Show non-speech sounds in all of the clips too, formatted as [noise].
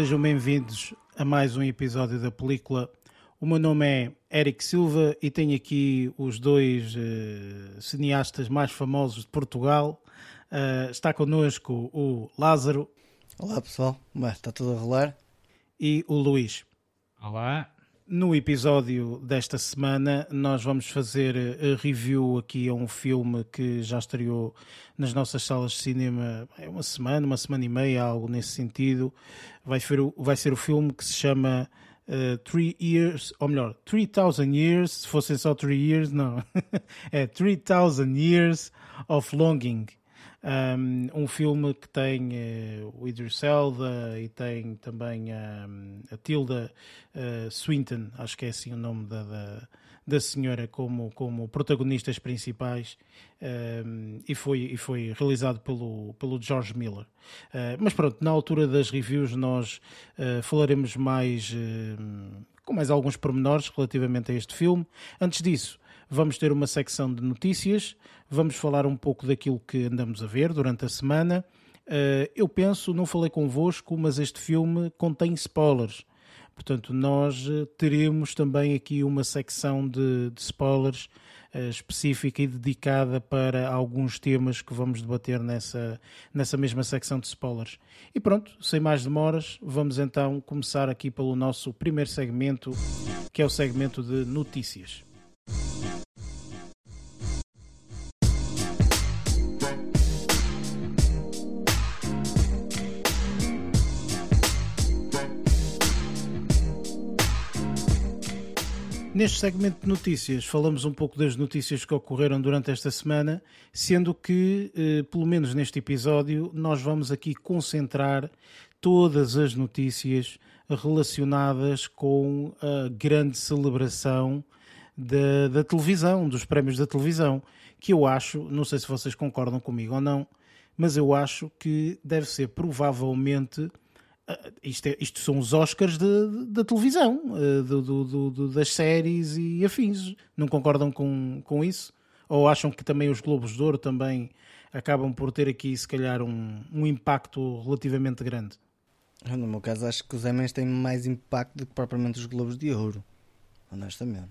sejam bem-vindos a mais um episódio da película. O meu nome é Eric Silva e tenho aqui os dois uh, cineastas mais famosos de Portugal. Uh, está connosco o Lázaro. Olá pessoal, Mas está tudo a rolar? E o Luís. Olá. No episódio desta semana, nós vamos fazer a review aqui a um filme que já estreou nas nossas salas de cinema há uma semana, uma semana e meia, algo nesse sentido. Vai ser o, vai ser o filme que se chama uh, Three Years, ou melhor, 3000 Years, se fossem só Three Years, não. [laughs] é 3000 Years of Longing. Um, um filme que tem uh, o Idris Elba e tem também um, a Tilda uh, Swinton, acho que é assim o nome da, da, da senhora, como, como protagonistas principais, um, e, foi, e foi realizado pelo, pelo George Miller. Uh, mas pronto, na altura das reviews nós falaremos mais com mais alguns pormenores relativamente a este filme. Antes disso, Vamos ter uma secção de notícias, vamos falar um pouco daquilo que andamos a ver durante a semana. Uh, eu penso, não falei convosco, mas este filme contém spoilers. Portanto, nós eh, teremos também aqui uma secção de, de spoilers uh, específica e dedicada para alguns temas que vamos debater nessa, nessa mesma secção de spoilers. E pronto, sem mais demoras, vamos então começar aqui pelo nosso primeiro segmento, que é o segmento de notícias. Neste segmento de notícias, falamos um pouco das notícias que ocorreram durante esta semana, sendo que, eh, pelo menos neste episódio, nós vamos aqui concentrar todas as notícias relacionadas com a grande celebração da, da televisão, dos prémios da televisão, que eu acho, não sei se vocês concordam comigo ou não, mas eu acho que deve ser provavelmente isto, é, isto, são os Oscars da televisão, uh, do, do, do, das séries e afins. Não concordam com, com isso? Ou acham que também os Globos de Ouro também acabam por ter aqui, se calhar, um, um impacto relativamente grande? No meu caso, acho que os Emmys têm mais impacto do que propriamente os Globos de Ouro, honestamente.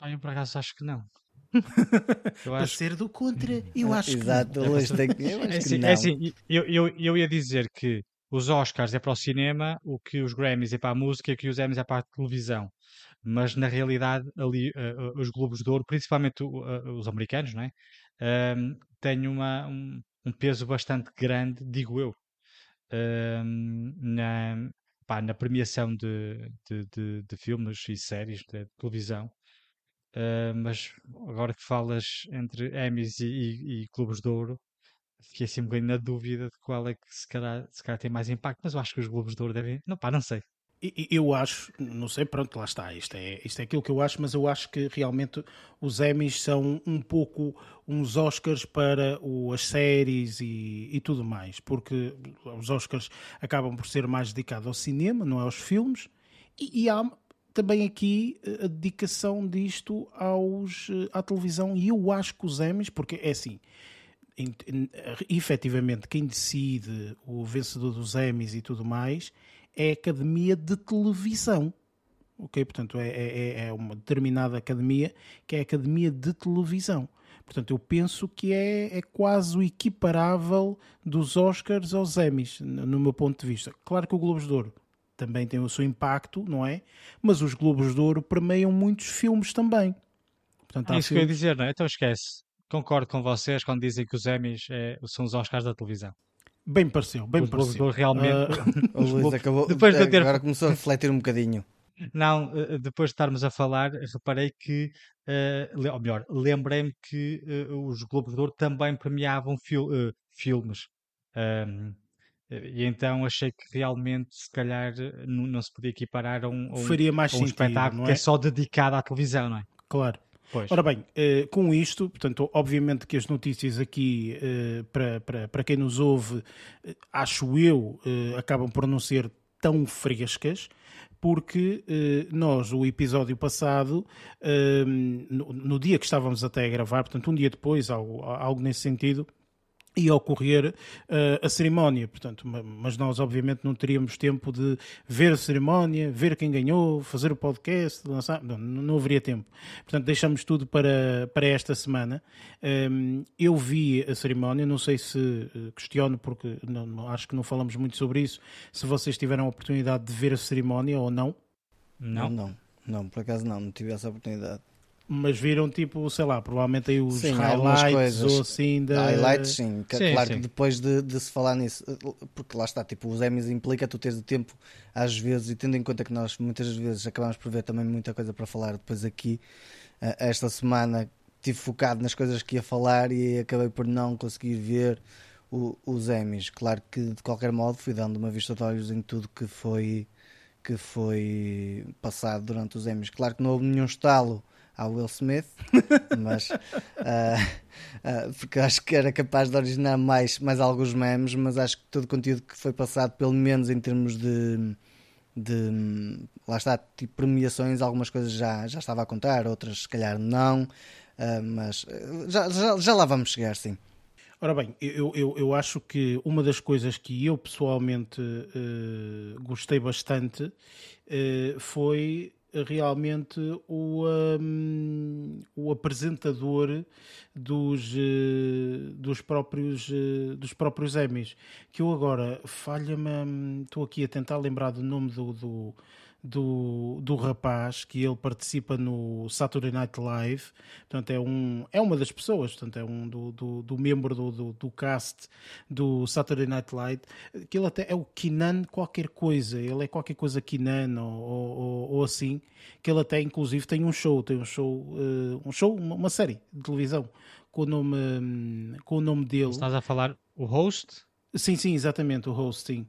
Ah, eu por acaso acho que não. [laughs] Eu acho... ser do contra, eu acho Exato, que [laughs] não. Exato, eu acho é assim, que não. É assim, eu, eu, eu ia dizer que os Oscars é para o cinema, o que os Grammys é para a música o que os Emmys é para a televisão. Mas na realidade, ali, uh, uh, os Globos de Ouro, principalmente uh, os americanos, não é? Ehm, têm uma, um, um, peso bastante grande, digo eu, na, pá, na premiação de, de, de, de, filmes e séries de televisão. mas agora que falas entre Emmys e, e, e Globos de Ouro, fiquei assim um bocadinho na dúvida de qual é que se calhar, se calhar tem mais impacto, mas eu acho que os Globos de Ouro devem. Não, pá, não sei. Eu acho, não sei, pronto, lá está. Isto é, isto é aquilo que eu acho, mas eu acho que realmente os Emmys são um pouco uns Oscars para o, as séries e, e tudo mais, porque os Oscars acabam por ser mais dedicados ao cinema, não é aos filmes, e, e há também aqui eh, a dedicação disto aos, eh, à televisão, e eu acho que os Emmys, porque é assim efetivamente quem decide o vencedor dos Emmys e tudo mais é a Academia de Televisão. Ok? Portanto, é, é, é, é uma determinada academia que é a Academia de Televisão. Portanto, eu penso que é, é quase o equiparável dos Oscars aos Emmys, no meu ponto de vista. Claro que o Globos de Ouro também tem o seu impacto, não é? Mas os Globos de Ouro permeiam muitos filmes também. Portanto, é isso filmes... que eu ia dizer, não é? Então esquece concordo com vocês quando dizem que os Emmys é, são os Oscars da televisão. Bem pareceu, bem os pareceu. realmente. Uh... o Luís acabou. Depois de ter... Agora começou a refletir um bocadinho. Não, eh, depois de estarmos a falar, reparei que, uh, ou melhor, lembrei-me que uh, os Globos de Ouro também premiavam fil uh, filmes. Um, e então achei que realmente, se calhar, não, não se podia equiparar a um, a um, Faria mais a um sentido, espetáculo é? que é só dedicado à televisão, não é? Claro. Pois. Ora bem, eh, com isto, portanto, obviamente que as notícias aqui, eh, para, para, para quem nos ouve, eh, acho eu, acabam por não ser tão frescas, porque nós, o episódio passado, no, dia que estávamos até a gravar, portanto, um dia depois, algo, algo nesse sentido, ia ocorrer uh, a cerimónia, portanto, mas nós obviamente não teríamos tempo de ver a cerimónia, ver quem ganhou, fazer o podcast, lançar, não, não haveria tempo. Portanto, deixamos tudo para, para esta semana. Um, ehm, eu vi a cerimónia, não sei se eh, questiono, porque não, acho que não falamos muito sobre isso, se vocês tiveram a oportunidade de ver a cerimónia ou não. Não, não, não, por acaso não, não tive essa oportunidade mas viram tipo, sei lá, provavelmente aí os sim, highlights ou assim da... Highlights, sim. sim claro sim. que depois de, de, se falar nisso, porque lá está, tipo, os Emmys implica tu teres o tempo às vezes, e tendo em conta que nós muitas vezes acabamos por ver também muita coisa para falar depois aqui, eh, esta semana estive focado nas coisas que ia falar e acabei por não conseguir ver o, os Emmys. Claro que de qualquer modo fui dando uma vista de olhos em tudo que foi que foi passado durante os Emmys. Claro que não houve nenhum estalo ao Will Smith, [laughs] mas uh, uh, porque acho que era capaz de originar mais, mais alguns memes, mas acho que todo o conteúdo que foi passado, pelo menos em termos de, de lá está, tipo premiações, algumas coisas já, já estava a contar, outras se calhar não, uh, mas já, já, já lá vamos chegar, sim. Ora bem, eu, eu, eu acho que uma das coisas que eu pessoalmente uh, gostei bastante uh, foi realmente o, um, o apresentador dos, uh, dos próprios uh, dos próprios Emmys. Que eu agora falha-me hum, estou aqui a tentar lembrar do nome do, do do, do rapaz que ele participa no Saturday Night Live, portanto é, um, é uma das pessoas, portanto é um do, do, do membro do, do, do, cast do Saturday Night Live, que ele até é o Kinan qualquer coisa, ele é qualquer coisa Kinan ou, ou, ou assim, que ele até inclusive tem um show, tem um show, uh, um show, uma, uma, série de televisão com o nome, com o nome dele. Estás a falar o host? Sim, sim, exatamente, o host, sim.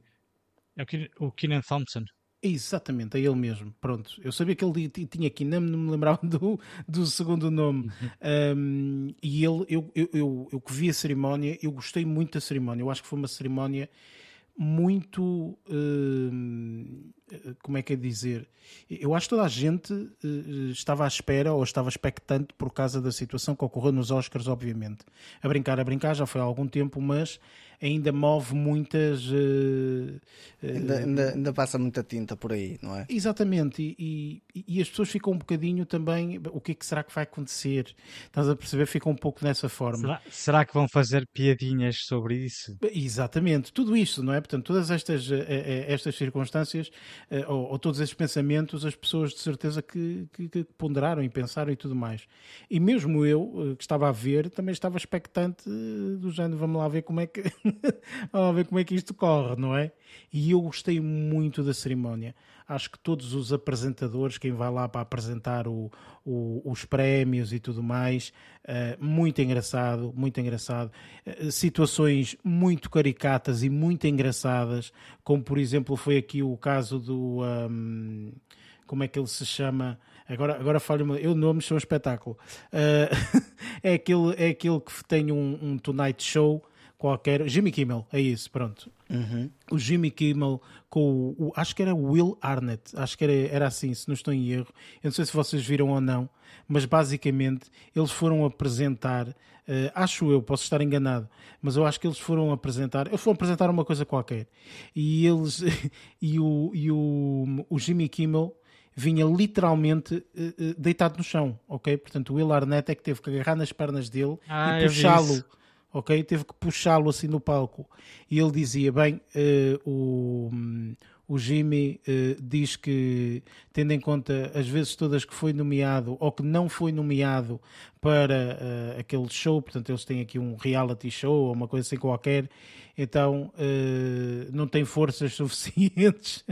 É o Keenan Thompson. Exatamente, é ele mesmo. Pronto, eu sabia que ele tinha aqui, não me lembrava [laughs] do, do segundo nome. Um, e ele, eu, eu, eu, eu que vi a cerimónia, eu gostei muito da cerimónia. Eu acho que foi uma cerimónia muito. Uh, como é que é dizer? Eu acho que toda a gente uh, estava à espera ou estava expectante por causa da situação que ocorreu nos Oscars, obviamente. A brincar, a brincar, já foi há algum tempo, mas ainda move muitas. Uh, ainda, ainda, ainda, passa muita tinta por aí, não é? Exatamente, e, e, e, as pessoas ficam um bocadinho também. O que é que será que vai acontecer? Estás a perceber? Ficam um pouco dessa forma. Será, será que vão fazer piadinhas sobre isso? Exatamente, tudo isso, não é? Portanto, todas estas, eh, estas circunstâncias ou, ou todos esses pensamentos, as pessoas de certeza que, que, que ponderaram e pensaram e tudo mais. E mesmo eu, que estava a ver, também estava expectante do género, vamos lá ver como é que [laughs] Vamos ver como é que isto corre, não é? E eu gostei muito da cerimónia. Acho que todos os apresentadores, quem vai lá para apresentar o, o, os prémios e tudo mais, uh, muito engraçado, muito engraçado. Uh, situações muito caricatas e muito engraçadas, como por exemplo foi aqui o caso do. Um, como é que ele se chama? Agora, agora falho-me, eu nomes sou um espetáculo. Uh, [laughs] é, aquele, é aquele que tem um, um Tonight Show qualquer. Jimmy Kimmel, é isso, pronto. Uhum. O Jimmy Kimmel com o, o, Acho que era Will Arnett, acho que era, era assim, se não estou em erro. Eu não sei se vocês viram ou não, mas basicamente eles foram apresentar. Uh, acho eu, posso estar enganado, mas eu acho que eles foram apresentar. Eles foram apresentar uma coisa qualquer. E eles. [laughs] e o, e o, o Jimmy Kimmel vinha literalmente uh, deitado no chão, ok? Portanto, o Will Arnett é que teve que agarrar nas pernas dele ah, e puxá-lo ok? Teve que puxá-lo assim no palco. E ele dizia: Bem, uh, o, o Jimmy uh, diz que, tendo em conta as vezes todas que foi nomeado ou que não foi nomeado para uh, aquele show, portanto, eles têm aqui um reality show ou uma coisa assim qualquer, então uh, não tem forças [laughs] suficientes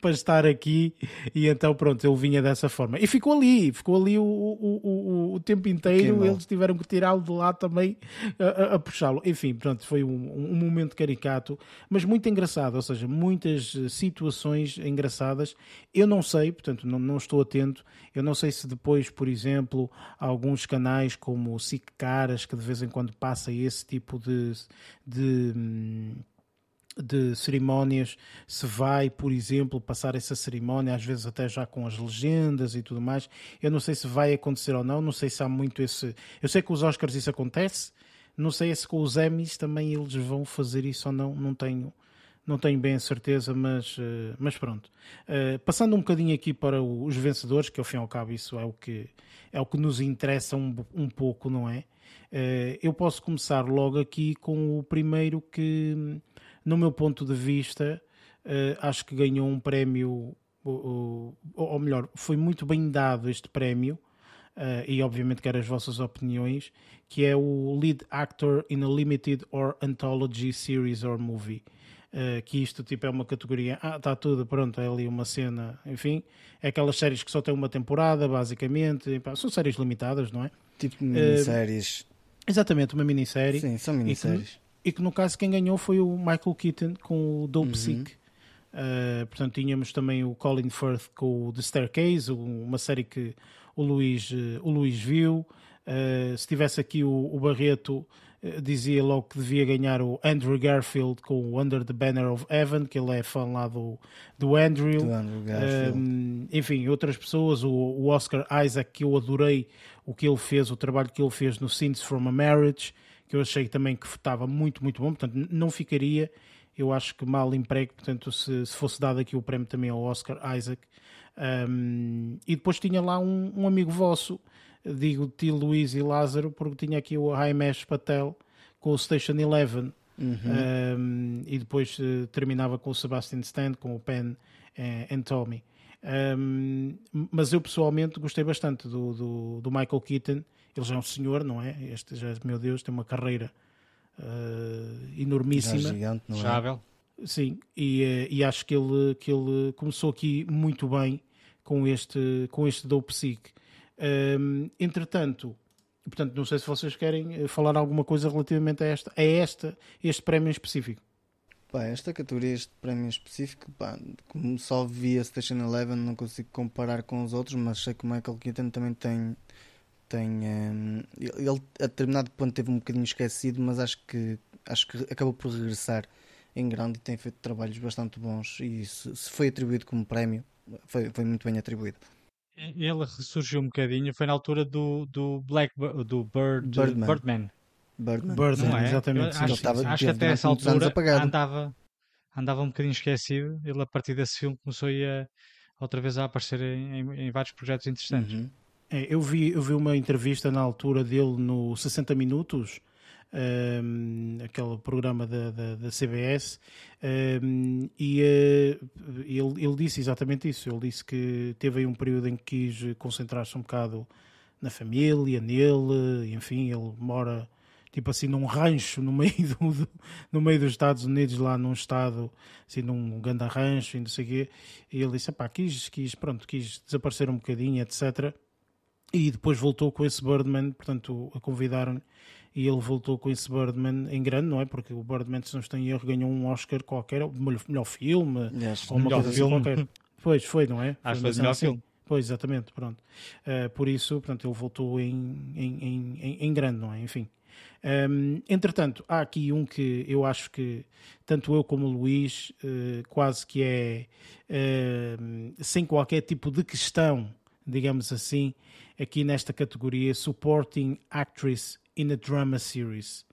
para estar aqui e então pronto, ele vinha dessa forma. E ficou ali, ficou ali o, o, o, o tempo inteiro, eles tiveram que tirá-lo de lá também a, a, a puxá-lo. Enfim, pronto, foi um, um, momento caricato, mas muito engraçado, ou seja, muitas situações engraçadas. Eu não sei, portanto, não, não estou atento, eu não sei se depois, por exemplo, alguns canais como o SIC Caras, que de vez em quando passa esse tipo de, de de cerimónias, se vai, por exemplo, passar essa cerimónia, às vezes até já com as legendas e tudo mais. Eu não sei se vai acontecer ou não, não sei se há muito esse. Eu sei que os Oscars isso acontece, Não sei se com os Emmys também eles vão fazer isso ou não, não tenho, não tenho bem a certeza, mas, uh, mas pronto. Uh, passando um bocadinho aqui para os vencedores, que ao fim e ao cabo isso é o que, é o que nos interessa um, um pouco, não é? Uh, eu posso começar logo aqui com o primeiro que, no meu ponto de vista, acho que ganhou um prémio, ou, ou melhor, foi muito bem dado este prémio uh, e obviamente quero as vossas opiniões, que é o Lead Actor in a Limited or Anthology Series or Movie. Uh, que isto tipo é uma categoria, ah, está tudo, pronto, é ali uma cena, enfim, é aquelas séries que só têm uma temporada, basicamente, pá, são séries limitadas, não é? Tipo minisséries. Uh, exatamente, uma minissérie. Sim, são minisséries. E que, e que, no caso quem ganhou foi o Michael Keaton com o Dope uhum. Sick. Uh, portanto, tínhamos também o Colin Firth com o The Staircase, uma série que o Luís, eh, o Luís viu. Se tivesse aqui o, o Barreto, dizia logo que devia ganhar o Andrew Garfield com o Under the Banner of Heaven, que ele é fã lá do, do Andrew. Do Andrew uh, enfim, outras pessoas, o, o, Oscar Isaac, que eu adorei o que ele fez, o trabalho que ele fez no Scenes from a Marriage, que eu achei também que estava muito, muito bom, portanto não ficaria, eu acho que mal emprego, portanto se, se fosse dado aqui o prémio também ao Oscar Isaac, um, e depois tinha lá um, um amigo vosso, digo Tio Luís e Lázaro, porque tinha aqui o Raimesh Patel com o Station Eleven. Uhum. Um, e depois uh, terminava com o Sebastian Stan, com o Pen uh, and Tommy. Um, mas eu pessoalmente gostei bastante do, do, do, Michael Keaton. Ele já é um senhor, não é? Este já, meu Deus, tem uma carreira uh, enormíssima. Já gigante, não é? Sim, e, eh, e, acho que ele, que ele começou aqui muito bem com este, com este Dope Psych. Um, entretanto, portanto, não sei se vocês querem eh, falar alguma coisa relativamente a esta, a esta, este prémio em específico. Pá, esta categoria, este prémio em específico, pá, como só vi a Station Eleven, não consigo comparar com os outros, mas sei que o Michael Keaton também tem. tem um, ele a determinado ponto teve um bocadinho esquecido, mas acho que, acho que acabou por regressar em grande e tem feito trabalhos bastante bons. E se, se foi atribuído como prémio, foi, foi muito bem atribuído. Ele ressurgiu um bocadinho, foi na altura do, do Black do Bird, Birdman. Birdman. Birdman. Birdman não é? exatamente. acho, estava, acho que até essa altura andava, andava um bocadinho esquecido. Ele, a partir desse filme, começou a, outra vez a aparecer em, em, em vários projetos interessantes. Uhum. É, eu, vi, eu vi uma entrevista na altura dele no 60 Minutos um, aquele programa da, da, da CBS, um, e uh, ele, ele disse exatamente isso. Ele disse que teve aí um período em que quis concentrar-se um bocado na família, nele, enfim, ele mora tipo assim num rancho no meio, [laughs] do, no meio dos Estados Unidos, lá num estado, assim, num grande rancho e não sei o quê. E ele disse, pá, quis, quis, pronto, quis desaparecer um bocadinho, etc. E depois voltou com esse Birdman, portanto, a convidaram e ele voltou com esse Birdman em grande, não é? Porque o Birdman, se não estou em erro, ganhou um Oscar qualquer, melhor, melhor filme, yes, ou uma melhor coisa assim filme. qualquer. Pois, foi, não é? Acho que foi melhor assim. filme. Pois, exatamente, pronto. Uh, por isso, portanto, ele voltou em, em, em, em grande, não é? Enfim. Um, entretanto, há aqui um que eu acho que tanto eu como o Luís uh, quase que é uh, sem qualquer tipo de questão, digamos assim, aqui nesta categoria Supporting Actress in a Drama Series,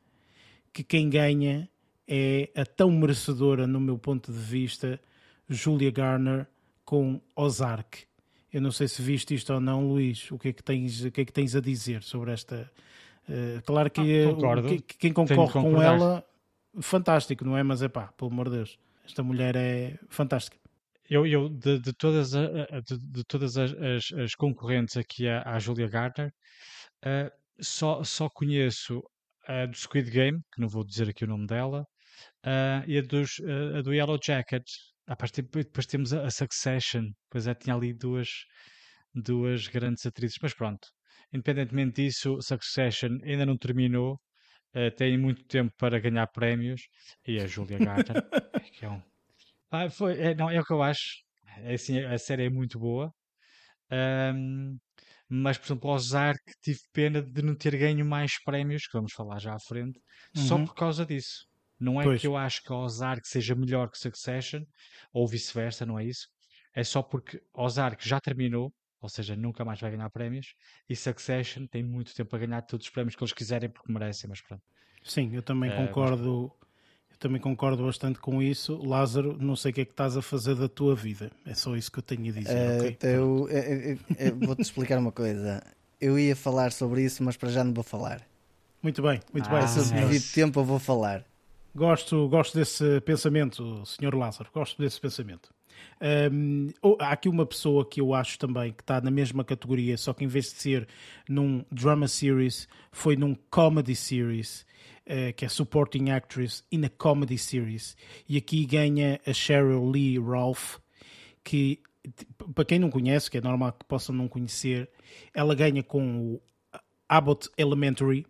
que quem ganha é a tão merecedora, no meu ponto de vista, Julia Garner com Ozark. Eu não sei se viste isto ou não, Luís. O que é que tens, o que é que tens a dizer sobre esta? Uh, claro que, ah, que, quem concorre com ela, fantástico, não é? Mas é pá, pelo amor de Deus, esta mulher é fantástica. Eu, eu de, de todas, a, de, de, todas as, as, as, concorrentes aqui à, à Julia Garner, uh, só, só conheço a do Squid Game, que não vou dizer aqui o nome dela, uh, e a, dos, uh, a do Yellow Jacket. Ah, depois temos a, a Succession, pois é, tinha ali duas, duas grandes atrizes, mas pronto. Independentemente disso, Succession ainda não terminou, uh, tem muito tempo para ganhar prémios, e a Julia Garner, [laughs] que é um... Ah, foi, é, não, é o que eu acho. É, assim, a série é muito boa. Mas por exemplo Ozark tive pena de não ter ganho mais prémios, que vamos falar já à frente, uhum. só por causa disso. Não é pois. que eu acho que Ozark seja melhor que Succession, ou vice-versa, não é isso. É só porque Ozark já terminou, ou seja, nunca mais vai ganhar prémios, e Succession tem muito tempo a ganhar todos os prémios que eles quiserem porque merecem, mas pronto. Sim, eu também concordo. Eu também concordo bastante com isso. Lázaro, não sei o que é que estás a fazer da tua vida. É só isso que eu tenho a dizer. Uh, okay? eu, eu, eu vou-te explicar uma coisa. Eu ia falar sobre isso, mas para já não vou falar. Muito bem, muito ah, bem. Se eu devido tempo, eu vou falar. Gosto, gosto desse pensamento, Sr. Lázaro. Gosto desse pensamento. Um, há aqui uma pessoa que eu acho também que está na mesma categoria, só que em vez de ser num drama series, foi num comedy series, uh, que é Supporting Actress in a Comedy Series. E aqui ganha a Cheryl Lee Ralph, que para quem não conhece, que é normal que possam não conhecer, ela ganha com o Abbott Elementary,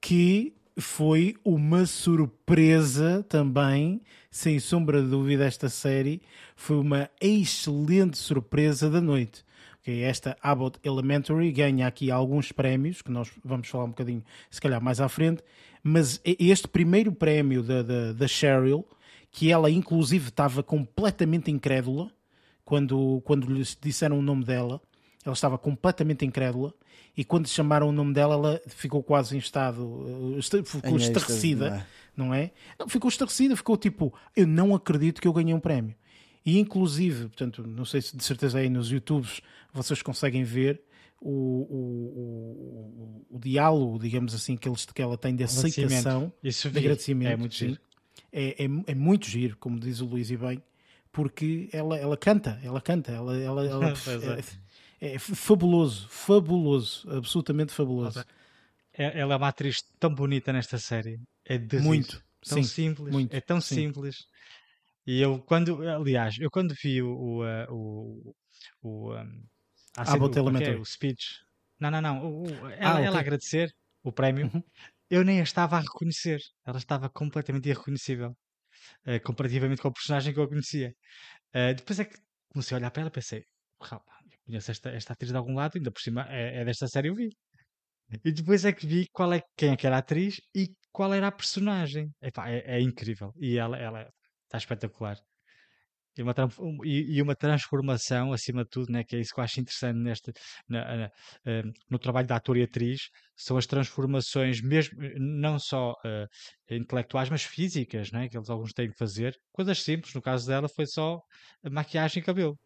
que foi uma surpresa também, sem sombra de dúvida, esta série foi uma excelente surpresa da noite. Okay, esta Abbott Elementary ganha aqui alguns prémios, que nós vamos falar um bocadinho, se calhar, mais à frente, mas este primeiro prémio da, da, da Cheryl, que ela inclusive estava completamente incrédula quando, quando lhe disseram o nome dela, ela estava completamente incrédula e quando chamaram o nome dela, ela ficou quase em estado, eh, ficou estarrecida, não é? Não, ficou estarrecida, ficou tipo, eu não acredito que eu ganhei um prémio. E inclusive, portanto, não sei se de certeza aí nos YouTubes vocês conseguem ver o, o, o, o diálogo, digamos assim, que, eles, que ela tem de aceitação, Isso de agradecimento. É muito giro. É, é, é, muito giro, como diz o Luís e bem, porque ela, ela canta, ela canta, ela, ela, [laughs] ela é. É, é, fabuloso, fabuloso, absolutamente fabuloso. É, ela é uma atriz tão bonita nesta série. É de muito. Tão sim, simples. Muito, é tão sim. simples. E eu quando, aliás, eu quando vi o o, uh, o, o um, ah, o, é, o speech, não, não, não, o, ela, ah, okay. ela agradecer o prémio, uhum. eu nem a estava a reconhecer. Ela estava completamente irreconhecível, uh, comparativamente com o personagem que eu conhecia. Uh, depois é que comecei a olhar para ela e pensei, conheço esta, esta atriz de algum lado, ainda por cima é, é, desta série eu vi. E depois é que vi qual é, quem é que era a atriz e qual era a personagem. Epá, é, é incrível. E ela, ela está espetacular. E uma, e, e uma transformação, acima de tudo, né, que é isso que eu acho interessante neste, na, na, uh, no trabalho da ator e atriz, são as transformações, mesmo não só uh, intelectuais, mas físicas, né, que eles alguns têm que fazer. Coisas simples, no caso dela foi só maquiagem e cabelo.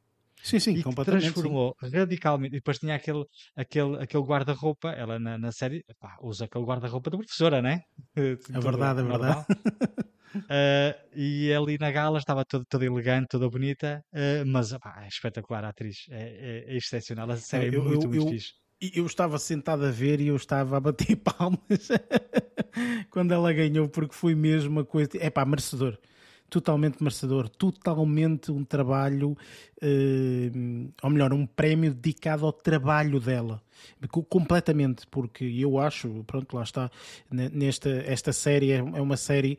Sim, sim, e completamente. transformou sim. radicalmente. E depois tinha aquele, aquele, aquele guarda-roupa, ela na, na série pá, usa aquele guarda-roupa da professora, né? [laughs] É verdade, é verdade. [laughs] Uh, e ali na gala estava toda, toda elegante, toda bonita, uh, mas é espetacular a atriz, é, é, é excepcional. A série é, eu, muito, eu, muito eu, fixe. Eu estava sentado a ver e eu estava a bater [laughs] palmas [laughs] quando ela ganhou, porque foi mesmo uma coisa. É pá, merecedor totalmente merecedor, totalmente um trabalho, eh, ou melhor, um prémio dedicado ao trabalho dela, completamente, porque eu acho, pronto, lá está, nesta esta série é, é uma série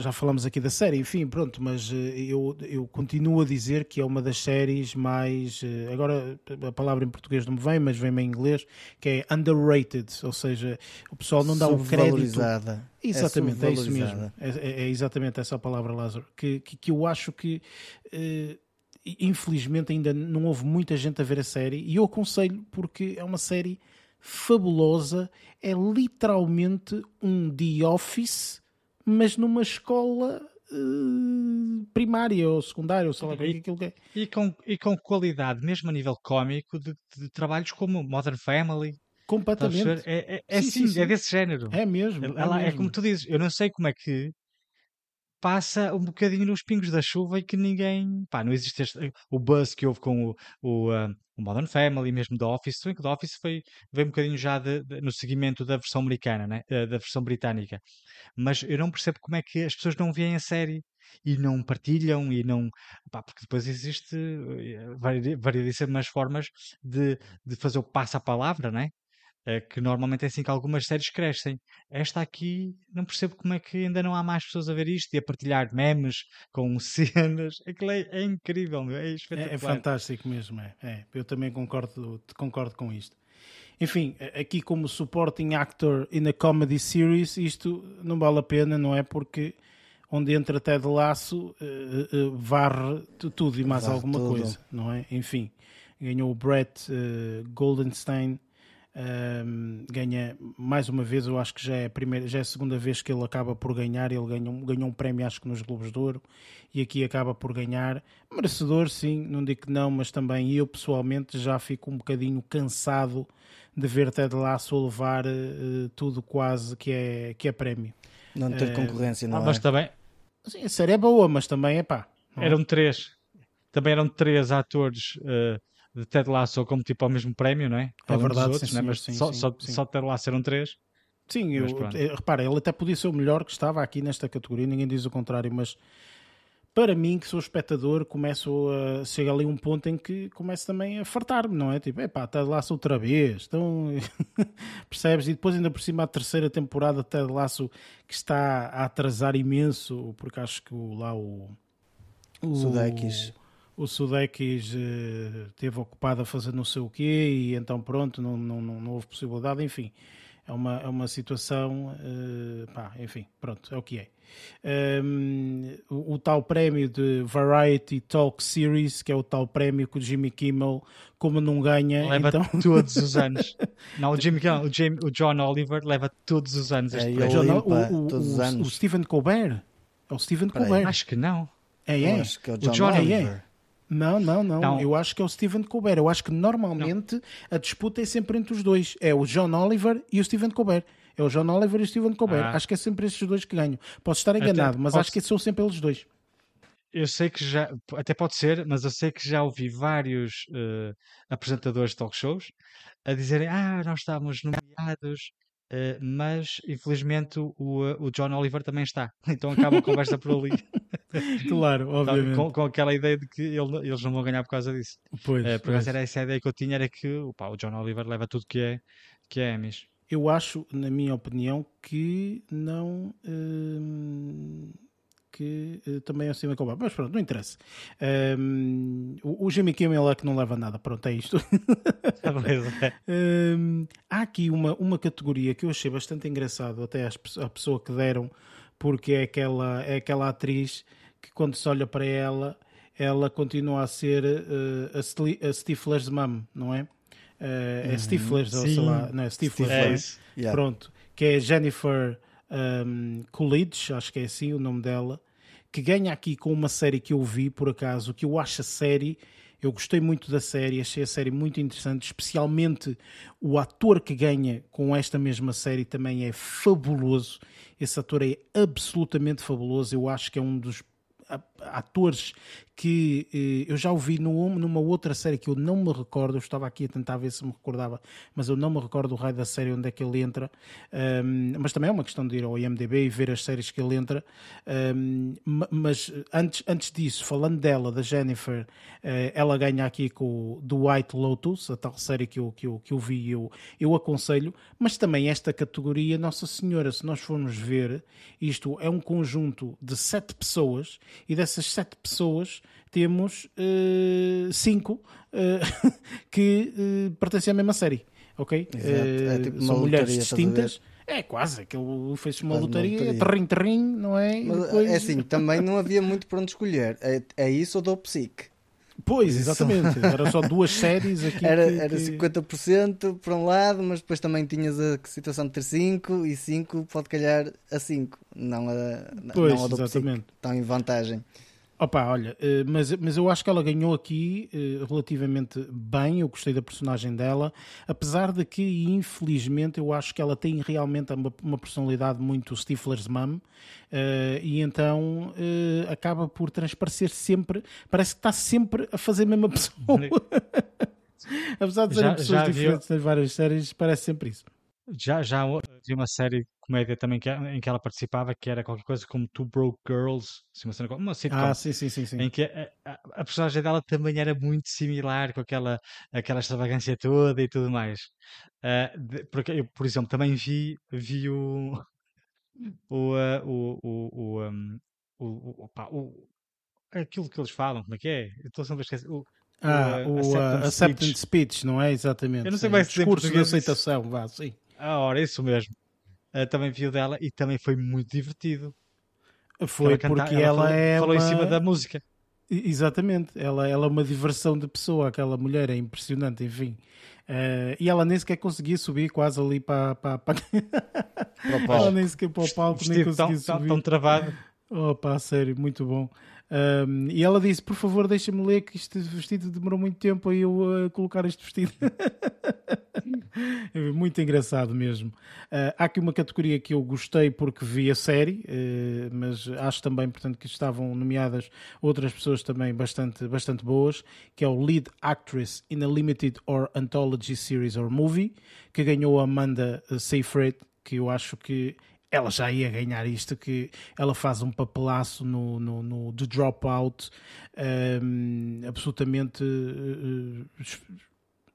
já falamos aqui da série, enfim, pronto, mas eh, eu, eu continuo a dizer que é uma das séries mais. Eh, agora a palavra em português não me vem, mas vem-me em inglês, que é underrated, ou seja, o pessoal não dá o crédito. Exatamente, é, é isso mesmo. É, é, é, exatamente essa a palavra, Lázaro. Que, que, que eu acho que. Uh, infelizmente ainda não houve muita gente a ver a série e eu aconselho porque é uma série fabulosa, é literalmente um The Office mas numa escola uh, primária ou secundária, ou sei lá que é aquilo que é. E com, e com qualidade, mesmo a nível cómico, de, de trabalhos como Modern Family. Completamente. É, é, é, sim, sim, sim, é desse género. É mesmo. Ela, é, é como tu dizes, eu não sei como é que passa um bocadinho nos pingos da chuva e que ninguém. Pá, não existe este, o buzz que houve com o, o, uh, o Modern Family, mesmo da Office. Se que The Office foi, veio um bocadinho já de, de, no seguimento da versão americana, né? Uh, da versão britânica. Mas eu não percebo como é que as pessoas não veem a série e não partilham e não. Pá, porque depois existe uh, variedíssimas formas de, de fazer o passo à palavra, né? É que normalmente é assim que algumas séries crescem. Esta aqui, não percebo como é que ainda não há mais pessoas a ver isto e a partilhar memes com [laughs] cenas. Aquilo é, é incrível, é espetacular. É, é fantástico mesmo, é. é. Eu também concordo, concordo com isto. Enfim, aqui como supporting actor in a comedy series, isto não vale a pena, não é? Porque onde entra Ted Laço, uh, uh, varre tudo e mais varre alguma tudo. coisa, não é? Enfim, ganhou o Brett uh, Goldenstein Um, ganha mais uma vez, eu acho que já é a primeira, já é a segunda vez que ele acaba por ganhar. Ele ganhou, ganhou um prémio, acho que nos Globos de Ouro, e aqui acaba por ganhar. Merecedor, sim, não digo que não, mas também eu pessoalmente já fico um bocadinho cansado de ver Ted Lasso levar uh, tudo quase que é, que é prémio. Não ter uh, concorrência, não ah, é? Mas também. Sim, a série é boa, mas também é pá. Eram três. Também eram três atores. Uh de Ted Lasso como tipo ao mesmo prémio, não é? É verdade, outros, sim, né? mas sim, só, sim, só, sim. só Ted Lasso eram três. Sim, eu, eu, repara, ele até podia ser o melhor que estava aqui nesta categoria, ninguém diz o contrário, mas para mim, que sou espectador, começo a chega ali um ponto em que começo também a fartar-me, não é? Tipo, epá, Ted Lasso outra vez, então [laughs] percebes? E depois, ainda por cima, a terceira temporada de Ted Lasso que está a atrasar imenso, porque acho que o, lá o. O Sudeikis o Sudekis uh, esteve ocupado a fazer não sei o quê e então pronto, não, não, não, houve possibilidade, enfim. É uma, é uma situação, uh, pá, enfim, pronto, é o que é. Um, ehm, o, o, tal prémio de Variety Talk Series, que é o tal prémio que o Jimmy Kimmel, como não ganha, leva então... todos os anos. [laughs] não, o Jimmy Kimmel, o, Jamie, o John Oliver leva todos os anos. É, este é, John, limpa, o, o, todos os anos. o Stephen Colbert. É o Stephen Colbert. Acho que não. É, é. acho que é o John, o John Oliver. É, é. Não, não, não, não, Eu acho que é o Steven Colbert. Eu acho que normalmente não. a disputa é sempre entre os dois. É o John Oliver e o Steven Colbert. É o John Oliver e o Steven Colbert. Ah. Acho que é sempre esses dois que ganham. Posso estar enganado, até mas posso... acho que são sempre eles dois. Eu sei que já, até pode ser, mas eu sei que já ouvi vários uh, apresentadores de talk shows a dizerem: Ah, nós estávamos nomeados Uh, mas infelizmente o, o John Oliver também está. [laughs] Então acaba a conversa por ali. [laughs] [laughs] claro, obviamente. Com, com, aquela ideia de que ele, eles não vão ganhar por causa disso. Pois, uh, por causa era essa ideia que eu tinha, era que opa, o John Oliver leva tudo que é, que é Emmys. Eu acho, na minha opinião, que não. Uh que uh, também é acima de Mas pronto, não interessa. Um, o, o Jimmy Kimmel é que não leva nada. Pronto, é isto. [laughs] um, há aqui uma, uma categoria que eu achei bastante engraçado, até a pessoa que deram, porque é aquela, é aquela atriz que quando se olha para ela, ela continua a ser uh, a, a Stifler's mum, não é? Uh, é Stifler's, ou sei lá, não é Stifler's, é, yeah. pronto, que é Jennifer um, Coolidge, acho que é assim o nome dela, que ganha aqui com uma série que eu vi, por acaso, que eu acho a série. Eu gostei muito da série, achei a série muito interessante, especialmente o ator que ganha com esta mesma série também é fabuloso. Esse ator é absolutamente fabuloso. Eu acho que é um dos atores que eh, eu já ouvi numa outra série que eu não me recordo, eu estava aqui a tentar ver se me recordava, mas eu não me recordo o raio da série onde é que ele entra, um, mas também é uma questão de ir ao IMDB e ver as séries que ele entra. Um, mas antes, antes disso, falando dela, da Jennifer, uh, ela ganha aqui com o The White Lotus, a tal série que eu, que eu, que eu vi, eu, eu aconselho, mas também esta categoria, Nossa Senhora, se nós formos ver, isto é um conjunto de sete pessoas e dessas sete pessoas temos uh, cinco uh, [laughs] que uh, pertencem à mesma série, ok? É tipo são mulheres lotaria, distintas. É quase, aquilo fez uma lotaria, terrim, terrim, não é? Depois... É assim, também não havia muito para onde escolher. É, é isso ou do Psique? Pois, exatamente. Era só duas [laughs] séries aqui. Era, que, era 50% para um lado, mas depois também tinhas a situação de ter 5 e 5 pode calhar a 5, não a, pois, não a do exatamente. Estão em vantagem. Opa, olha, eh, mas, mas eu acho que ela ganhou aqui eh, relativamente bem, eu gostei da personagem dela, apesar de que, infelizmente, eu acho que ela tem realmente uma, uma personalidade muito Stifler's mum, eh, e então acaba por transparecer sempre, parece que está sempre a fazer a mesma pessoa. [laughs] apesar de serem pessoas diferentes viu? nas várias séries, parece sempre isso. Já, já vi uma série de comédia também que, em que ela participava, que era qualquer coisa como Two Broke Girls, assim, uma, cena, uma sitcom, ah, sim, sim, sim, sim. em que a, a, a, personagem dela também era muito similar, com aquela, aquela extravagância toda e tudo mais. Uh, de, porque eu, por exemplo, também vi, vi o, o, uh, o, o, o, um, o, opa, o, aquilo que eles falam, como é que é? estou sempre a esquecer. O, ah, o, o uh, acceptance, speech. speech. não é? Exatamente. Eu não sei mais discurso de aceitação, vá, sim. Ah, ora, isso mesmo. Uh, também viu dela e também foi muito divertido. Foi ela porque ela, ela falou, é. Falou uma... em cima da música. Exatamente, ela, ela é uma diversão de pessoa, aquela mulher é impressionante, enfim. Uh, e ela nem sequer conseguia subir quase ali para, para, para... para o [laughs] palco. Ela nem sequer para o palco, nem conseguia tão, subir. Tão travado. Opa, sério, muito bom. Um, e ela disse: Por favor, deixa-me ler que este vestido demorou muito tempo a eu uh, colocar este vestido. [laughs] [laughs] muito engraçado mesmo. Uh, há aqui uma categoria que eu gostei porque vi a série, uh, mas acho também, portanto, que estavam nomeadas outras pessoas também bastante, bastante boas, que é o Lead Actress in a Limited or Anthology Series or Movie, que ganhou a Amanda Seyfried, que eu acho que ela já ia ganhar isto, que ela faz um papelaço no, no, no The Dropout um, absolutamente uh,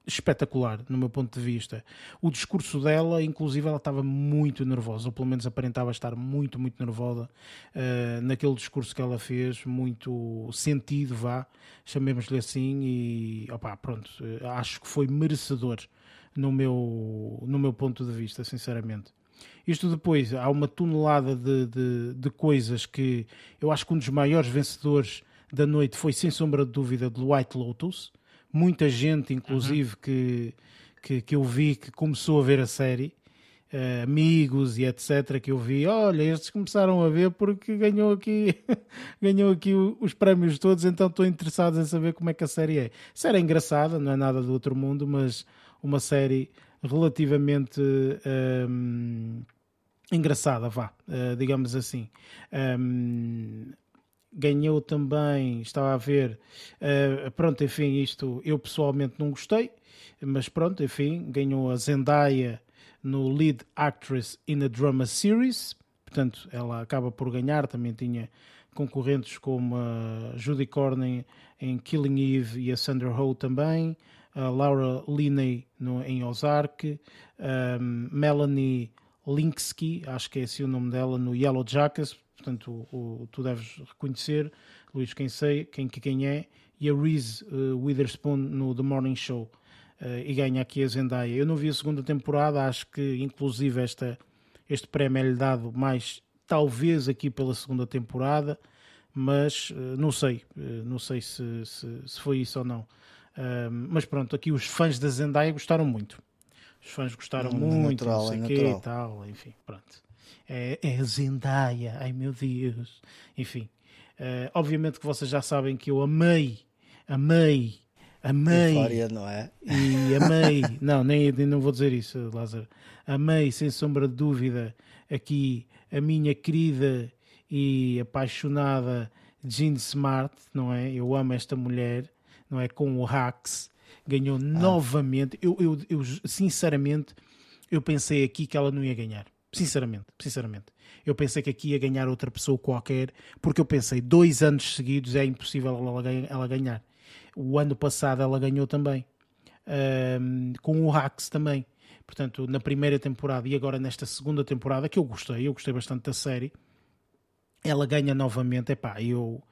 espetacular, no meu ponto de vista. O discurso dela, inclusive, ela estava muito nervosa, ou pelo menos aparentava estar muito, muito nervosa uh, naquele discurso que ela fez, muito sentido, vá, chamemos-lhe assim, e opá, pronto, acho que foi merecedor no meu, no meu ponto de vista, sinceramente. Isto depois, há uma tonelada de, de, de, coisas que eu acho que um dos maiores vencedores da noite foi, sem sombra de dúvida, de White Lotus. Muita gente, inclusive, uhum. que, que, que eu vi que começou a ver a série. Uh, amigos e etc que eu vi, olha, estes começaram a ver porque ganhou aqui [laughs] ganhou aqui os prémios todos, então estou interessado em saber como é que a série é. A série é engraçada, não é nada do outro mundo, mas uma série relativamente um, engraçada, vá, uh, digamos assim. Um, ganhou também, estava a ver, uh, pronto, enfim, isto eu pessoalmente não gostei, mas pronto, enfim, ganhou a Zendaya no Lead Actress in a Drama Series, portanto, ela acaba por ganhar, também tinha concorrentes como a Judy Cornyn em Killing Eve e a Sandra Oh também, Laura Linney no, em Ozark, um, Melanie Linsky, acho que é esse o nome dela, no Yellow Jackets, portanto o, o, tu deves reconhecer, Luís, quem sei, quem, quem é, e a Reese uh, Witherspoon no The Morning Show. Uh, e ganha aqui a Zendaya. Eu não vi a segunda temporada, acho que inclusive esta, este prémio é-lhe dado mais, talvez aqui pela segunda temporada, mas uh, não sei, não sei se, se, se, foi isso ou não mas pronto, aqui os fãs da Zendaya gostaram muito. Os fãs gostaram é muito, natural, não sei é quê e tal, enfim, pronto. É, é a Zendaya, ai meu Deus. Enfim, uh, obviamente que vocês já sabem que eu amei, amei, amei. Eufória, não é? E amei, [laughs] não, nem, nem não vou dizer isso, Lázaro. Amei, sem sombra de dúvida, aqui a minha querida e apaixonada Jean Smart, não é? Eu amo esta mulher não é? Com o Hacks, ganhou ah. novamente. Eu, eu, eu, sinceramente, eu pensei aqui que ela não ia ganhar. Sinceramente, sinceramente. Eu pensei que aqui ia ganhar outra pessoa qualquer, porque eu pensei, dois anos seguidos é impossível ela, ela ganhar. O ano passado ela ganhou também. Um, com o Hacks também. Portanto, na primeira temporada e agora nesta segunda temporada, que eu gostei, eu gostei bastante da série, ela ganha novamente. Epá, eu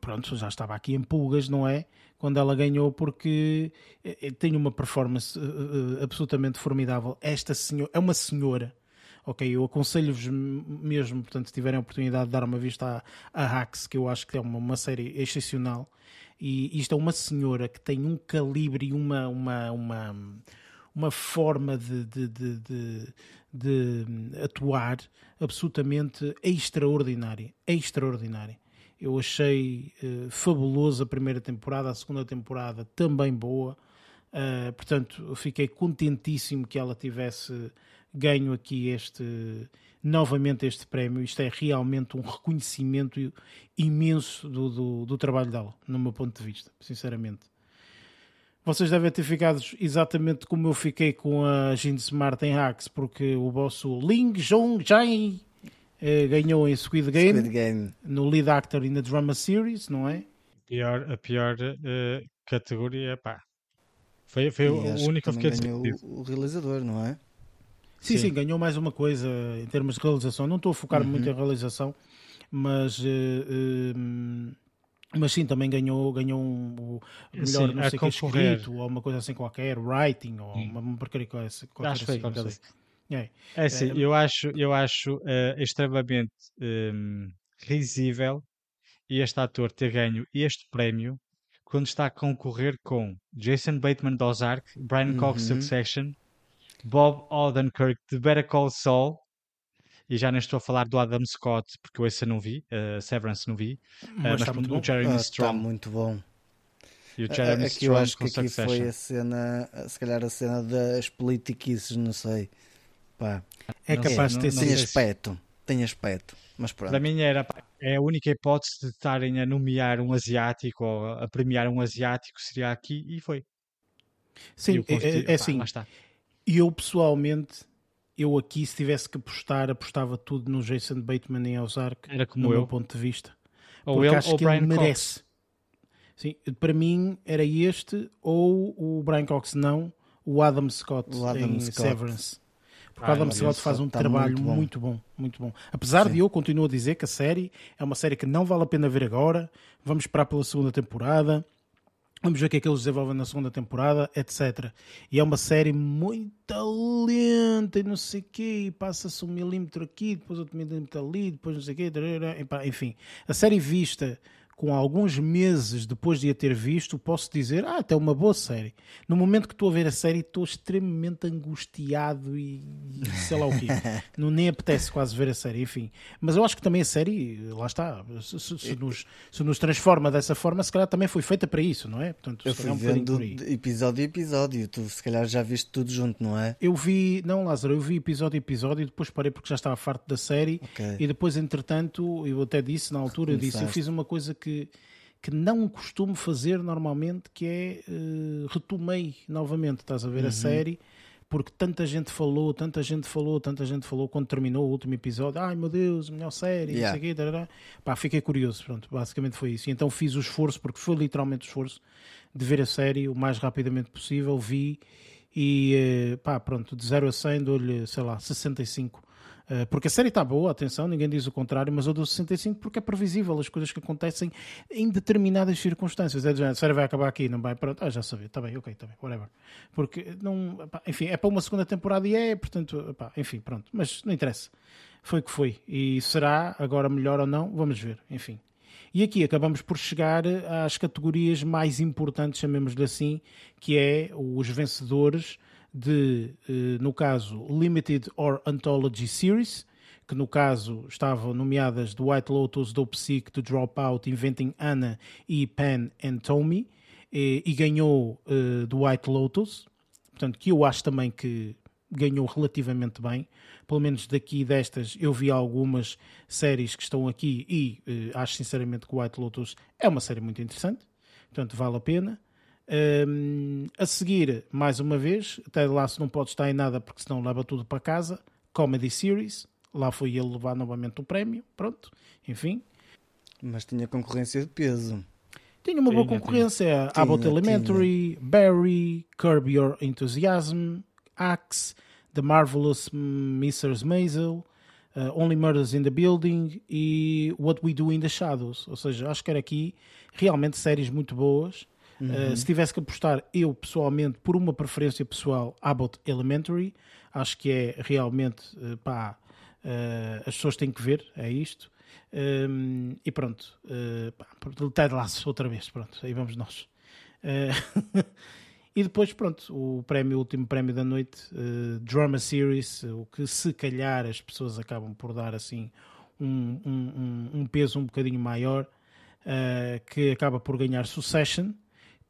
pronto, já estava aqui em pulgas, não é? Quando ela ganhou, porque eh, eh, tem uma performance uh, absolutamente formidável. Esta senhora é uma senhora, ok? Eu aconselho-vos mesmo, portanto, se tiverem a oportunidade de dar uma vista a, a Hacks, que eu acho que é uma, uma série excepcional. E isto é uma senhora que tem um calibre e uma, uma, uma, uma forma de, de, de, de de atuar absolutamente extraordinária. Extraordinária. Eu achei uh, fabuloso a primeira temporada, a segunda temporada também boa. Uh, portanto, fiquei contentíssimo que ela tivesse ganho aqui este novamente este prémio. Isto é realmente um reconhecimento imenso do, do, do, trabalho dela, no meu ponto de vista, sinceramente. Vocês devem ter ficado exatamente como eu fiquei com a Jean Smart em Hacks, porque o vosso Ling Jong Jai eh, ganhou em Squid Game, Squid Game, no Lead Actor in the Drama Series, não é? Pior, a pior uh, categoria, pá. Foi, foi o único que fiquei ganhou o realizador, não é? Sim, sim, sim, ganhou mais uma coisa em termos de realização. Não estou a focar uhum. muito em realização, mas. Uh, mas sim, também ganhou, ganhou um, melhor, sim, não sei que, escrito, ou uma coisa assim qualquer, writing, ou uma, uma porcaria qualquer, qualquer Acho assim. É, é assim, é, eu acho, eu acho uh, extremamente um, risível e este ator ter ganho este prémio quando está a concorrer com Jason Bateman de Ozark, Brian Cox de uhum. Succession, Bob Odenkirk de Better Call Saul, e já nem estou a falar do Adam Scott, porque eu esse não vi, uh, Severance não vi, uh, mas, mas o Jeremy ah, Strong. Está muito bom. E o Jeremy aqui Strong eu acho que aqui Succession. foi a cena, se calhar a cena das politiquices, não sei. Pá. É capaz de ter sido. Tem aspecto, tem aspecto. Mas pronto. Para mim era é a única hipótese de estarem a nomear um asiático ou a premiar um asiático seria aqui e foi. Sim, é, é, é assim. E eu pessoalmente, eu aqui se tivesse que apostar, apostava tudo no Jason Bateman em Ozark, era como no eu. meu ponto de vista. Ou porque ele, acho ou que Brian ele merece. Cox. Sim, para mim era este ou o Brian Cox, não o Adam Scott o Adam em Scott. Severance. Porque o Adam Scott faz um trabalho muito bom. muito bom, muito bom. Apesar Sim. de eu continuo a dizer que a série é uma série que não vale a pena ver agora, vamos esperar pela segunda temporada, vamos ver o que é que eles desenvolvem na segunda temporada, etc. E é uma série muito lenta e não sei o quê, passa-se um milímetro aqui, depois outro milímetro ali, depois não sei o quê, enfim. A série vista com alguns meses depois de a ter visto, posso dizer, ah, até uma boa série. No momento que estou a ver a série, estou extremamente angustiado e, e sei lá o quê. [laughs] Não nem apetece quase ver a série, enfim. Mas eu acho que também a série, lá está, se, se, se, nos, se nos, transforma dessa forma, se calhar também foi feita para isso, não é? Portanto, eu fui um vendo episódio a episódio, tu se calhar já viste tudo junto, não é? Eu vi, não Lázaro, eu vi episódio a episódio e depois parei porque já estava farto da série okay. e depois, entretanto, eu até disse na altura, eu disse, eu fiz uma coisa que que, não costumo fazer normalmente, que é uh, retomei novamente, estás a ver uhum. a série, porque tanta gente falou, tanta gente falou, tanta gente falou quando terminou o último episódio, ai meu Deus, melhor série, yeah. não sei o quê, pá, fiquei curioso, pronto, basicamente foi isso. E então fiz o esforço, porque foi literalmente o esforço de ver a série o mais rapidamente possível, vi e eh, pá, pronto, de 0 a 100 dou-lhe, sei lá, 65 eh, porque a série está boa, atenção, ninguém diz o contrário, mas eu dou 65 porque é previsível as coisas que acontecem em determinadas circunstâncias. É, a série vai acabar aqui, não vai? Pronto, ah, já sabia, está bem, ok, está bem, whatever. Porque, não, enfim, é para uma segunda temporada e é, portanto, enfim, pronto, mas não interessa. Foi o que foi. E será agora melhor ou não? Vamos ver, enfim. E aqui acabamos por chegar às categorias mais importantes, chamemos-lhe assim, que é os vencedores de, eh, no caso, Limited or Anthology Series, que no caso estavam nomeadas The White Lotus, Dope Sick, The Dropout, Inventing Anna e Pen and Tommy, e, e ganhou uh, The White Lotus, portanto, que eu acho também que ganhou relativamente bem. Pelo menos daqui destas eu vi algumas séries que estão aqui e uh, acho sinceramente que White Lotus é uma série muito interessante, portanto vale a pena. Um, a seguir, mais uma vez, até lá se não pode estar em nada porque senão leva tudo para casa. Comedy Series, lá foi ele levar novamente o prémio, pronto, enfim. Mas tinha concorrência de peso. Tinha uma boa concorrência. Tinha, Abbott Elementary, tinha. Barry, Curb Your Enthusiasm, Axe, The Marvelous Mrs. Maisel, uh, Only Murders in the Building e What We Do in the Shadows. Ou seja, acho que era aqui realmente séries muito boas Uhum. Uh, se tivesse que apostar, eu pessoalmente, por uma preferência pessoal, Abbott Elementary, acho que é realmente, uh, pá, uh, as pessoas têm que ver, é isto. Um, ehm, e pronto, uh, Ted Lasso outra vez, pronto, aí vamos nós. [laughs] e depois, pronto, o prémio, o último prémio da noite, Drama Series, o que se calhar as pessoas acabam por dar assim um, um, um peso um bocadinho maior, que acaba por ganhar Succession,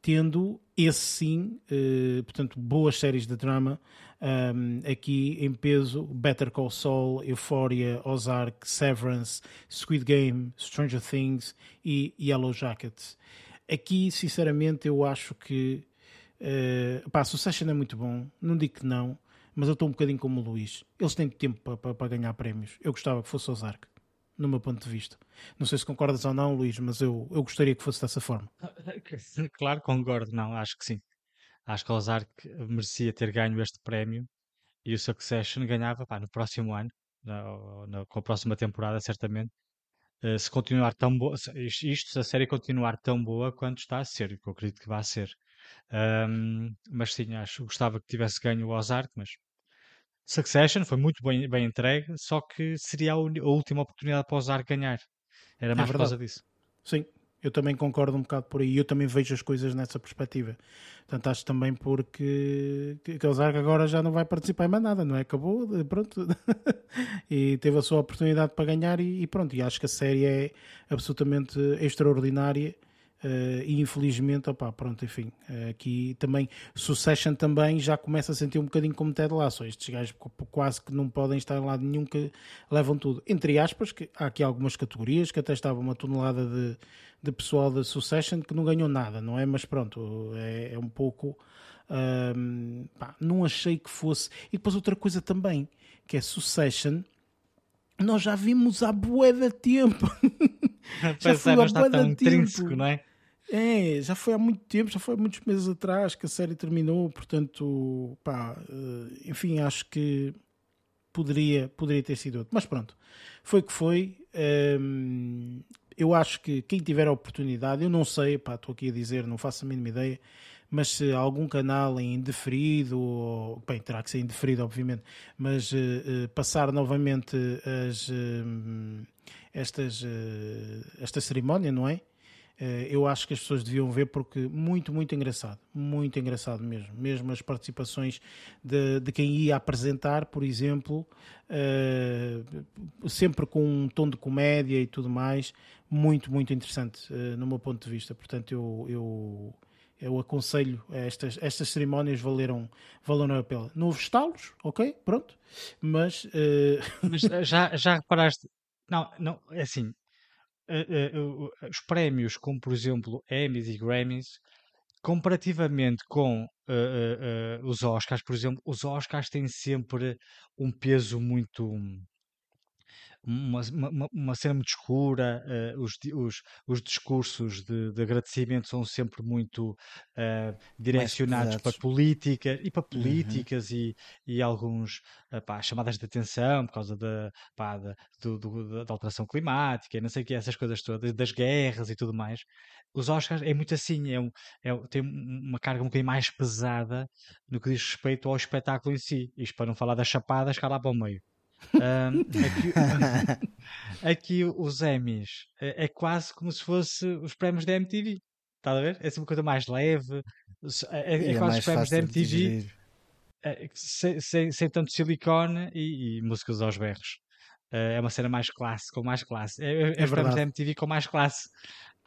tendo esse sim, uh, portanto, boas séries de drama um, aqui em peso: Better Call Saul, Euphoria, Ozark, Severance, Squid Game, Stranger Things e Yellow Jackets. Aqui, sinceramente, eu acho que uh, pá, Succession é muito bom, não digo que não, mas eu estou um bocadinho como o Luís. Eles têm tempo para ganhar prémios. Eu gostava que fosse Ozark no meu ponto de vista. Não sei se concordas ou não, Luís, mas eu, eu gostaria que fosse dessa forma. [laughs] Claro, concordo, não, acho que sim. Acho que o Ozark merecia ter ganho este prémio e o Succession ganhava pá, no próximo ano, na, na, com a próxima temporada, certamente. Uh, se continuar tão boa, isto, se a série continuar tão boa quanto está a ser, que eu acredito que vai ser. Um, mas sim, acho gostava que tivesse ganho o Ozark, mas Succession foi muito bem, bem entregue, só que seria a, a última oportunidade para o Ozark ganhar. Era é mais é por causa disso. Sim, eu também concordo um bocado por aí. Eu também vejo as coisas nessa perspectiva. Portanto, acho também porque que agora já não vai participar em mais nada, não é? Acabou, pronto. [laughs] e teve a sua oportunidade para ganhar e, e, pronto. E acho que a série é absolutamente extraordinária. Uh, e infelizmente, opá, pronto, enfim, uh, aqui também Succession também já começa a sentir um bocadinho como Ted Lasso. Estes gajos quase que não podem estar em lado nenhum que levam tudo. Entre aspas, que há aqui algumas categorias que até estava uma tonelada de, de pessoal da Succession que não ganhou nada, não é? Mas pronto, é, é um pouco. Um, pá, não achei que fosse. E depois outra coisa também, que é Succession. Nós já vimos há bué de tempo. [laughs] já foi há bué de tempo. não é? É, já foi há muito tempo, já foi há muitos meses atrás que a série terminou, portanto, pá, eh, enfim, acho que poderia, poderia ter sido outro. Mas pronto, foi o que foi. Um, eu acho que quem tiver a oportunidade, eu não sei, pá, estou aqui a dizer, não faço a mínima ideia, mas se algum canal em indeferido, ou, bem, terá que ser indeferido, obviamente, mas uh, uh, passar novamente as, uh, estas, esta cerimónia, não é? Eh, eu acho que as pessoas deviam ver porque muito, muito engraçado, muito engraçado mesmo. Mesmo as participações de, de quem ia apresentar, por exemplo, uh, sempre com um tom de comédia e tudo mais, muito, muito interessante uh, no meu ponto de vista. Portanto, eu, eu, eu aconselho estas, estas cerimónias valeram, valeram a pena. Não houve estalos, ok, pronto, mas... Uh... Mas já, já reparaste, não, não, é assim, uh, uh, os prémios, como por exemplo Emmys e Grammys, comparativamente com os Oscars, por exemplo, os Oscars têm sempre um peso muito uma, uma, uma cena muito escura, uh, os, os, os discursos de, de, agradecimento são sempre muito uh, direcionados para política e para uhum. políticas uhum. e, e alguns uh, pá, chamadas de atenção por causa da, pá, da, do, do, da alteração climática e não sei o que, essas coisas todas, das guerras e tudo mais. Os Oscars é muito assim, é, um, é tem uma carga um bocadinho mais pesada no que diz respeito ao espetáculo em si. Isto para não falar das chapadas cá lá para o meio. Um, aqui, [laughs] aqui, os Emmys é, é, quase como se fosse os prémios da MTV. Está a ver? É uma coisa mais leve. É, é, é quase os prémios da MTV é, sem, sem, sem, tanto silicone e, e, músicas aos berros. Uh, é uma cena mais classe, com mais classe. É, é, é os prémios da MTV com mais classe.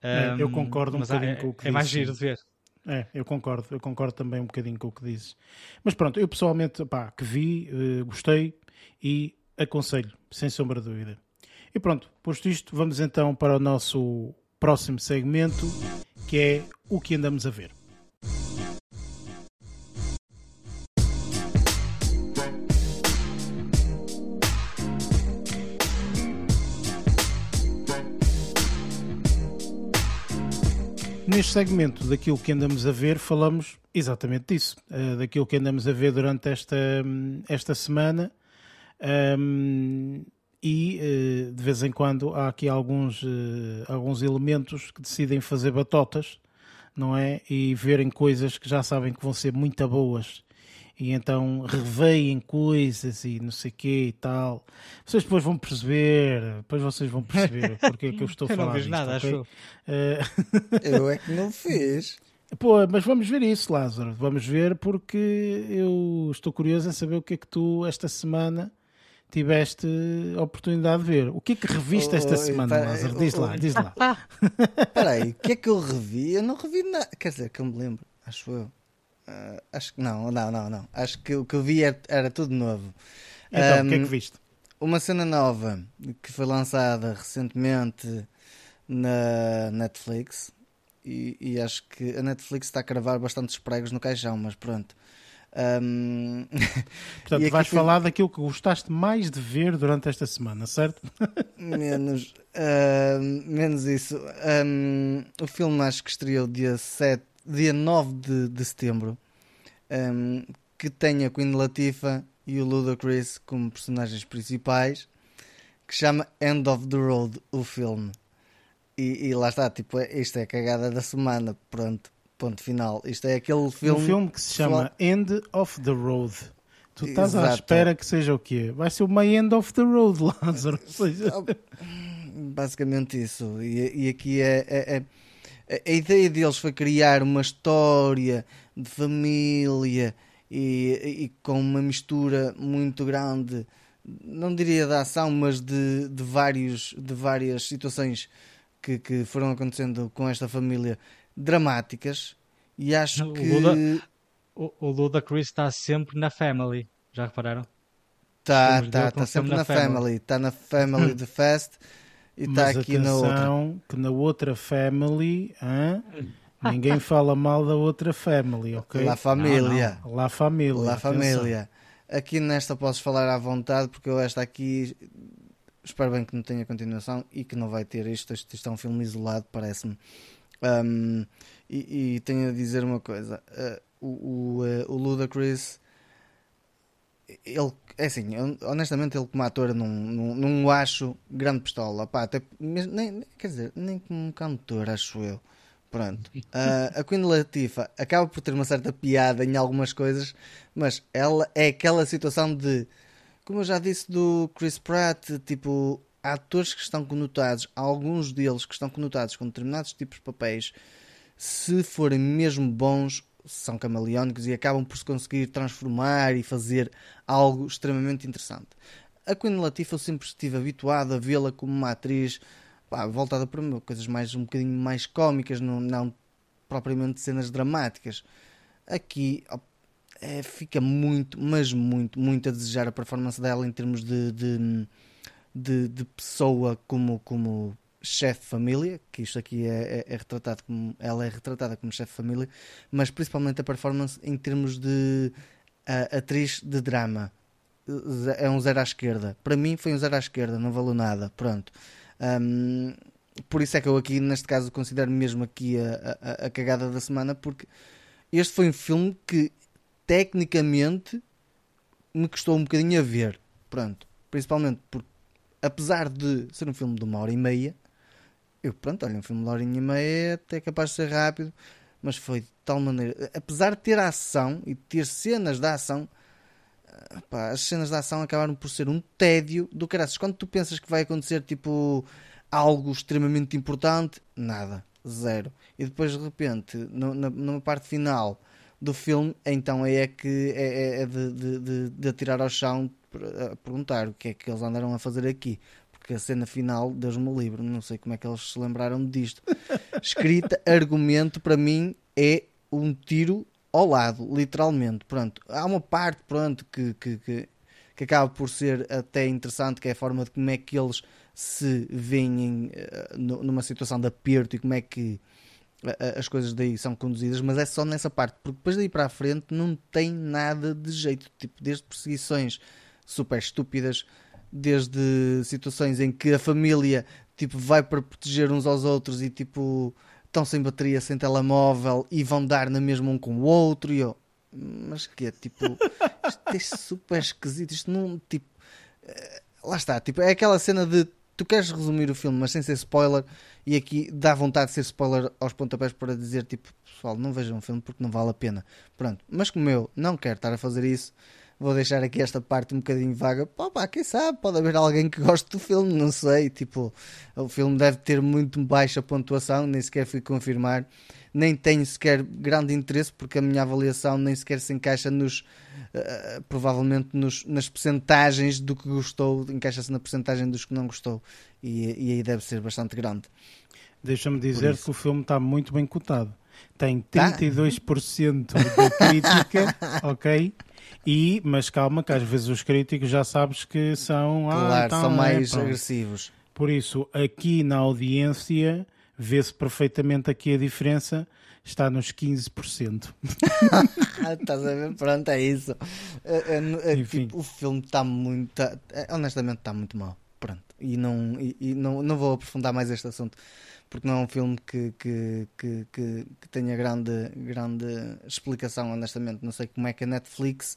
Um, eu concordo um bocadinho é, com o que É mais giro de ver. É, eu concordo, eu concordo também um bocadinho com o que dizes. Mas pronto, eu pessoalmente, pá, que vi, uh, gostei e aconselho, sem sombra de dúvida. E pronto, posto isto, vamos então para o nosso próximo segmento, que é o que andamos a ver. Neste segmento daquilo que andamos a ver, falamos exatamente disso, eh, daquilo que andamos a ver durante esta, esta semana um, e uh, de vez em quando há aqui alguns, uh, alguns elementos que decidem fazer batotas, não é? E verem coisas que já sabem que vão ser muito boas e então reveem coisas e não sei o quê e tal. Vocês depois vão perceber, depois vocês vão perceber [laughs] porque é que eu estou a falar. Eu não fiz nada, okay? acho. Uh... eu é [laughs] que não fiz. Pô, mas vamos ver isso, Lázaro. Vamos ver porque eu estou curioso em saber o que é que tu esta semana tiveste a oportunidade de ver. O que é que reviste esta oh, semana, pera, Lázaro? Diz oh, lá, diz lá. [laughs] Espera aí, o que é que eu revi? Eu não revi nada. Quer dizer, que eu me lembro, acho eu. Uh, acho que não, não, não, não. Acho que o que eu vi era, era tudo novo. Então, um, o que é que viste? Uma cena nova que foi lançada recentemente na Netflix. E, e acho que a Netflix está a cravar bastantes pregos no caixão, mas pronto. Um... [laughs] Portanto, vais foi... falar daquilo que gostaste mais de ver durante esta semana, certo? [laughs] menos, uh, menos isso. Um, o filme acho que estreou dia, 7, dia 9 de, de setembro, um, que tem a Queen Latifah e o Ludacris como personagens principais, que chama End of the Road, o filme. E, e lá está, tipo, é, isto é a cagada da semana, pronto. Ponto final. Isto é aquele filme. Um filme que se chama End of the Road. Tu estás Exato. à espera que seja o quê? Vai ser My End of the Road, [laughs] Lázaro. [laughs] basicamente isso. E, e aqui é, é, é, a ideia deles foi criar uma história de família e, e com uma mistura muito grande, não diria de ação, mas de, de, vários, de várias situações que, que foram acontecendo com esta família dramáticas. E acho que. O Luda, o, o Luda Chris está sempre na Family. Já repararam? Tá, tá, tá sempre na, na Family. Está na Family de Fast e está aqui na outra. que na outra Family, hein? ninguém [laughs] fala mal da outra Family, ok? La Família. Não, não. La Família. La Família. Aqui nesta posso falar à vontade porque eu esta aqui espero bem que não tenha continuação e que não vai ter isto. Isto, isto é um filme isolado, parece-me. Um, e, e, tenho a dizer uma coisa: uh, o, o, uh, o Ludacris ele, é assim, honestamente, ele como ator não, não, não acho grande pistola. Pá, até, nem, quer dizer, nem como cantor, acho eu. Pronto. Uh, a Queen Latifah acaba por ter uma certa piada em algumas coisas, mas ela é aquela situação de, como eu já disse do Chris Pratt, tipo, atores que estão conotados, alguns deles que estão conotados com determinados tipos de papéis, se forem mesmo bons, são camaleónicos e acabam por se conseguir transformar e fazer algo extremamente interessante. A Queen Latifah eu sempre estive habituado a vê-la como uma atriz pá, voltada para coisas mais um bocadinho mais cómicas, não, não propriamente cenas dramáticas. Aqui é, fica muito, mas muito, muito a desejar a performance dela em termos de, de, de, de pessoa como, como chefe de família, que isto aqui é, é, é, retratado como ela é retratada como chefe de família, mas principalmente a performance em termos de uh, atriz de drama. É um zero à esquerda. Para mim foi um zero à esquerda, não valeu nada. Pronto. Um, por isso é que eu aqui, neste caso, considero mesmo aqui a, a, a cagada da semana, porque este foi um filme que tecnicamente me custou um bocadinho a ver. Pronto. Principalmente porque, apesar de ser um filme de uma hora e meia, eu, pronto, olha, um filme de hora e meia até capaz de ser rápido, mas foi de tal maneira. Apesar de ter ação e ter cenas de ação, ah, as cenas de ação acabaram por ser um tédio do caraças. Quando tu pensas que vai acontecer tipo algo extremamente importante, nada, zero. E depois de repente, no, na, numa parte final do filme, então aí é que é, é, é de, de, de, de atirar ao chão a perguntar o que é que eles andaram a fazer aqui porque a cena final, Deus me livre, não sei como é que eles se lembraram disto. [laughs] Escrita, argumento, para mim é um tiro ao lado, literalmente. Pronto, há uma parte, pronto, que, que, que, que acaba por ser até interessante, que é a forma de como é que eles se veem uh, numa situação de aperto e como é que uh, as coisas daí são conduzidas, mas é só nessa parte, porque depois daí para a frente não tem nada de jeito, tipo, desde perseguições super estúpidas desde situações em que a família tipo vai para proteger uns aos outros e tipo estão sem bateria, sem telemóvel e vão dar na mesma um com o outro e eu, mas que é tipo, [laughs] isto é super esquisito, isto não tipo, eh, lá está, tipo, é aquela cena de tu queres resumir o filme, mas sem ser spoiler, e aqui dá vontade de ser spoiler aos pontapés para dizer tipo, pessoal, não vejam o filme porque não vale a pena. Pronto, mas como eu não quero estar a fazer isso, vou deixar aqui esta parte um bocadinho vaga. Pá, quem sabe, pode haver alguém que goste do filme, não sei. Tipo, o filme deve ter muito baixa pontuação, nem sequer fui confirmar. Nem tenho sequer grande interesse, porque a minha avaliação nem sequer se encaixa nos. Uh, provavelmente nos, nas percentagens do que gostou, encaixa-se na percentagem dos que não gostou. E, e aí deve ser bastante grande. Deixa-me dizer que o filme está muito bem cotado. Tem 32% tá. de crítica, [laughs] ok? E, mas calma, que às vezes os críticos já sabes que são, ah, claro, ah, então, são mais é, agressivos. Por isso, aqui na audiência, vê-se perfeitamente aqui a diferença está nos 15%. [laughs] Estás a ver? Pronto, é isso. É, é, é, tipo, o filme está muito. Honestamente, está muito mal. E, não, e, e, não, não vou aprofundar mais este assunto porque não é um filme que, que, que, que, que tenha grande, grande explicação, honestamente. Não sei como é que a Netflix.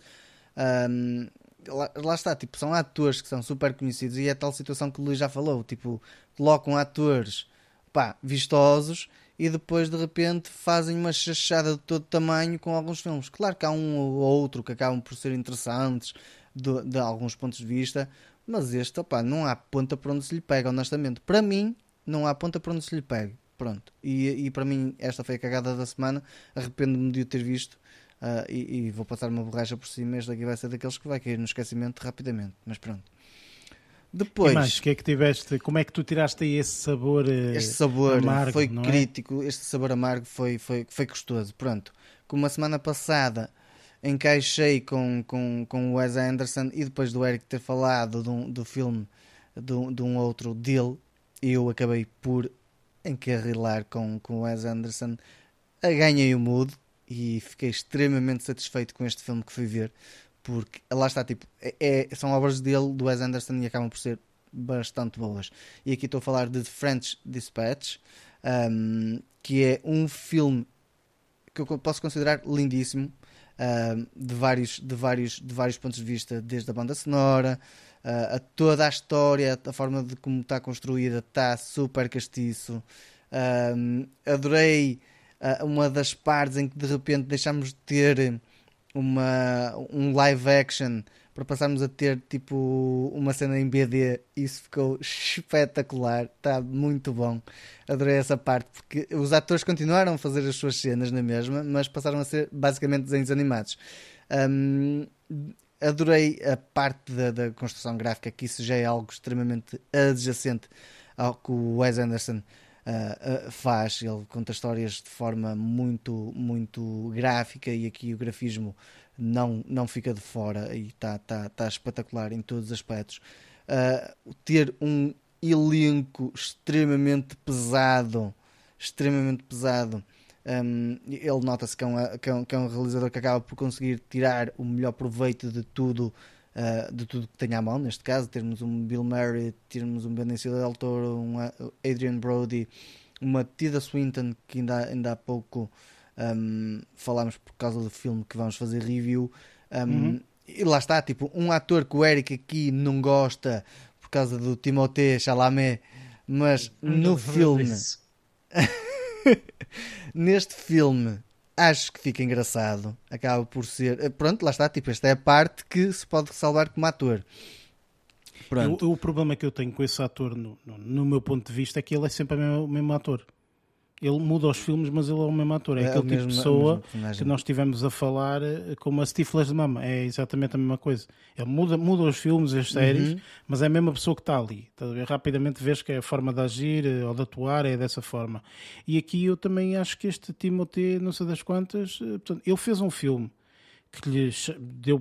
Um, lá, lá, está, tipo, são atores que são super conhecidos e é tal situação que o Luís já falou, tipo, colocam atores pá, vistosos e depois de repente fazem uma chachada de todo tamanho com alguns filmes. Claro que há um ou outro que acabam por ser interessantes de, de alguns pontos de vista, Mas este, opá, não há ponta para onde se lhe pega, honestamente. Para mim, não há ponta para onde se lhe pega. Pronto. E, e para mim, esta foi a cagada da semana. Arrependo-me de o ter visto. Uh, e, e, vou passar uma borracha por cima. Este aqui vai ser daqueles que vai cair no esquecimento rapidamente. Mas pronto. Depois, e mais, que é que tiveste? Como é que tu tiraste aí esse sabor? Uh, este sabor amargo, foi é? crítico. É? Este sabor amargo foi, foi, foi gostoso. Pronto. Como a semana passada encaixei com, com, com o Wes Anderson e depois do Eric ter falado do, do filme de, de um outro deal, eu acabei por encarrilar com, com o Wes Anderson. Ganhei o mood e fiquei extremamente satisfeito com este filme que fui ver, porque lá está, tipo, é, é, são obras dele, do Wes Anderson, e acabam por ser bastante boas. E aqui estou a falar de The French Dispatch, um, que é um filme que eu posso considerar lindíssimo, um, de, vários, de, vários, de vários pontos de vista, desde a banda sonora, uh, a toda a história, a forma de como está construída, está super castiço. Um, adorei uh, uma das partes em que de repente deixámos de ter uma, um live action para passarmos a ter tipo uma cena em BD. Isso ficou espetacular, está muito bom. Adorei essa parte porque os atores continuaram a fazer as suas cenas na mesma, mas passaram a ser basicamente desenhos animados. Um, adorei a parte da, da, construção gráfica, que isso já é algo extremamente adjacente ao que o Wes Anderson uh, uh, faz. Ele conta histórias de forma muito, muito gráfica e aqui o grafismo não, não fica de fora e está tá, tá espetacular em todos os aspectos. Uh, ter um elenco extremamente pesado, extremamente pesado. Um, ele nota-se que, é um, que, é um, que é um realizador que acaba por conseguir tirar o melhor proveito de tudo uh, de tudo que tem à mão, neste caso, termos um Bill Murray, termos um Benicio del Toro, um Adrian Brody, uma Tida Swinton, que ainda, ainda há pouco um, falámos por causa do filme que vamos fazer review. Um, uhum. E lá está, tipo, um ator que o Eric aqui não gosta por causa do Timothée Chalamet, mas no filme. [laughs] neste filme acho que fica engraçado. Acaba por ser. Eh, pronto, lá está. Tipo, esta é a parte que se pode salvar como ator. Pronto. Eu, o problema que eu tenho com esse ator, no, no, no meu ponto de vista, é que ele é sempre o mesmo ator. Ele muda os filmes, mas ele é o mesmo ator. É, é aquele tipo de pessoa que nós estivemos a falar eh, como a Stiflas de Mama. É exatamente a mesma coisa. Ele muda, muda os filmes, as séries, uhum. mas é a mesma pessoa que está ali. Rapidamente vês que é a forma de agir eh, ou de atuar é dessa forma. E aqui eu também acho que este Timothy, não sei das quantas, eh, portanto, ele fez um filme que lhe deu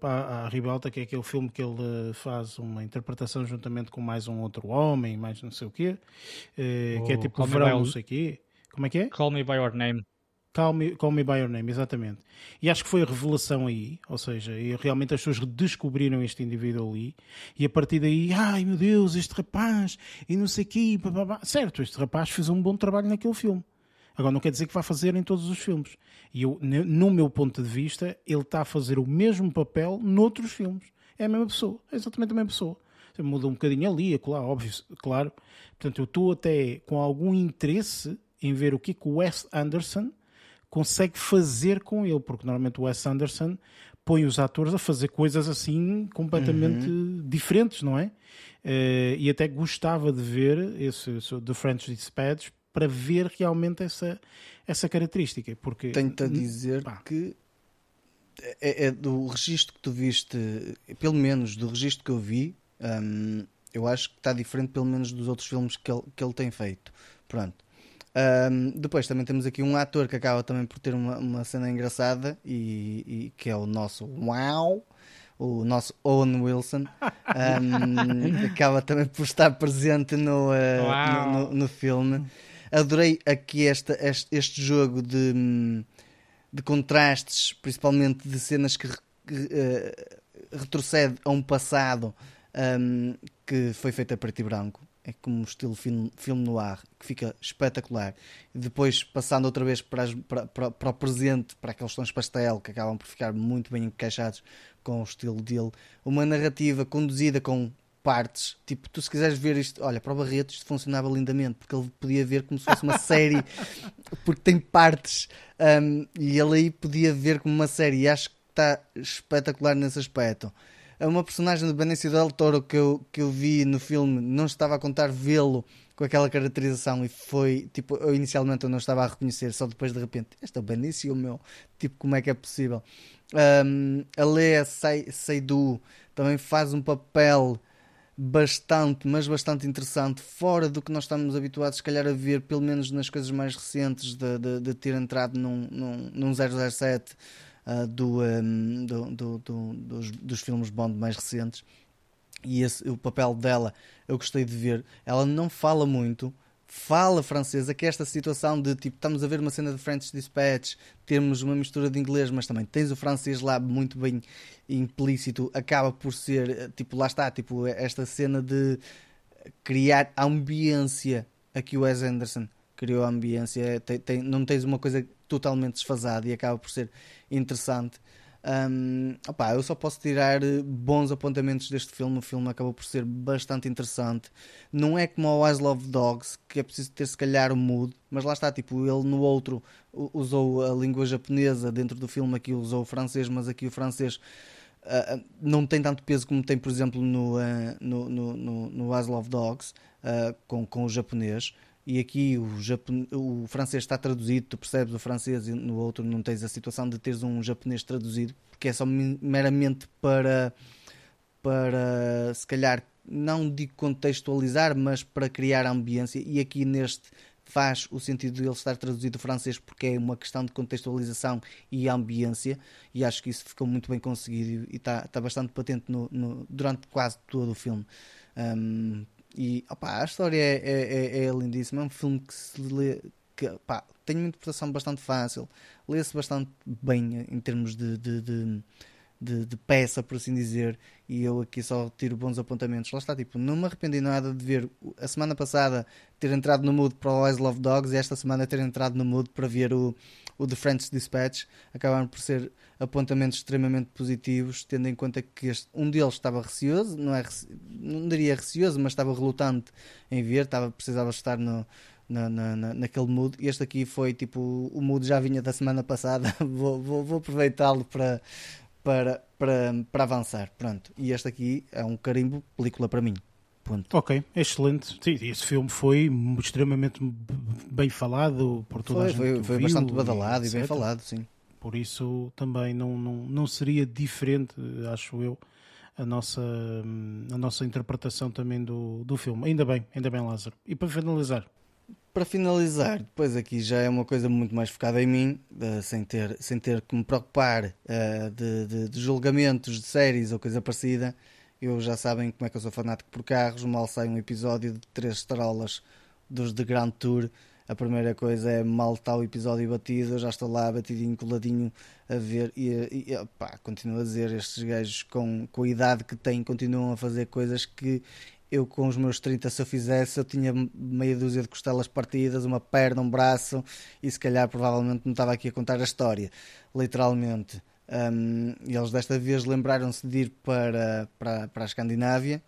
para a Ribalta, que é aquele filme que ele faz uma interpretação juntamente com mais um outro homem, mais não sei o quê, oh, que é tipo verão, não sei o quê. Como é que é? Call Me By Your Name. Call me, Call me By Your Name, exatamente. E acho que foi a revelação aí, ou seja, realmente as pessoas descobriram este indivíduo ali, e a partir daí, ai meu Deus, este rapaz, e não sei o quê, certo, este rapaz fez um bom trabalho naquele filme. Agora, não quer dizer que vai fazer em todos os filmes. E eu, no meu ponto de vista, ele está a fazer o mesmo papel noutros filmes. É a mesma pessoa, é exatamente a mesma pessoa. Muda um bocadinho ali, acolá, óbvio, claro. Portanto, eu estou até com algum interesse em ver o que, é que o Wes Anderson consegue fazer com ele, porque normalmente o Wes Anderson põe os atores a fazer coisas assim completamente uhum. diferentes, não é? Uh, e até gostava de ver esse, esse The French Dispatch para ver realmente essa, essa característica. Porque, Tenho-te a dizer pá. que é, é, do registro que tu viste, pelo menos do registro que eu vi, hum, eu acho que está diferente pelo menos dos outros filmes que ele, que ele tem feito. Pronto. Um, depois também temos aqui um ator que acaba também por ter uma, uma cena engraçada e, e, que é o nosso Wow, o nosso Owen Wilson, [laughs] um, acaba também por estar presente no, uh, no, no, no, filme. Adorei aqui esta, este, este jogo de, de contrastes, principalmente de cenas que uh, retrocede a um passado um, que foi feito a preto e branco. É como um estilo filme, filme no ar, que fica espetacular. E depois, passando outra vez para, as, para, para, para, o presente, para aqueles tons pastel, que acabam por ficar muito bem encaixados com o estilo dele. Uma narrativa conduzida com partes. Tipo, tu se quiseres ver isto, olha, para o Barreto isto funcionava lindamente, porque ele podia ver como se fosse uma série, [laughs] porque tem partes, um, e ele aí podia ver como uma série, e acho que está espetacular nesse aspecto. uma personagem do Benicio del Toro que eu, que eu vi no filme, não estava a contar vê-lo com aquela caracterização e foi, tipo, eu inicialmente eu não estava a reconhecer, só depois de repente, este é o Benicio, meu, tipo, como é que é possível? Um, a Lea Seydoux também faz um papel bastante, mas bastante interessante, fora do que nós estamos habituados, se calhar, a ver, pelo menos nas coisas mais recentes, de, de, de ter entrado num, num, num 007 uh, do, um, do, do, do, dos, dos filmes Bond mais recentes. E esse, o papel dela eu gostei de ver. Ela não fala muito, fala francesa, que é esta situação de tipo, estamos a ver uma cena de French Dispatch, temos uma mistura de inglês, mas também tens o francês lá muito bem implícito, acaba por ser, tipo, lá está, tipo, esta cena de criar ambiência aqui o Wes Anderson criou a ambiência, tem, tem, não tens uma coisa totalmente desfasada e acaba por ser interessante. Um, opa, eu só posso tirar bons apontamentos deste filme. O filme acabou por ser bastante interessante. Não é como o Eyes Love Dogs, que é preciso ter se calhar o mood, mas lá está, tipo, ele no outro usou a língua japonesa, dentro do filme aqui usou o francês, mas aqui o francês uh, não tem tanto peso como tem, por exemplo, no, uh, no, no, no, no Eyes Love Dogs, uh, com, com o japonês e aqui o, o francês está traduzido, tu percebes o francês e no outro não tens a situação de teres um japonês traduzido, porque é só meramente para, para se calhar, não digo contextualizar, mas para criar ambiência. E aqui neste faz o sentido de ele estar traduzido francês porque é uma questão de contextualização e ambiência e acho que isso ficou muito bem conseguido e está, está bastante patente no, no, durante quase todo o filme um, e opa, a história é, é, é, é, lindíssima. É um filme que se lê. Que, opa, tem uma interpretação bastante fácil, lê-se bastante bem em termos de, de, de, de, de peça, por assim dizer. E eu aqui só tiro bons apontamentos. Lá está, tipo, não me arrependi nada de ver a semana passada ter entrado no mood para o Eyes Love Dogs e esta semana ter entrado no mood para ver o, o The French Dispatch. Acabaram por ser apontamentos extremamente positivos, tendo em conta que este, um deles estava receoso, não, é, não diria receoso, mas estava relutante em ver, estava, precisava estar no, na, na, naquele mood. Este aqui foi tipo: o mood já vinha da semana passada, [laughs] vou, vou, vou aproveitá-lo para, para, para, para avançar. Pronto, e este aqui é um carimbo película para mim. Ponto. Ok, excelente. Sim, esse filme foi extremamente bem falado por toda foi, a gente. Foi, foi viu, bastante badalado e, e bem falado, sim. Por isso também não, não, não seria diferente, acho eu, a nossa, a nossa interpretação também do, do filme. Ainda bem, ainda bem, Lázaro. E para finalizar? Para finalizar, depois aqui já é uma coisa muito mais focada em mim, uh, sem, ter, sem ter que me preocupar uh, de, de, de, julgamentos de séries ou coisa parecida. Eu já sabem como é que eu sou fanático por carros. Mal sai um episódio de três estrelas dos de Grand Tour a primeira coisa é mal está o episódio batido, eu já estou lá batidinho, coladinho a ver e, e continuo a dizer, estes gajos com, com a idade que têm continuam a fazer coisas que eu com os meus 30 se eu fizesse eu tinha meia dúzia de costelas partidas, uma perna, um braço e se calhar provavelmente não estava aqui a contar a história, literalmente. Um, e eles desta vez lembraram-se de ir para, para, para a Escandinávia,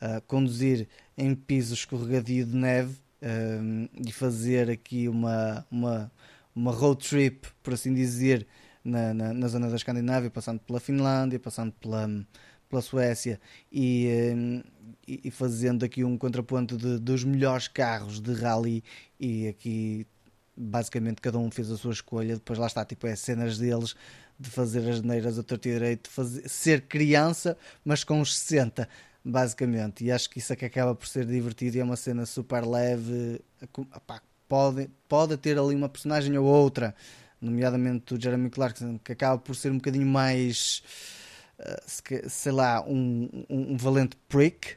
uh, conduzir em piso escorregadio de neve um, e fazer aqui uma, uma, uma road trip, por assim dizer, na, na, na, zona da Escandinávia, passando pela Finlândia, passando pela, pela Suécia e, e, fazendo aqui um contraponto de, dos melhores carros de rally e aqui basicamente cada um fez a sua escolha, depois lá está, tipo, é cenas deles de fazer as neiras a torto e direito, fazer, ser criança, mas com os 60 basicamente. E acho que isso é que acaba por ser divertido e é uma cena super leve. pode, pode ter ali uma personagem ou outra, nomeadamente o Jeremy Clarkson, que acaba por ser um bocadinho mais, uh, sei lá, um, um, um valente prick.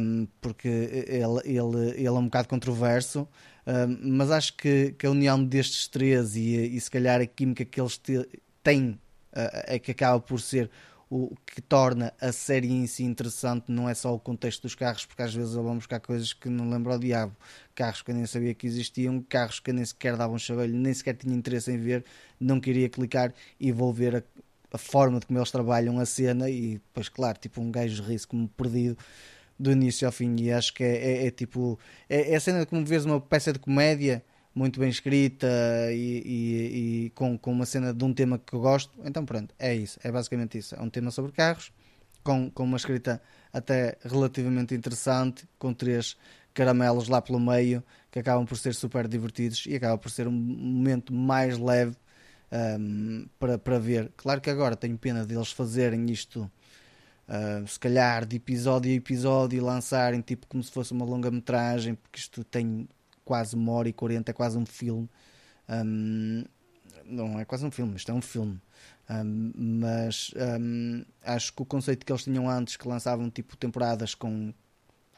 Um, porque ele, ele, ele é um bocado controverso, um, mas acho que, que, a união destes três e, e se calhar a química que eles te, têm uh, é que acaba por ser o que torna a série em si interessante não é só o contexto dos carros, porque às vezes vão buscar coisas que não lembro ao diabo. Carros que eu nem sabia que existiam, carros que eu nem sequer davam um chaveiro, nem sequer tinha interesse em ver, não queria clicar e vou ver a, a forma de como eles trabalham a cena e depois, claro, tipo um gajo ri como perdido do início ao fim. E acho que é, é, é tipo, é, é a cena de como vês uma peça de comédia muito bem escrita e, e, e, com, com uma cena de um tema que eu gosto, então pronto, é isso, é basicamente isso. É um tema sobre carros, com, com uma escrita até relativamente interessante, com três caramelos lá pelo meio que acabam por ser super divertidos e acaba por ser um momento mais leve um, para, para ver. Claro que agora tenho pena deles fazerem isto, uh, se calhar de episódio a episódio e lançarem tipo como se fosse uma longa-metragem, porque isto tem quase uma hora e quarenta, é quase um filme. Um, não é quase um filme, isto é um filme. Um, mas um, acho que o conceito que eles tinham antes, que lançavam tipo temporadas com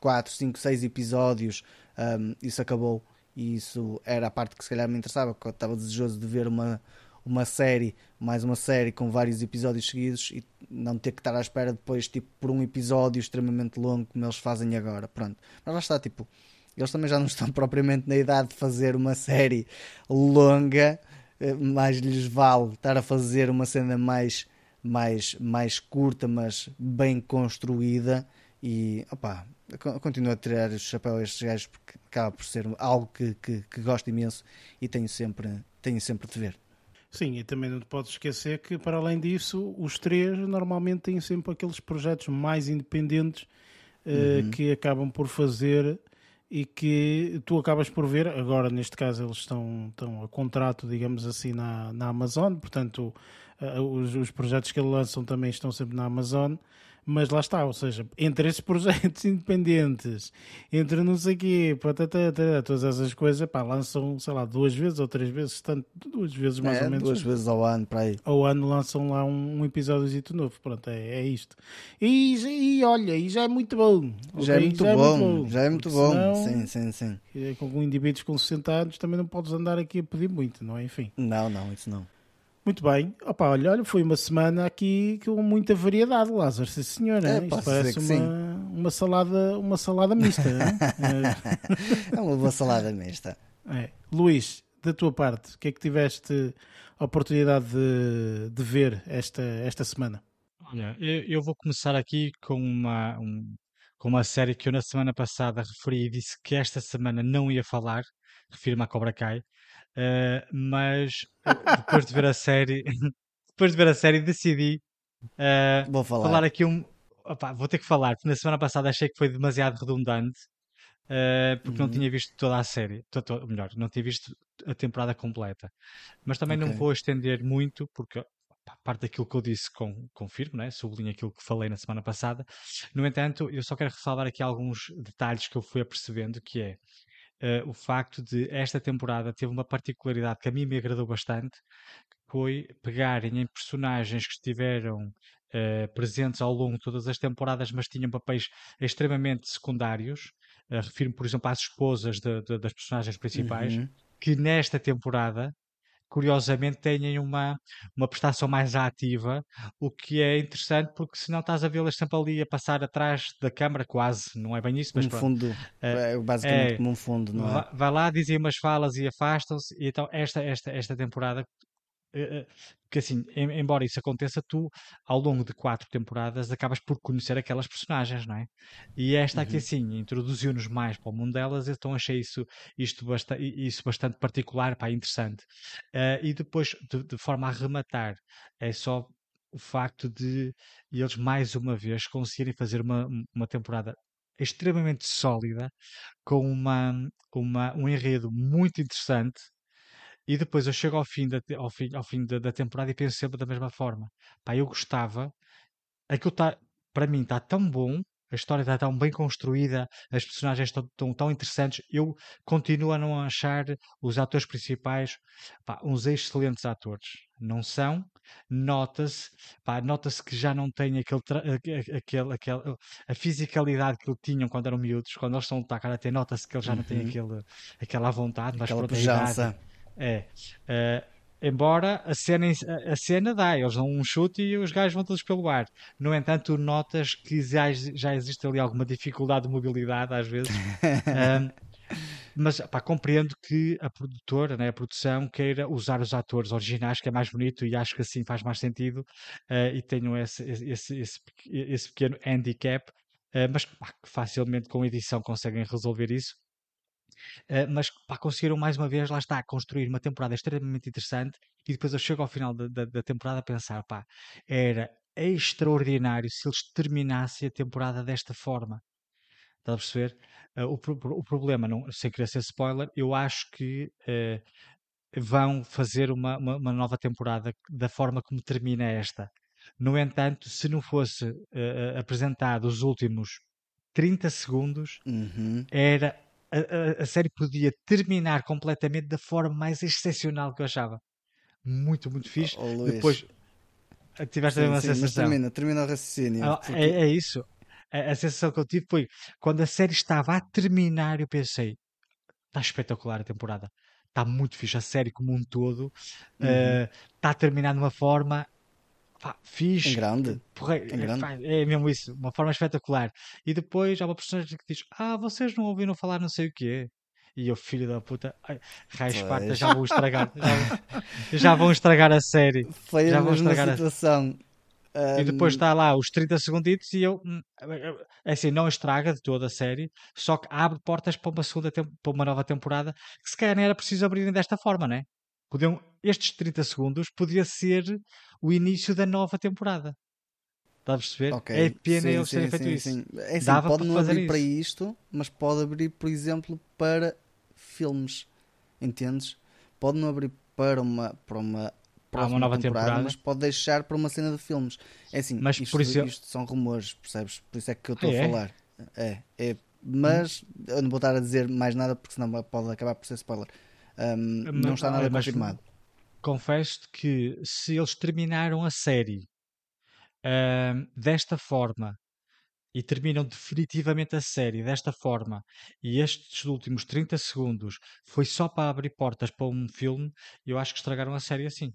4, 5, 6 episódios, um, isso acabou. E isso era a parte que se calhar me interessava, porque eu estava desejoso de ver uma, uma série, mais uma série com vários episódios seguidos e não ter que estar à espera depois, tipo, por um episódio extremamente longo, como eles fazem agora. Pronto. Mas lá está, tipo, eles também já não estão [laughs] propriamente na idade de fazer uma série longa, eh, mais lhes vale estar a fazer uma cena mais, mais, mais curta, mas bem construída. E opá, continuo a tirar o chapéu a estes gajos porque acaba por ser algo que, que, que gosto imenso e tenho sempre, tenho sempre de ver. Sim, e também não te podes esquecer que, para além disso, os três normalmente têm sempre aqueles projetos mais independentes uh, uhum. que acabam por fazer e que tu acabas por ver. Agora, neste caso, eles estão, estão a contrato, digamos assim, na, na Amazon, portanto, uh, os, os projetos que eles lançam também estão sempre na Amazon mas lá está, ou seja, entre esses projetos [laughs] independentes, entre não sei o quê, patatata, todas essas coisas, pá, lançam, sei lá, duas vezes ou três vezes, tanto, duas vezes mais é, ou menos. Duas vezes ao ano, para aí. Ao ano lançam lá um, um episódio novo, pronto, é, é isto. E, e olha, e já é muito bom. Já, okay? é, muito já bom, é muito bom, já é muito bom, senão, sim, sim, sim. É, com indivíduos com 60 anos também não podes andar aqui a pedir muito, não é? Enfim. Não, não, isso não. Muito bem. Opa, olha, olha, foi uma semana aqui com muita variedade, Lázaro, sim senhor. É, Isto parece uma, uma, salada, uma salada mista. é? [laughs] é uma boa salada mista. É. Luís, da tua parte, o que é que tiveste a oportunidade de, de ver esta, esta semana? Olha, eu, eu vou começar aqui com uma, um, com uma série que eu na semana passada referi e disse que esta semana não ia falar, refiro-me à Cobra Kai. Uh, mas uh, depois de ver a série, [laughs] depois de ver a série, decidi uh, vou falar. falar aqui um. Opa, vou ter que falar, porque na semana passada achei que foi demasiado redundante. porque uhum. não tinha visto toda a série, to, melhor, não tinha visto a temporada completa. Mas também okay. não vou estender muito, porque parte daquilo que eu disse com, confirmo, né? sublinho aquilo que falei na semana passada. No entanto, eu só quero ressalvar aqui alguns detalhes que eu fui apercebendo, que é uh, o facto de esta temporada teve uma particularidade que a mim me agradou bastante, que foi pegarem em personagens que estiveram uh, presentes ao longo de todas as temporadas, mas tinham papéis extremamente secundários. Uh, refiro-me, por exemplo, às esposas de, de, das personagens principais, uhum. que nesta temporada curiosamente têm uma, uma prestação mais ativa, o que é interessante porque senão estás a vê-las sempre ali a passar atrás da câmara, quase, não é bem isso, mas um fundo, é, basicamente é, como um fundo, não é? Vai lá, dizem umas falas e afastam-se, e então esta, esta, esta temporada eh, eh, que assim, embora isso aconteça, tu ao longo de quatro temporadas acabas por conhecer aquelas personagens, não é? E esta aqui uhum. assim introduziu-nos mais para o mundo delas, então achei isso, isto basta, isso bastante particular, pá, interessante. Uh, e depois, de, de, forma a rematar, é só o facto de eles mais uma vez conseguirem fazer uma, uma temporada extremamente sólida, com uma, uma, um enredo muito interessante, e depois eu chego ao fim da, ao fim, ao fim da, da temporada e penso sempre da mesma forma. Pá, eu gostava. Aquilo está, para mim, está tão bom. A história está tão bem construída, as personagens estão tão, tão interessantes. Eu continuo a não achar os atores principais pá, uns excelentes atores. Não são, nota-se, nota-se que já não têm aquele, aquele, aquele, a fisicalidade que tinham quando eram miúdos. Quando eles estão a lutar até nota-se que eles já não têm uhum. aquele, aquela vontade, mas aquela pujança. É. Uh, embora a cena, a cena dá, eles dão um chute e os gajos vão todos pelo ar. No entanto, notas que já, já existe ali alguma dificuldade de mobilidade às vezes. [laughs] um, mas pá, compreendo que a produtora, né, a produção, queira usar os atores originais, que é mais bonito e acho que assim faz mais sentido. Uh, e tenham esse, esse, esse, esse pequeno handicap, uh, mas pá, facilmente com edição conseguem resolver isso. Uh, mas pá, conseguiram mais uma vez, lá está, construir uma temporada extremamente interessante e depois eu chego ao final da, da, da temporada a pensar, pá, era extraordinário se eles terminassem a temporada desta forma. Estás a perceber? Uh, o, o, problema, não, sem querer ser spoiler, eu acho que uh, vão fazer uma, uma, uma, nova temporada da forma como termina esta. No entanto, se não fosse uh, apresentado os últimos 30 segundos, uhum. era a, a, a, série podia terminar completamente da forma mais excepcional que eu achava. Muito, muito fixe. Oh, Depois tiveste sim, uma sim, sensação. termina, termina o raciocínio. Ah, porque... é, é, isso. A, a, sensação que eu tive foi quando a série estava a terminar, eu pensei: está espetacular a temporada. Está muito fixe. A série como um todo uhum. uh, está a terminar de uma forma Pá, fiz. Em grande. Porra, em grande. É, é mesmo isso, uma forma espetacular. E depois há uma personagem que diz: Ah, vocês não ouviram falar não sei o quê. E eu, filho da puta, raio esparta, já vão estragar. Já vão, [laughs] já vão estragar a série. Foi já a vão mesma estragar situação. A... E depois está lá os 30 segunditos e eu, hum, é assim, não estraga de toda a série, só que abre portas para uma segunda para uma nova temporada que se calhar não era preciso abrirem desta forma, né? Podiam, estes 30 segundos podia ser o início da nova temporada. Está a perceber? Okay. É pena sim, eles terem feito sim, isso. Sim. É assim, Dava pode não abrir isso. para isto, mas pode abrir, por exemplo, para filmes. Entendes? Pode não abrir para uma, para uma uma nova temporada, temporada, mas pode deixar para uma cena de filmes. É assim, mas isto, por isso... isto são rumores, percebes? Por isso é que eu estou ah, a é? falar. É, é. Mas hum. eu não vou estar a dizer mais nada porque senão pode acabar por ser spoiler. Um, mas, não está nada confirmado. Confesso que se eles terminaram a série um, desta forma e terminam definitivamente a série desta forma e estes últimos 30 segundos foi só para abrir portas para um filme, eu acho que estragaram a série assim.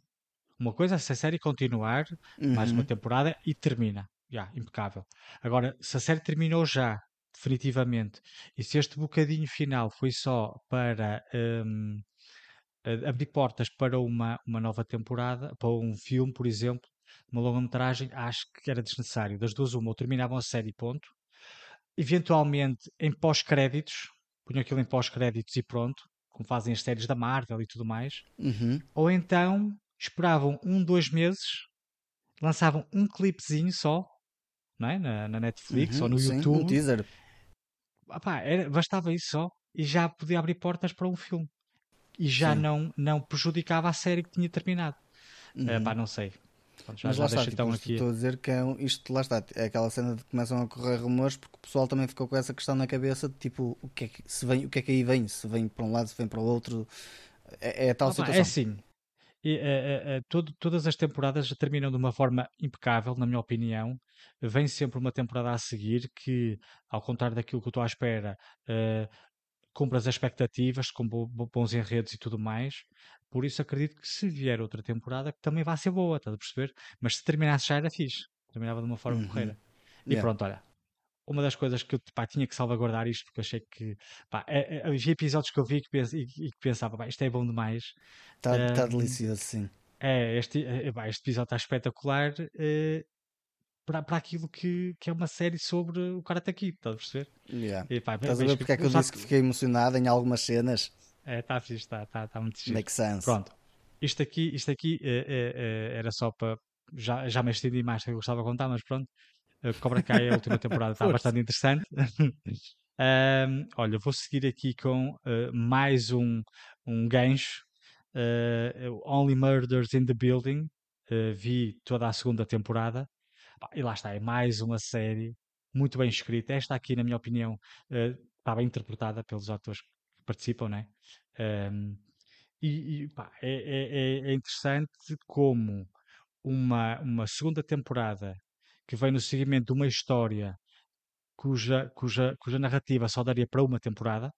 Uma coisa é se a série continuar uhum. mais uma uhum. temporada e termina. Já, impecável. Agora, se a série terminou já, definitivamente, e se este bocadinho final foi só para um, abrir portas para uma, uma nova temporada, para um filme, por exemplo, uma longa-metragem, acho que era desnecessário. Das duas, uma, ou terminavam a série, ponto. Eventualmente, em pós-créditos, punham aquilo em pós-créditos e pronto, como fazem as séries da Marvel e tudo mais. Uhum. Ou então, esperavam um, dois meses, lançavam um clipezinho só, não é? na, na Netflix uhum, ou no sim, YouTube. Um teaser. Epá, era, bastava isso só e já podia abrir portas para um filme e já não, não prejudicava a série que tinha terminado. Uhum. Uh, pá, não sei. Pronto, já, Mas já lá está, tipo, então aqui... estou a dizer que é um, isto lá está, é aquela cena de que começam a correr rumores porque o pessoal também ficou com essa questão na cabeça de tipo o que é que, se vem, o que, é que aí vem, se vem para um lado, se vem para o outro, é, é a tal ah, situação. É assim, e, uh, uh, todo, todas as temporadas terminam de uma forma impecável, na minha opinião. Vem sempre uma temporada a seguir que, ao contrário daquilo que eu estou à espera, uh, cumpre as expectativas, com bons enredos e tudo mais. Por isso acredito que se vier outra temporada que também vai ser boa, estás a perceber? Mas se terminasse já era fixe. Terminava de uma forma uhum. correira. E yeah. pronto, olha. Uma das coisas que eu pá, tinha que salvaguardar isto, porque achei que pá, é, é, havia episódios que eu vi que e, e, que pensava, pá, isto é bom demais. Está uh, tá delicioso, sim. É, este, é, este episódio está espetacular. Uh, para, para aquilo que, que é uma série sobre o Karate Kid, estás a perceber? Yeah. E, pá, estás a ver porque é que eu disse que fiquei emocionado em algumas cenas? É, está fixe, está, está, está muito Make sense. Pronto, isto aqui, isto aqui é, é, era só para. Já, já me estendi mais que eu gostava de contar, mas pronto. Cobra Kai, a última temporada, [laughs] está bastante interessante. [laughs] um, olha, vou seguir aqui com uh, mais um, um gancho. Uh, Only Murders in the Building. Uh, vi toda a segunda temporada. E lá está, é mais uma série muito bem escrita. Esta aqui, na minha opinião, uh, está bem interpretada pelos atores que participam, né? Um, e, e pá, é, é, é, é, interessante como uma, uma segunda temporada que vem no seguimento de uma história cuja, cuja, cuja narrativa só daria para uma temporada,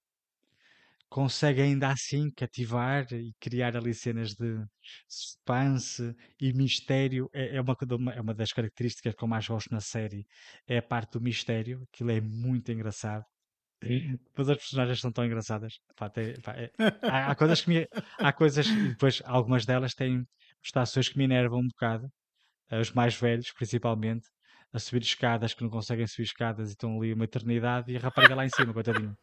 consegue ainda assim cativar e criar ali cenas de suspense e mistério. É, é, uma, é uma das características que eu mais gosto na série. É a parte do mistério. Aquilo é muito engraçado. Depois as personagens são tão engraçadas. Pá, tem, pá, é, há, há, coisas que me, há coisas, depois algumas delas têm estações que me enervam um bocado. Os mais velhos, principalmente, a subir escadas que não conseguem subir escadas e estão ali uma eternidade e a rapariga lá em cima, coitadinho.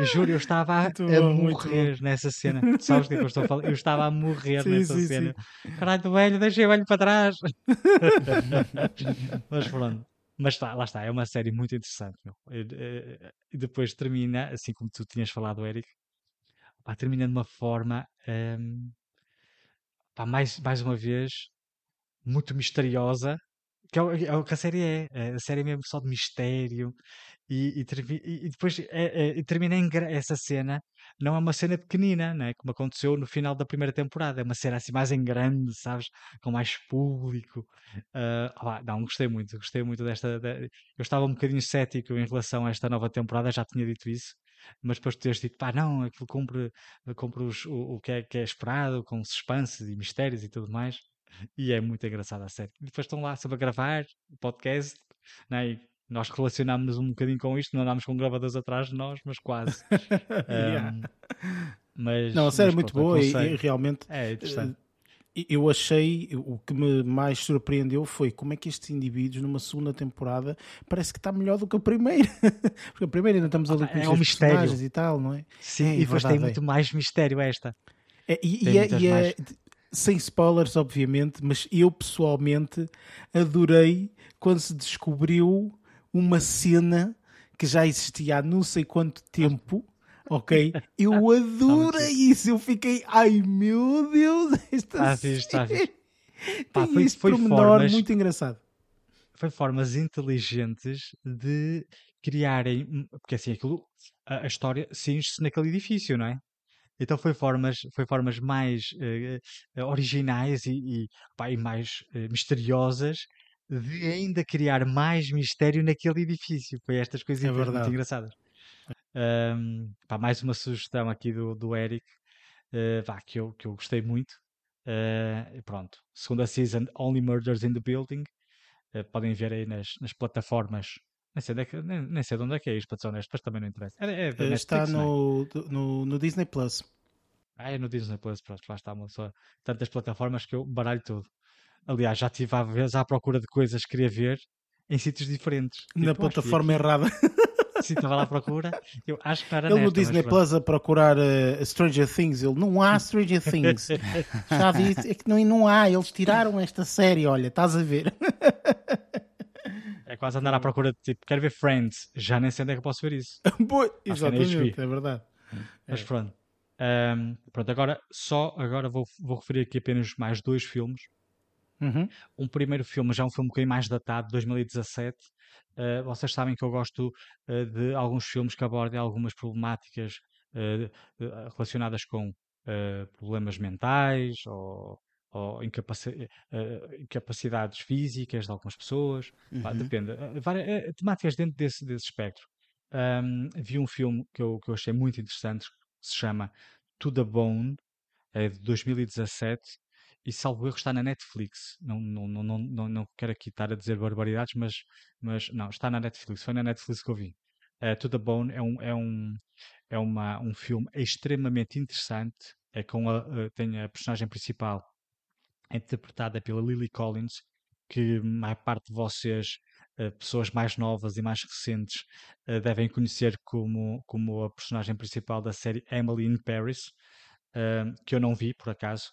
Juro, eu estava a, a morrer nessa cena. Sabes o que é que eu estou a falar? Eu estava a morrer sim, nessa sim, cena. Sim. Caralho, do velho, deixei o velho para trás. [laughs] Mas pronto. Mas tá, lá está, é uma série muito interessante. Eh, e depois termina, assim como tu tinhas falado, Eric, pá, termina de uma forma, um, pá, mais, mais uma vez, muito misteriosa, que é o, é o que a série é. é a série é mesmo só de mistério, e, e, e depois é, é, termina em, essa cena, não é uma cena pequenina, né? como aconteceu no final da primeira temporada, é uma cena assim mais em grande, sabes? Com mais público. Uh, não, gostei muito, gostei muito desta. De... Eu estava um bocadinho cético em relação a esta nova temporada, já tinha dito isso, mas depois de teres dito, pá, não, aquilo cumpre, cumpre os, o, o que, é, que é esperado, com suspense e mistérios e tudo mais. E é muito engraçado a série. E depois estão lá sobre a gravar o podcast, né? E nós relacionámos-nos um bocadinho com isto, não andámos com gravadores atrás de nós, mas quase. [laughs] um, mas, não, a série é muito boa e, e, realmente é interessante. Eh, eu achei, o que me mais surpreendeu foi como é que estes indivíduos, numa segunda temporada, parece que está melhor do que a primeira. [laughs] Porque a primeira ainda estamos ali com é um mistério e tal, não é? Sim, é, e depois tem muito mais mistério esta. É, e, e, é, e é, sem spoilers, obviamente, mas eu pessoalmente adorei quando se descobriu uma cena que já existia há não sei quanto tempo. Ok? [laughs] Eu adorei isso. Eu fiquei, ai meu Deus, esta ah, cena. Está Pá, foi, este foi formas, muito engraçado. Foi formas inteligentes de criarem, porque assim, aquilo, a, a história cinge-se naquele edifício, não é? Então foi formas, foi formas mais uh, originais e, e, pá, e mais uh, misteriosas de ainda criar mais mistério naquele edifício. Foi estas coisas é muito engraçadas. Um, pá, mais uma sugestão aqui do, do Eric, uh, pá, que, eu, que eu gostei muito. Uh, pronto, segunda season Only Murders in the Building. Uh, podem ver aí nas, nas plataformas. Nem sei, é que, nem, nem, sei de onde é que é isto, para ser honesto, mas também não interessa. É, é Netflix, está no, é? no, no, Disney Plus. Ah, é no Disney Plus, pronto, lá está, só tantas plataformas que eu baralho tudo. Aliás, já estive às vezes à procura de coisas que queria ver em sítios diferentes. Na tipo, plataforma errada. Sim, estava lá à procura. Eu acho que era Ele nesta, no Disney Plus a procurar uh, Stranger Things. Ele não há Stranger Things. [laughs] Já disse, é que não, não há. Eles tiraram esta série. Olha, estás a ver. É quase andar à procura de tipo, quero ver Friends. Já nem sei onde é que eu posso ver isso. [laughs] Boa, exatamente, é verdade. Mas é. pronto. Um, pronto, agora só agora vou, vou referir aqui apenas mais dois filmes Uhum. Um primeiro filme, já um filme um bocadinho mais datado, 2017. Uh, eh, vocês sabem que eu gosto uh, de alguns filmes que abordem algumas problemáticas uh, relacionadas com problemas mentais ou, ou incapaci incapacidades físicas de algumas pessoas. Uhum. Pá, depende. Várias, temáticas dentro desse, desse espectro. Um, vi um filme que eu, que eu achei muito interessante que se chama To the Bone, é de 2017 e salvo erro está na Netflix. Não, não, não, não, não, não quero aqui estar a dizer barbaridades, mas, mas não, está na Netflix. Foi na Netflix que eu vi. Uh, to the Bone é um, é um, é uma, um filme extremamente interessante. É com a, uh, tem a personagem principal interpretada pela Lily Collins, que a parte de vocês, uh, pessoas mais novas e mais recentes, uh, devem conhecer como, como a personagem principal da série Emily in Paris, que eu não vi por acaso.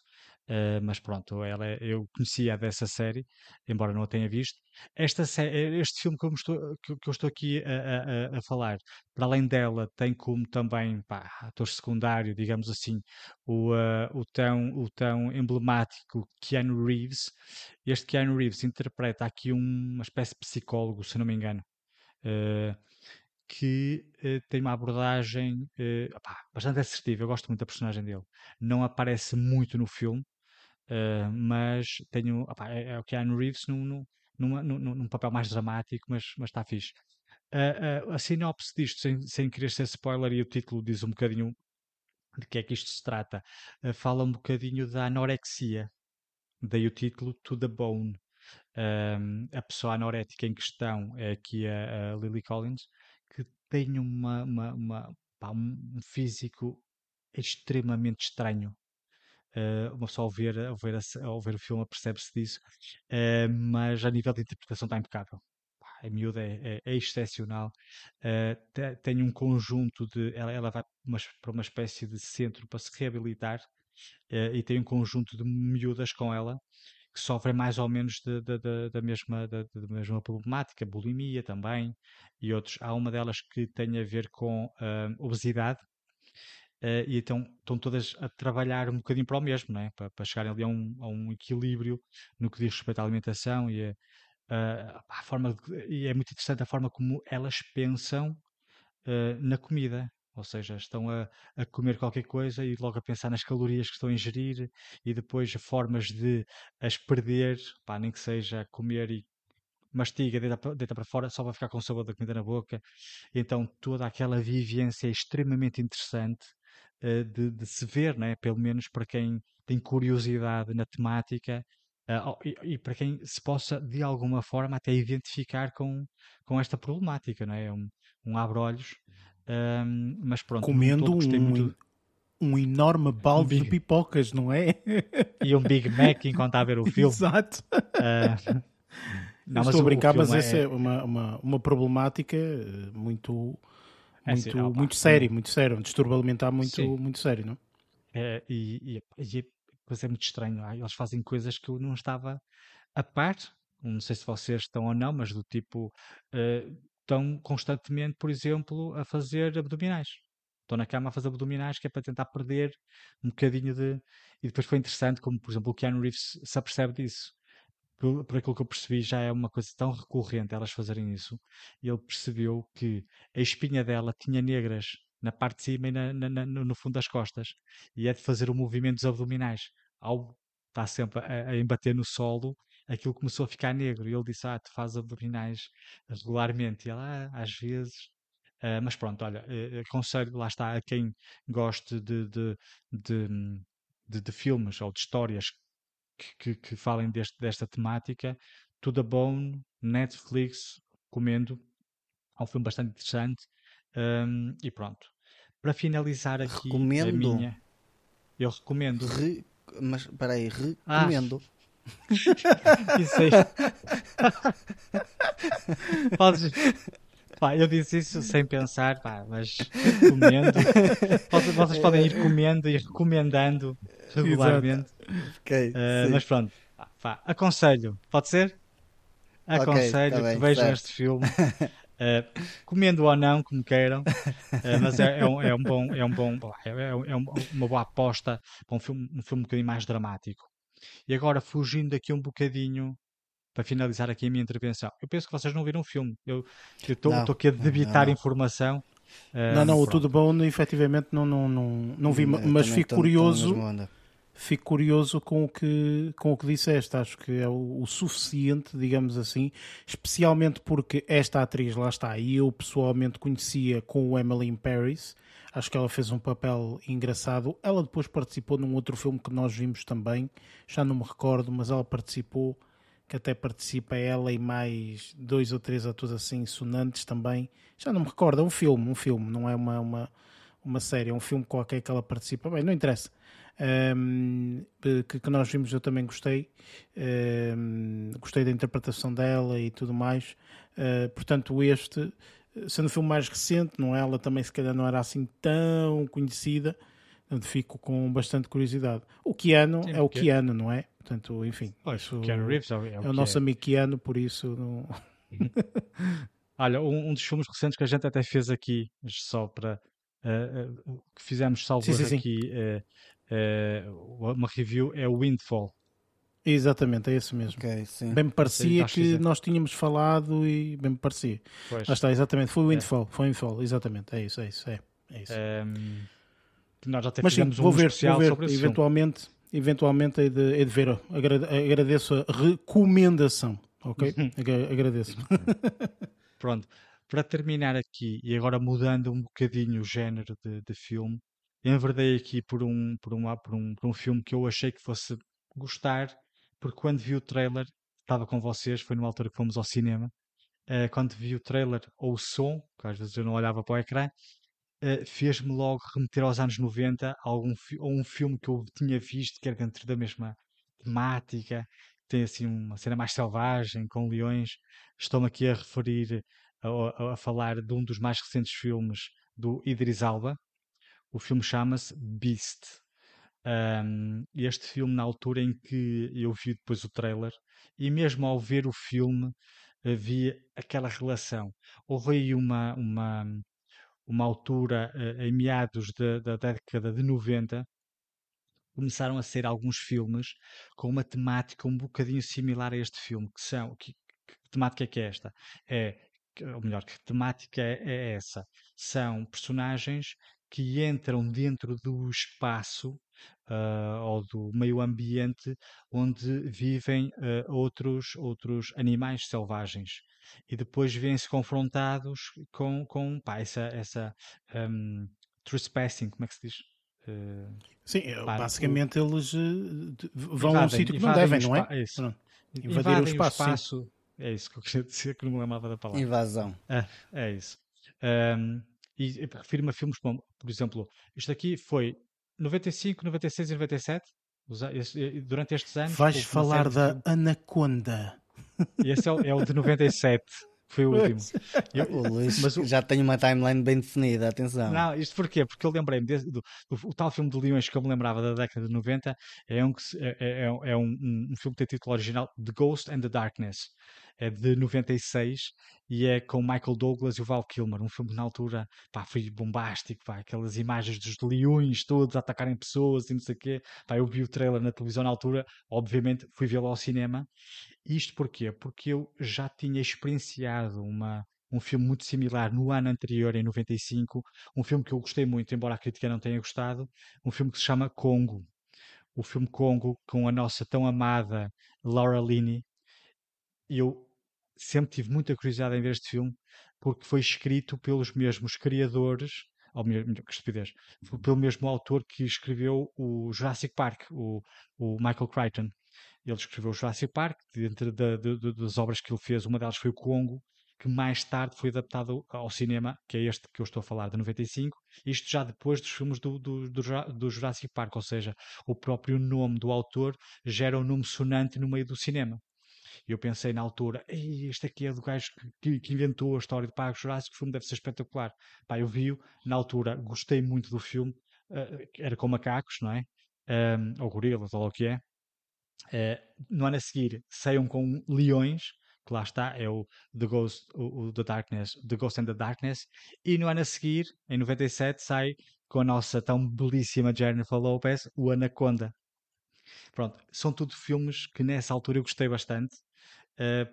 Uh, mas pronto, ela, é, eu conhecia dessa série, embora não a tenha visto. Esta este filme que eu, estou, que, eu estou aqui a, a, a, falar, para além dela, tem como também pá, ator secundário, digamos assim, o, uh, o, tão, o tão emblemático Keanu Reeves. Este Keanu Reeves interpreta aqui um, uma espécie de psicólogo, se não me engano. Uh, que tem uma abordagem opá, bastante assertiva. Eu gosto muito da personagem dele. Não aparece muito no filme, uh, mas tenho, opá, é, é o Keanu Reeves num, num, num, num, papel mais dramático, mas, está fixe. a sinopse disto, sem, sem querer ser spoiler, e o título diz um bocadinho de que é que isto se trata. fala um bocadinho da anorexia. Daí o título To the Bone. a pessoa anorética em questão é aqui a, a Lily Collins, que tem uma, uma, uma pá, um físico extremamente estranho. Uh, uma só ao ver, ao, ver a, ao ver o filme percebe-se disso, uh, mas a nível de interpretação está impecável. a miúda é, é, é excepcional. Uh, tem um conjunto de. Ela, ela vai para uma espécie de centro para se reabilitar e tem um conjunto de miúdas com ela que sofrem mais ou menos de, de, de, da, mesma, da, mesma problemática, bulimia também, e outros. Há uma delas que tem a ver com obesidade, uh, e então estão todas a trabalhar um bocadinho para o mesmo, não é? para, para chegarem ali a um, a um equilíbrio no que diz respeito à alimentação e a, a, a forma de, e é muito interessante a forma como elas pensam uh, na comida. Ou seja, estão a, a, comer qualquer coisa e logo a pensar nas calorias que estão a ingerir e depois formas de as perder, pá, nem que seja comer e mastiga, deita, deita para fora, só vai ficar com o sabor da comida na boca. Então toda aquela vivência é extremamente interessante de, de, se ver, né? pelo menos para quem tem curiosidade na temática uh, e, e, para quem se possa de alguma forma até identificar com, com esta problemática, não é? Um, um abre-olhos um, mas pronto, comendo todo, um, muito... um enorme balde um big... de pipocas, não é? E um Big Mac enquanto a ver o [laughs] filme. Exato. Uh, [laughs] não, Estou a brincar, mas essa é, é uma, uma, uma problemática eh, muito, é muito, assim, muito séria, muito séria, um distúrbio alimentar muito, muito sério, não? É, e, e, e é muito estranho, eles fazem coisas que eu não estava a par, não sei se vocês estão ou não, mas do tipo, uh, estão constantemente, por exemplo, a fazer abdominais. Estão na cama a fazer abdominais, que é para tentar perder um bocadinho de. E depois foi interessante, como por exemplo o Keanu Reeves se apercebe disso. Por, aquilo que eu percebi, já é uma coisa tão recorrente elas fazerem isso. E ele percebeu que a espinha dela tinha negras na parte de cima e na, na, no fundo das costas. E é de fazer o movimento dos abdominais. Ao estar sempre a, a embater no solo, aquilo começou a ficar negro. E ele disse: Ah, tu fazes abdominais regularmente. E ela, ah, às vezes. Uh, mas pronto, olha, uh, aconselho, lá está, a quem goste de, de, de, de, de filmes ou de histórias que, que, falem deste, desta temática, To the Bone, Netflix, comendo. É um filme bastante interessante. Um, e pronto. Para finalizar aqui recomendo. a minha. Eu recomendo. Re... Mas, espera aí, ah, recomendo. Ah. [laughs] isso aí. [laughs] Podes. Pá, eu disse isso sem pensar, pá, mas recomendo. [laughs] Vocês, vocês podem ir comendo e recomendando regularmente. Okay, uh, mas pronto, pá, aconselho, pode ser? Aconselho okay, tá que vejam certo. este filme. Uh, comendo ou não, como queiram, uh, mas é, é, um, é, um, bom, é um bom, é, é uma boa aposta para um filme, um filme um bocadinho mais dramático. E agora, fugindo aqui um bocadinho, para finalizar aqui a minha intervenção, eu penso que vocês não viram o filme. Eu estou aqui a debitar não. informação. Uh, não, não, o Tudo Bom, efetivamente, não, não, não, não vi, eu mas fico curioso. Fico curioso com o, que, com o que disseste. Acho que é o, o suficiente, digamos assim, especialmente porque esta atriz lá está, e eu pessoalmente conhecia com o Emily in Paris, Acho que ela fez um papel engraçado. Ela depois participou num outro filme que nós vimos também, já não me recordo, mas ela participou, que até participa ela e mais dois ou três atores assim sonantes também. Já não me recordo, é um filme, um filme, não é uma, uma, uma série, é um filme qualquer que ela participa. Bem, não interessa. Um, que, que, nós vimos, eu também gostei. Um, gostei da interpretação dela e tudo mais. Uh, portanto, este sendo o filme mais recente, não é? Ela também se calhar não era assim tão conhecida, fico com bastante curiosidade. O Keanu Sim, é o que... Keanu, não é? Portanto, enfim, pois, isso Keanu Reeves é, o, é o nosso é. amigo Keanu, por isso não... Olha, um, um, dos filmes recentes que a gente até fez aqui, só para uh, uh, que fizemos salvo aqui uh, uma review é o Windfall. Exatamente, é isso mesmo. Okay, bem me parecia que nós tínhamos falado e bem me parecia. Pois. Ah, está, exatamente. Foi o Windfall, é. foi o Windfall, exatamente. É isso, é isso. É, é isso. Um, ehm, nós até Mas sim, vou um ver, vou ver eventualmente, eventualmente é de, é de ver. Agradeço a recomendação, ok? Agradeço. [laughs] Pronto, para terminar aqui, e agora mudando um bocadinho o género de, de filme, enverdei aqui por um, por, um, por, um, por um filme que eu achei que fosse gostar porque quando vi o trailer, estava com vocês, foi numa altura que fomos ao cinema, uh, quando vi o trailer ou o som, que às vezes eu não olhava para o ecrã, uh, fez-me logo remeter aos anos 90 a algum ou um filme que eu tinha visto que era dentro da mesma temática, tem assim uma cena mais selvagem, com leões. Estou-me aqui a referir, a, a, falar de um dos mais recentes filmes do Idris Alba. O filme chama-se Beast. Um, este filme, na altura em que eu vi depois o trailer, e mesmo ao ver o filme, havia aquela relação. Houve aí uma, uma, uma altura, uh, em meados da, da década de 90, começaram a ser alguns filmes com uma temática um bocadinho similar a este filme, que são, que, que temática é que é esta? É, ou melhor, que temática é, é essa? São personagens que entram dentro do espaço uh, ou do meio ambiente onde vivem uh, outros, outros animais selvagens e depois vêm-se confrontados com, com pá, essa, essa um, trespassing, como é que se diz? Uh, Sim, pá, basicamente o... eles vão a um sítio que não devem, não é? é isso. Invadir o espaço. O espaço é isso que eu queria [laughs] dizer, que não me lembrava da palavra. Invasão. É, é isso. Um, e refiro-me a filmes como, por exemplo, isto aqui foi 95, 96 e 97, durante estes anos. Vais falar da. Anaconda. Esse é o, é o de 97. Foi o último. Eu, o Luís mas o... já tem uma timeline bem definida, atenção. Não, isto porquê? Porque eu lembrei-me do, do, do, tal filme de Leões que eu me lembrava da década de 90, é um, é, é, é um, um, filme que tem título original The Ghost and the Darkness. É de 96 e é com Michael Douglas e o Val Kilmer. Um filme que na altura pá, foi bombástico, pá, aquelas imagens dos leões todos a atacarem pessoas e não sei o quê. Pá, eu vi o trailer na televisão na altura, obviamente fui vê-lo ao cinema isto porquê? Porque eu já tinha experienciado uma, um filme muito similar no ano anterior, em 95, um filme que eu gostei muito, embora a crítica não tenha gostado, um filme que se chama Congo. O filme Congo, com a nossa tão amada Laura Linney. Eu sempre tive muita curiosidade em ver este filme, porque foi escrito pelos mesmos criadores, ou melhor, que estupidez, pelo mesmo autor que escreveu o Jurassic Park, o, o Michael Crichton. Ele escreveu Jurassic Park, dentro de, de, das obras que ele fez, uma delas foi o Congo, que mais tarde foi adaptado ao cinema, que é este que eu estou a falar, de 95, isto já depois dos filmes do, do, do, do Jurassic Park, ou seja, o próprio nome do autor gera um nome sonante no meio do cinema. Eu pensei na altura, este aqui é do gajo que, que, inventou a história do Parque Jurássico, o filme deve ser espetacular. Pá, eu vi-o, na altura gostei muito do filme, uh, era com macacos, não é? Um, ou gorilas, ou o que é. Uh, no ano a seguir saiam com leões, que lá está, é o The Ghost, o, o The Darkness, The Ghost and the Darkness, e no ano a seguir, em 97, sai com a nossa tão belíssima Jennifer Lopez, o Anaconda. Pronto, são tudo filmes que nessa altura eu gostei bastante,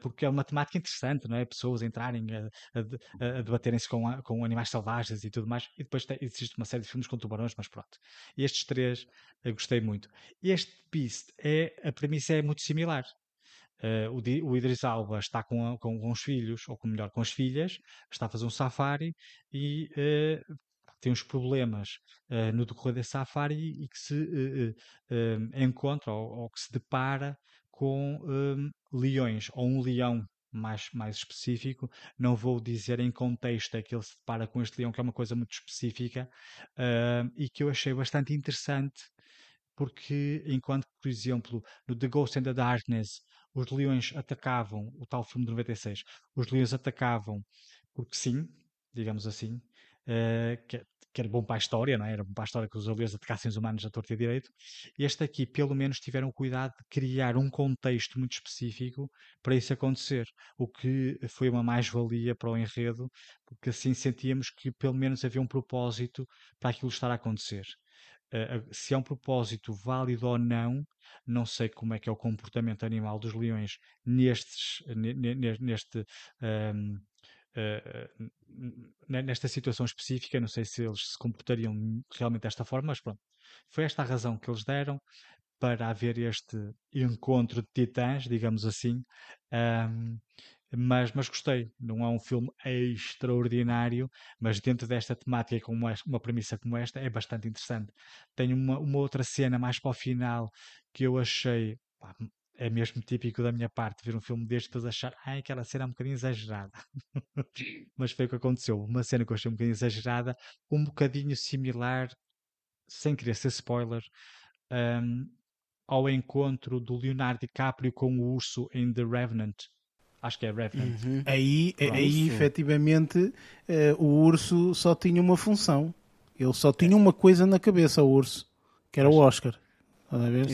porque é uma temática interessante, não é? Pessoas entrarem a, a, a debaterem-se com, com animais selvagens e tudo mais, e depois tem, existe uma série de filmes com tubarões, mas pronto. Estes três eu gostei muito. Este Beast, é, a premissa é muito similar. Uh, o, o, Idris Alba está com, a, com, com, os filhos, ou com, melhor, com as filhas, está a fazer um safari e uh, tem uns problemas uh, no decorrer desse safari e que se encontra ou, ou, que se depara com um, leões, ou um leão mais, mais específico. Não vou dizer em contexto é que ele se depara com este leão, que é uma coisa muito específica uh, e que eu achei bastante interessante, porque enquanto, por exemplo, no The Ghost in the Darkness, os leões atacavam, o tal filme de 96, os leões atacavam porque sim, digamos assim, uh, que, que era bom para a história, não é? Era bom para a história que os aliados atacassem os humanos a torta e direito. Este aqui, pelo menos, tiveram cuidado de criar um contexto muito específico para isso acontecer, o que foi uma mais-valia para o enredo, porque assim sentíamos que pelo menos havia um propósito para aquilo estar a acontecer. Uh, se é um propósito válido ou não, não sei como é que é o comportamento animal dos leões nestes, neste, um, uh, nesta situação específica, não sei se eles se comportariam realmente desta forma, mas pronto, foi esta a razão que eles deram para haver este encontro de titãs, digamos assim. Um, mas, mas gostei, não é um filme extraordinário, mas dentro desta temática, com uma, uma premissa como esta, é bastante interessante. Tem uma, uma outra cena mais para o final que eu achei pá, é mesmo típico da minha parte ver um filme destes achar ai, aquela cena é um bocadinho exagerada. [laughs] Mas foi o que aconteceu. Uma cena que eu achei um bocadinho exagerada, um bocadinho similar, sem querer ser spoiler, um, ao encontro do Leonardo DiCaprio com o urso em The Revenant. Acho que é Revenant. Uhum. Aí, aí efetivamente, uh, o urso só tinha uma função. Ele só tinha uma coisa na cabeça, o urso, que era o Oscar.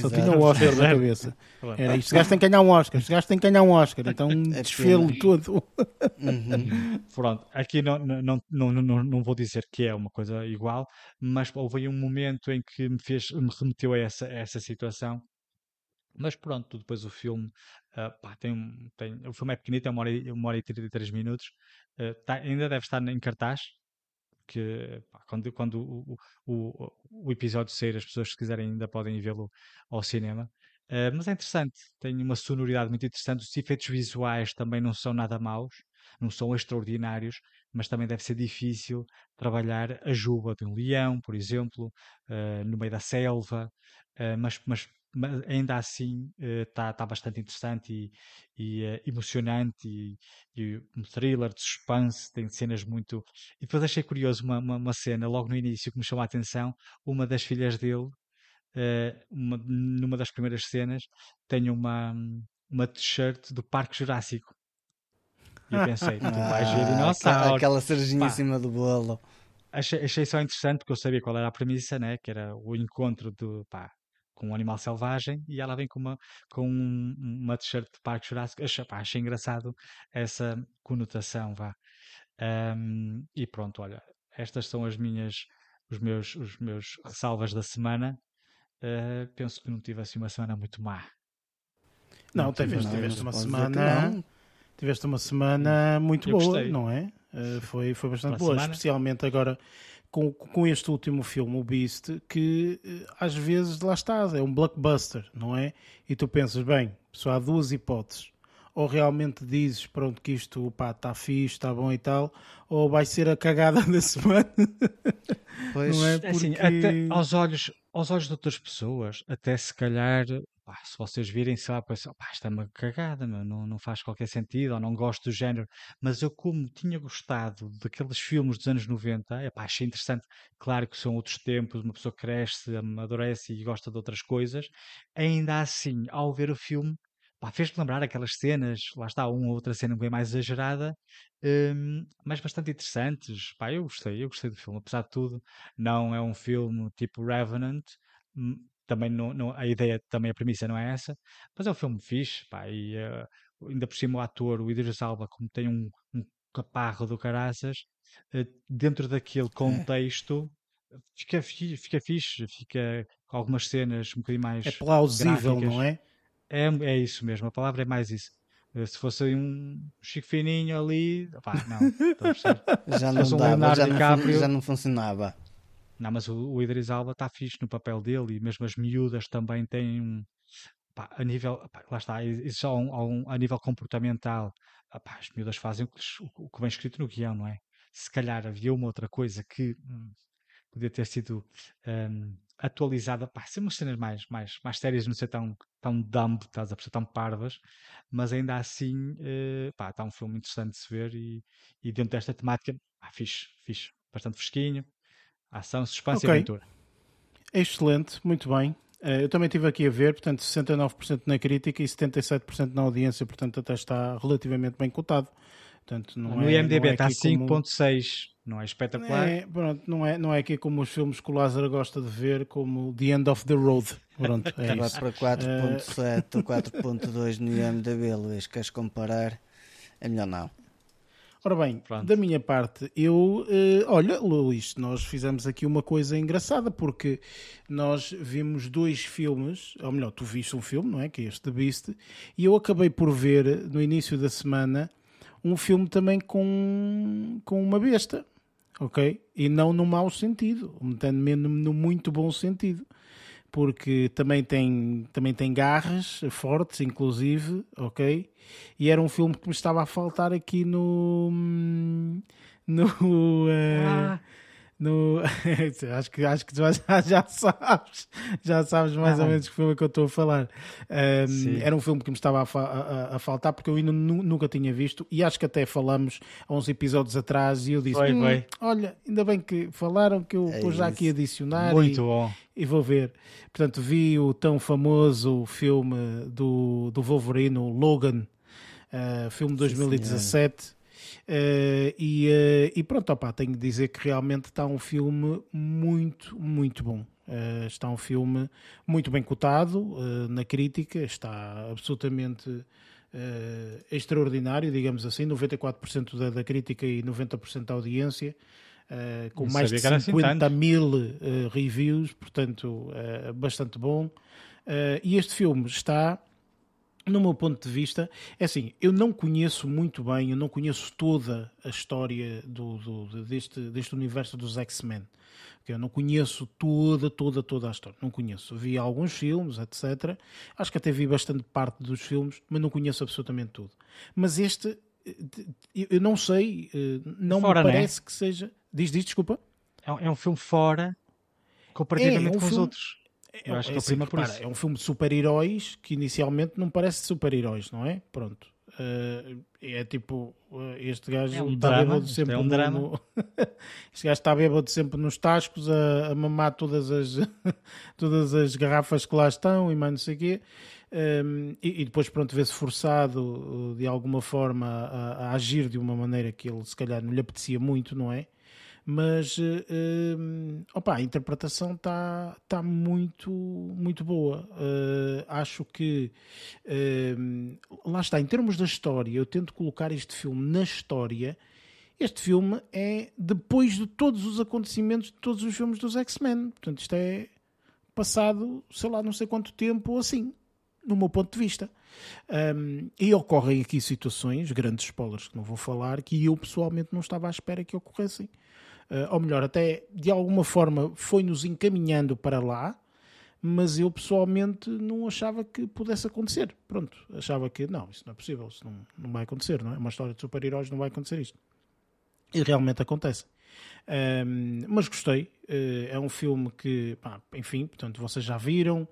Só tinha o Oscar na cabeça. Era isto. Gajo tem que ganhar um Oscar. Este gajo tem que ganhar um Oscar. Então [laughs] é desfilo todo. Uhum. Pronto, aqui não, não, não, não, não vou dizer que é uma coisa igual, mas houve um momento em que me, fez, me remeteu a essa, a essa situação. Mas pronto, depois o filme uh, pá, tem, tem, o filme é pequenito, é uma hora, uma hora e 33 minutos, uh, tá, ainda deve estar em cartaz, que pá, quando, quando o, o, o, episódio sair, as pessoas, se quiserem, ainda podem vê-lo ao cinema. Uh, mas é interessante, tem uma sonoridade muito interessante. Os efeitos visuais também não são nada maus, não são extraordinários, mas também deve ser difícil trabalhar a juba de um leão, por exemplo, uh, no meio da selva. Uh, mas, mas mas ainda assim está uh, tá bastante interessante e, e uh, emocionante e, e, um thriller de suspense, tem cenas muito... E depois achei curioso uma, uma, uma, cena logo no início que me chamou a atenção, uma das filhas dele, uh, uma, numa das primeiras cenas, tem uma, uma t-shirt do Parque Jurássico. E eu pensei, tu vais ver [laughs] ah, dinossauro. Aquela cerejinha em cima do bolo. Achei, achei, só interessante porque eu sabia qual era a premissa, né? que era o encontro do, pá, com um animal selvagem e ela vem com uma, com uma t-shirt de Parque Jurássico. Achei, pá, achei engraçado essa conotação, vá. Um, e pronto, olha, estas são as minhas, os meus, os meus ressalvas da semana. Uh, penso que não tive assim uma semana muito má. Não, não tiveste, tiveste uma semana. Tiveste uma semana muito boa, gostei. não é? Uh, foi, foi bastante boa, semana. especialmente agora com, com este último filme, o Beast, que eh, às vezes lá está, é um blockbuster, não é? E tu pensas, bem, só há duas hipóteses. Ou realmente dizes, pronto, que isto está fixe, está bom e tal, ou vai ser a cagada [laughs] da semana. Pois, não é? Porque... assim, até aos olhos, aos olhos de outras pessoas, até se calhar pá, se vocês virem, sei lá, pá, isto é uma cagada, meu, não, não faz qualquer sentido, ou não gosto do género, mas eu como tinha gostado daqueles filmes dos anos 90, é pá, achei interessante, claro que são outros tempos, uma pessoa cresce, amadurece e gosta de outras coisas, ainda assim, ao ver o filme, pá, fez-me lembrar aquelas cenas, lá está, uma ou outra cena bem mais exagerada, um, mas bastante interessantes, pá, eu gostei, eu gostei do filme, apesar de tudo, não é um filme tipo Revenant, hum, também não, não, a ideia, também a premissa não é essa, mas é um filme fixe, pá, e uh, ainda por cima o ator, o Idris Alba, como tem um, um caparro do caraças, uh, dentro daquele é. contexto, fica, fica fixe, fica com algumas ceas um bocadinho mais. É plausível, gráficas. não é? é? É isso mesmo, a palavra é mais isso. Eh, se fosse um Chico Fininho ali, pá, não. [laughs] já não dava, já, não, já não funcionava. Não, mas o, o Idris Alba está fixe no papel dele e mesmo as miúdas também têm um. Pá, a nível. Pá, lá está, isso a, um, a nível comportamental. Ah, pá, as miúdas fazem o que, vem escrito no guião, não é? Se calhar havia uma outra coisa que hum, podia ter sido hum, atualizada, pá, ser umas cenas mais, mais, mais sérias, não ser tão, tão dumb, estás a perceber, tão parvas, mas ainda assim, uh, pá, está um filme interessante de se ver e, e dentro desta temática, pá, fixe, fixe, bastante fresquinho, Ação, suspense okay. e aventura. Excelente, muito bem. Eh, eu também estive aqui a ver, portanto, 69% na crítica e 77% na audiência, portanto, até está relativamente bem cotado. Portanto, não no é, IMDB é está 5.6, como... não é espetacular. É, pronto, não, é, não é aqui como os filmes que o Lázaro gosta de ver, como The End of the Road. Pronto, é Vai para 4.7 ou 4.2 no IMDB, Luís, queres comparar? É melhor não. Ora bem, Pronto. da minha parte, eu, uh, olha, Luís, nós fizemos aqui uma coisa engraçada, porque nós vimos dois filmes, ou melhor, tu viste um filme, não é? Que é este The Beast, e eu acabei por ver no início da semana um filme também com, com uma besta, ok? E não no mau sentido, metendo-me no muito bom sentido porque também tem, também tem garras fortes, inclusive, ok? E era um filme que me estava a faltar aqui no. no. Uh, ah. No... [laughs] acho que, acho que já, já sabes, já sabes mais ah. ou menos que filme é que eu estou a falar. Um, era um filme que me estava a, a, a, faltar porque eu ainda nunca tinha visto e acho que até falamos há uns episódios atrás e eu disse: foi, hum, foi. Olha, ainda bem que falaram que eu é vou já aqui adicionar. Muito e, bom. E vou ver. Portanto, vi o tão famoso filme do, do Wolverine, Logan, uh, filme de 2017. Uh, e, uh, e, pronto, opa, tenho de dizer que realmente está um filme muito, muito bom. Uh, está um filme muito bem cotado na crítica, está absolutamente extraordinário, digamos assim, 94% da, da crítica e 90% da audiência. Com Não mais de 50 assim mil reviews, portanto, bastante bom. e este filme está no meu ponto de vista, é assim, eu não conheço muito bem, eu não conheço toda a história do, do deste, deste universo dos X-Men. Eu não conheço toda, toda, toda a história. Não conheço. Vi alguns filmes, etc. Acho que até vi bastante parte dos filmes, mas não conheço absolutamente tudo. Mas este, eu não sei, eh, não fora, me né? parece né? que seja. Diz, diz, desculpa. É um filme fora comparativamente é, é um com filme... os outros. É, eu acho que é, assim, repara, é um filme de super-heróis que inicialmente não parece super-heróis, não é? Pronto. Uh, é tipo, uh, este gajo é um está bêbado sempre é um no, no... [laughs] este gajo está bêbado sempre nos tascos a, a mamar todas as [laughs] todas as garrafas que lá estão e mais não sei o quê. Um, ehm, e, e, depois pronto vê-se forçado de alguma forma a, a, agir de uma maneira que ele se calhar não lhe apetecia muito, não é? Mas uh, opa, a interpretação está tá muito, muito boa. Uh, acho que uh, lá está, em termos da história, eu tento colocar este filme na história. Este filme é depois de todos os acontecimentos de todos os filmes dos X-Men. Portanto, isto é passado, sei lá, não sei quanto tempo ou assim, no meu ponto de vista. Um, e ocorrem aqui situações, grandes spoilers que não vou falar, que eu pessoalmente não estava à espera que ocorressem. Uh, ou melhor, até de alguma forma foi-nos encaminhando para lá, mas eu pessoalmente não achava que pudesse acontecer. Pronto, achava que não, isso não é possível, isso não, não vai acontecer, não é? Uma história de super-heróis não vai acontecer isto. E realmente acontece. Um, mas gostei, uh, é um filme que, pá, enfim, portanto, vocês já viram,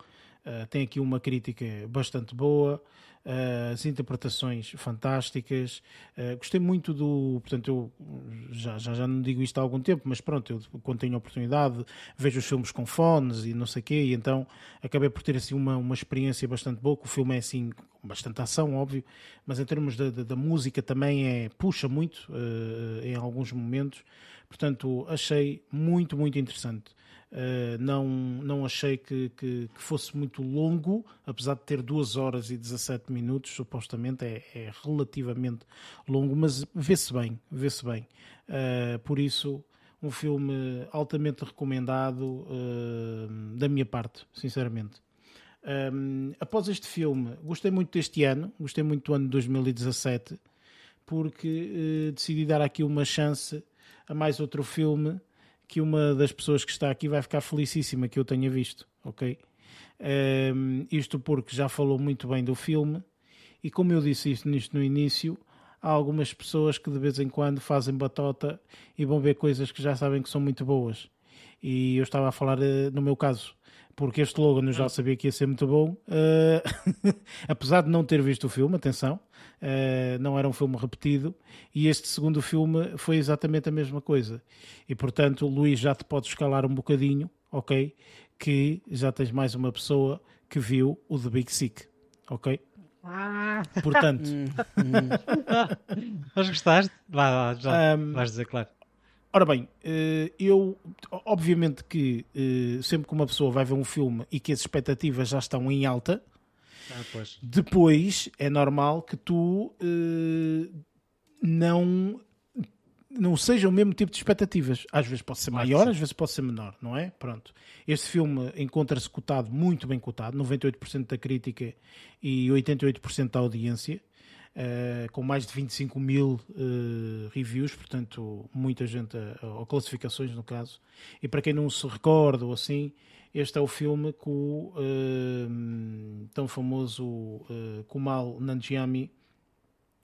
uh, tem aqui uma crítica bastante boa. Uh, as interpretações fantásticas. Uh, gostei muito do. Portanto, eu já, já, já não digo isto há algum tempo, mas pronto, eu quando tenho oportunidade vejo os filmes com fones e não sei o quê, e então acabei por ter assim uma, uma experiência bastante boa. O filme é assim, bastante ação, óbvio, mas em termos da, da, da música também é, puxa muito uh, em alguns momentos. Portanto, achei muito, muito interessante. Uh, não, não achei que, que, que, fosse muito longo, apesar de ter 2 horas e 17 minutos, supostamente é, é relativamente longo, mas vê-se bem, vê-se bem. Uh, por isso, um filme altamente recomendado uh, da minha parte, sinceramente. Um, após este filme, gostei muito deste ano, gostei muito do ano de 2017, porque decidi dar aqui uma chance a mais outro filme que uma das pessoas que está aqui vai ficar felicíssima que eu tenha visto, ok? Um, isto porque já falou muito bem do filme e como eu disse isto nisto no início, há algumas pessoas que de vez em quando fazem batota e vão ver coisas que já sabem que são muito boas. E eu estava a falar uh, no meu caso, porque este Logan eu já sabia que ia ser muito bom, uh, [laughs] apesar de não ter visto o filme, atenção, uh, não era um filme repetido, e este segundo filme foi exatamente a mesma coisa. E portanto, Luís, já te podes escalar um bocadinho, ok? Que já tens mais uma pessoa que viu o The Big Sick, ok? Ah. Portanto, [laughs] [laughs] mas gostaste? Vai, vai, já um, vais dizer, claro. Ora bem, eh, eu obviamente que sempre que uma pessoa vai ver um filme e que as expectativas já estão em alta, ah, depois é normal que tu uh, não não seja o mesmo tipo de expectativas. Às vezes pode ser maior, às vezes pode ser menor, não é? Pronto. Este filme encontra-se cotado, muito bem cotado, 98% da crítica e 88% da audiência. Uh, com mais de 25 mil uh, reviews, portanto, muita gente, uh, ou classificações no caso. E para quem não se recorda ou assim, este é o filme que o uh, tão famoso uh, Kumal Nanjiani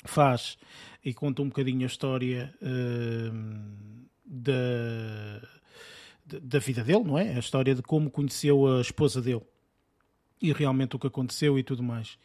faz e conta um bocadinho a história uh, da, da vida dele, não é? A história de como conheceu a esposa dele e realmente o que aconteceu e tudo mais.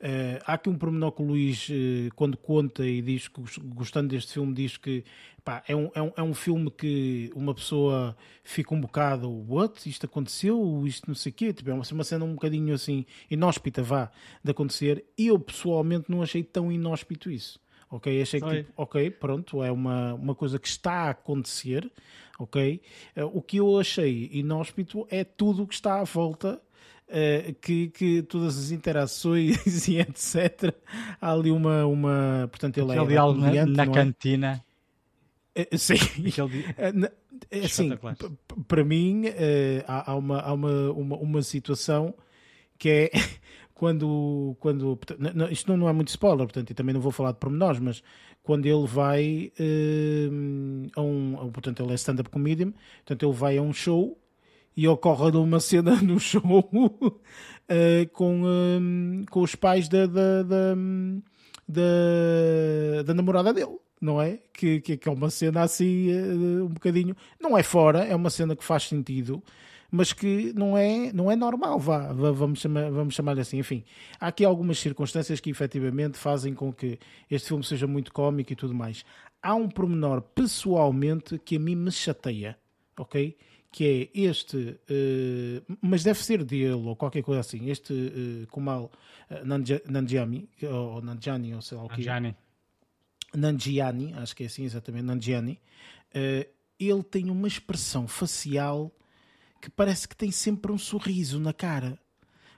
Uh, há aqui um pormenor que o Luís, uh, quando conta e diz que, gostando deste filme, diz que pá, é, um, é, um, é um filme que uma pessoa fica um bocado, what? Isto aconteceu? Isto não sei o quê? Tipo, é uma, uma cena um bocadinho assim, inóspita, vá, de acontecer. E eu pessoalmente não achei tão inóspito isso. Ok, achei que, tipo, ok, pronto, é uma, uma coisa que está a acontecer, ok? Uh, o que eu achei inóspito é tudo o que está à volta Uh, que, que todas as interações [laughs] e etc. Há ali uma. uma portanto, ele Aquele é. diálogo na, na é? cantina. Uh, sim. Uh, assim, para mim, há, há, uma, há uma, uma, uma situação que é [laughs] quando. quando não, isto não é muito spoiler, portanto, e também não vou falar de pormenores, mas quando ele vai a um. Portanto, ele é stand-up comedian, portanto, ele vai a um show e ocorre uma cena [laughs] no show uh, com, um, com os pais da, da, da, da, da namorada dele não é? Que, que, é uma cena assim, uh, um bocadinho. Não é fora, é uma cena que faz sentido, mas que não é, não é normal, vá, vamos, chamar, vamos chamar assim. Enfim, há aqui algumas circunstâncias que efetivamente fazem com que este filme seja muito cómico e tudo mais. Há um pormenor pessoalmente que a mim me chateia, ok? Que é este, uh, mas deve ser dele ou qualquer coisa assim, este uh, Kumal uh, Nanjiani, ou Nanjiani, ou sei lá o que. Nanjiani. Nanjiani, acho que é assim exatamente, Nanjiani. Uh, ele tem uma expressão facial que parece que tem sempre um sorriso na cara.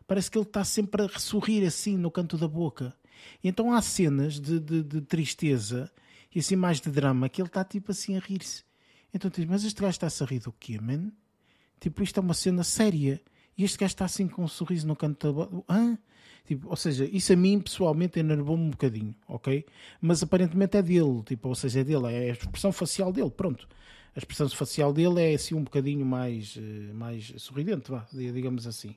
Parece que ele está sempre a sorrir assim no canto da boca. E então há cenas de, de, de tristeza e assim mais de drama que ele está tipo assim a rir-se. Então diz, mas este gajo está a rir do quê, man? Tipo, isto é uma cena séria. E este gajo está assim com um sorriso no canto da Hã? Tipo, ou seja, isso a mim pessoalmente enervou-me um bocadinho, ok? Mas aparentemente é dele, tipo, ou seja, é dele, é a expressão facial dele, pronto. A expressão facial dele é assim um bocadinho mais, eh, mais sorridente, vá, digamos assim.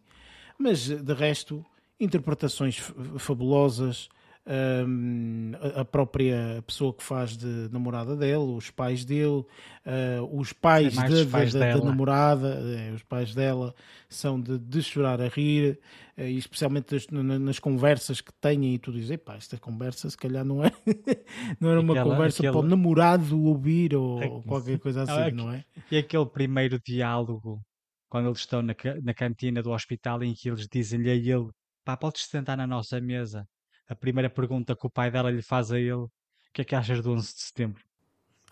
Mas de resto, interpretações fabulosas, um, a própria pessoa que faz de namorada dele, os pais dele, uh, os pais, é de, pais da, da, da, namorada, uh, os pais dela são de, de chorar a rir, uh, e especialmente nas, nas, conversas que têm, e tu dizes, pá, esta conversa se calhar não é [laughs] não era uma aquela, conversa aquele... para o namorado ouvir ou, é, qualquer coisa assim, não é? E aquele primeiro diálogo quando eles estão na, na cantina do hospital em que eles dizem-lhe a ele pá, podes sentar na nossa mesa a primeira pergunta que o pai dela lhe faz a ele: o que é que achas do 11 de setembro?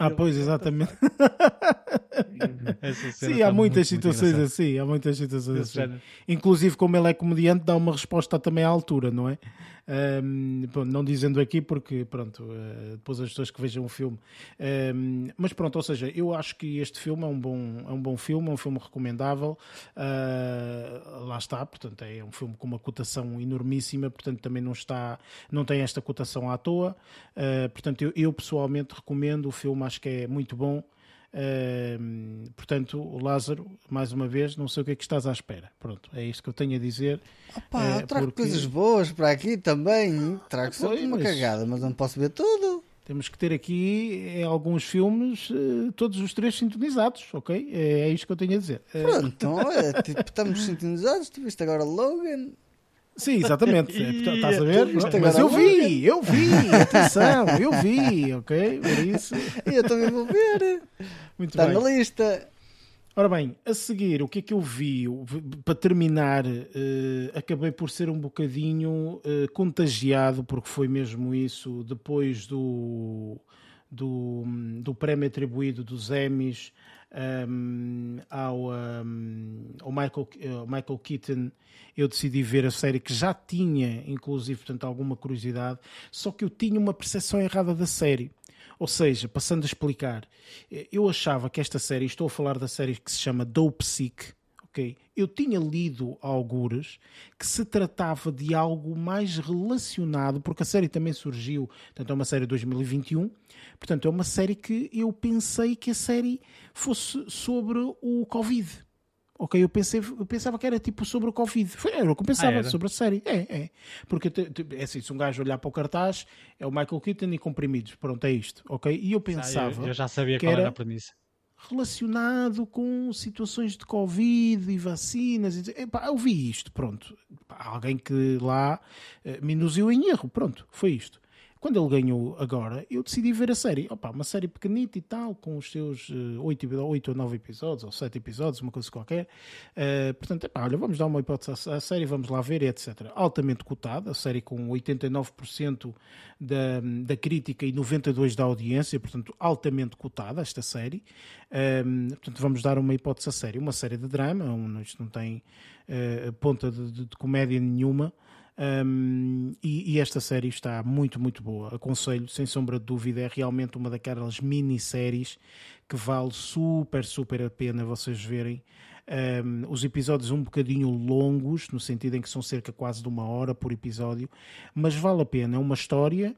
Ah, pois, exatamente. [laughs] Sim, há muitas situações assim, há muitas situações assim. Inclusive, como ele é comediante, dá uma resposta também à altura, não é? Um, não dizendo aqui porque, pronto, uh, depois as pessoas que vejam o filme. Um, mas pronto, ou seja, eu acho que este filme é um bom, é um bom filme, é um filme recomendável. Uh, lá está, portanto, é um filme com uma cotação enormíssima, portanto, também não está, não tem esta cotação à toa. Uh, portanto, eu, eu pessoalmente recomendo o filme, acho que é muito bom. Uh, portanto, Lázaro, mais uma vez, não sei o que é que estás à espera. Pronto, é isto que eu tenho a dizer. Opa, uh, eu trago porque... coisas boas para aqui também. Trago ah, sempre uma cagada, mas não posso ver tudo. Temos que ter aqui em alguns filmes uh, todos os três sintonizados, ok? É, é isto que eu tenho a dizer. Pronto, então, é, tipo, estamos sintonizados. Tu viste agora Logan, Sim, exatamente. Estás a ver? Mas eu vi, eu vi, atenção, eu vi, ok? Por isso. [laughs] Eu também vou ver. Muito Está bem. na lista. Ora bem, a seguir, o que é que eu vi? Para terminar, uh, acabei por ser um bocadinho uh, contagiado, porque foi mesmo isso, depois do, do, do prémio atribuído dos Emmys um, ao, um, ao Michael, uh, Michael Keaton, eu decidi ver a série que já tinha, inclusive, portanto, alguma curiosidade, só que eu tinha uma percepção errada da série. Ou seja, passando a explicar, eh, eu achava que esta série, estou a falar da série que se chama Dope Sick, Eu tinha lido algures que se tratava de algo mais relacionado, porque a série também surgiu, portanto é uma série de 2021, portanto é uma série que eu pensei que a série fosse sobre o Covid. Ok, eu, pensei, eu pensava que era tipo sobre o Covid. Foi, era o que eu pensava ah, sobre a série. É, é. Porque é assim, se um gajo olhar para o cartaz, é o Michael Keaton e comprimidos. Pronto, é isto. Ok? E eu pensava. Ah, eu, eu, já sabia qual era, era a premissa. Relacionado com situações de Covid e vacinas. E, epá, eu vi isto, pronto. Alguém que lá me induziu em erro, pronto, foi isto. Quando ele ganhou agora, eu decidi ver a série. Opa, uma série pequenita e tal, com os seus uh, 8, 8 ou 9 episódios, ou 7 episódios, uma coisa qualquer. Uh, portanto, epá, olha, vamos dar uma hipótese à, série, vamos lá ver, etc. Altamente cotada, a série com 89% da, da crítica e 92% da audiência, portanto, altamente cotada esta série. Um, portanto, vamos dar uma hipótese à série. Uma série de drama, um, isto não tem uh, ponta de, de, de comédia nenhuma. Um, e, e, esta série está muito, muito boa. Aconselho, sem sombra de dúvida, é realmente uma daquelas minisséries que vale super, super a pena vocês verem. Um, os episódios um bocadinho longos, no sentido em que são cerca quase de uma hora por episódio, mas vale a pena. É uma história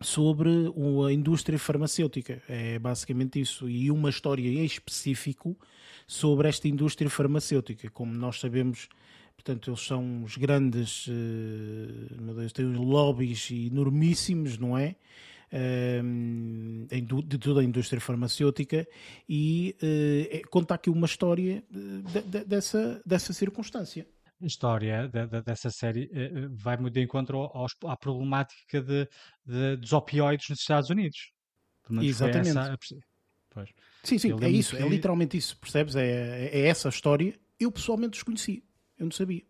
sobre a indústria farmacêutica. É basicamente isso. E uma história em específico sobre esta indústria farmacêutica. Como nós sabemos, Portanto, eles são os grandes, uh, meu Deus, têm lobbies enormíssimos, não é? Uh, de toda a indústria farmacêutica e uh, conta aqui uma história de, de, dessa, dessa circunstância. A história de, dessa série vai muito de encontro à problemática de, dos opioides nos Estados Unidos. Exatamente. Essa... Sim, sim, é isso, que... é literalmente isso, percebes? É, é essa a história. Eu pessoalmente desconheci. Eu não sabia.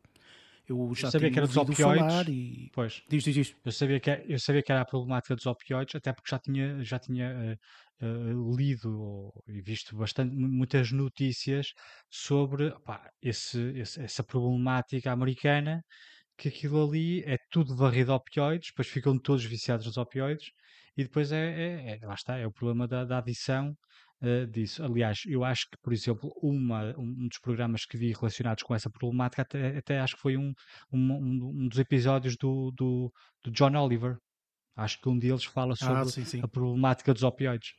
Eu já eu sabia que era dos opioides. E... Pois. Diz, diz, diz. Eu sabia, que, é, eu sabia que era a problemática dos opioides, até porque já tinha, já tinha uh, uh, lido e visto bastante, muitas notícias sobre esse, esse, essa problemática americana, que aquilo ali é tudo varrido a opioides, depois ficam todos viciados nos opioides, e depois é, é, é lá está, é o problema da, da adição uh, disso. Aliás, eu acho que, por exemplo, uma, um dos programas que vi relacionados com essa problemática, até, até acho que foi um, um, um dos episódios do, do, do, John Oliver. Acho que um deles fala ah, sobre ah, sim, sim. a problemática dos opioides.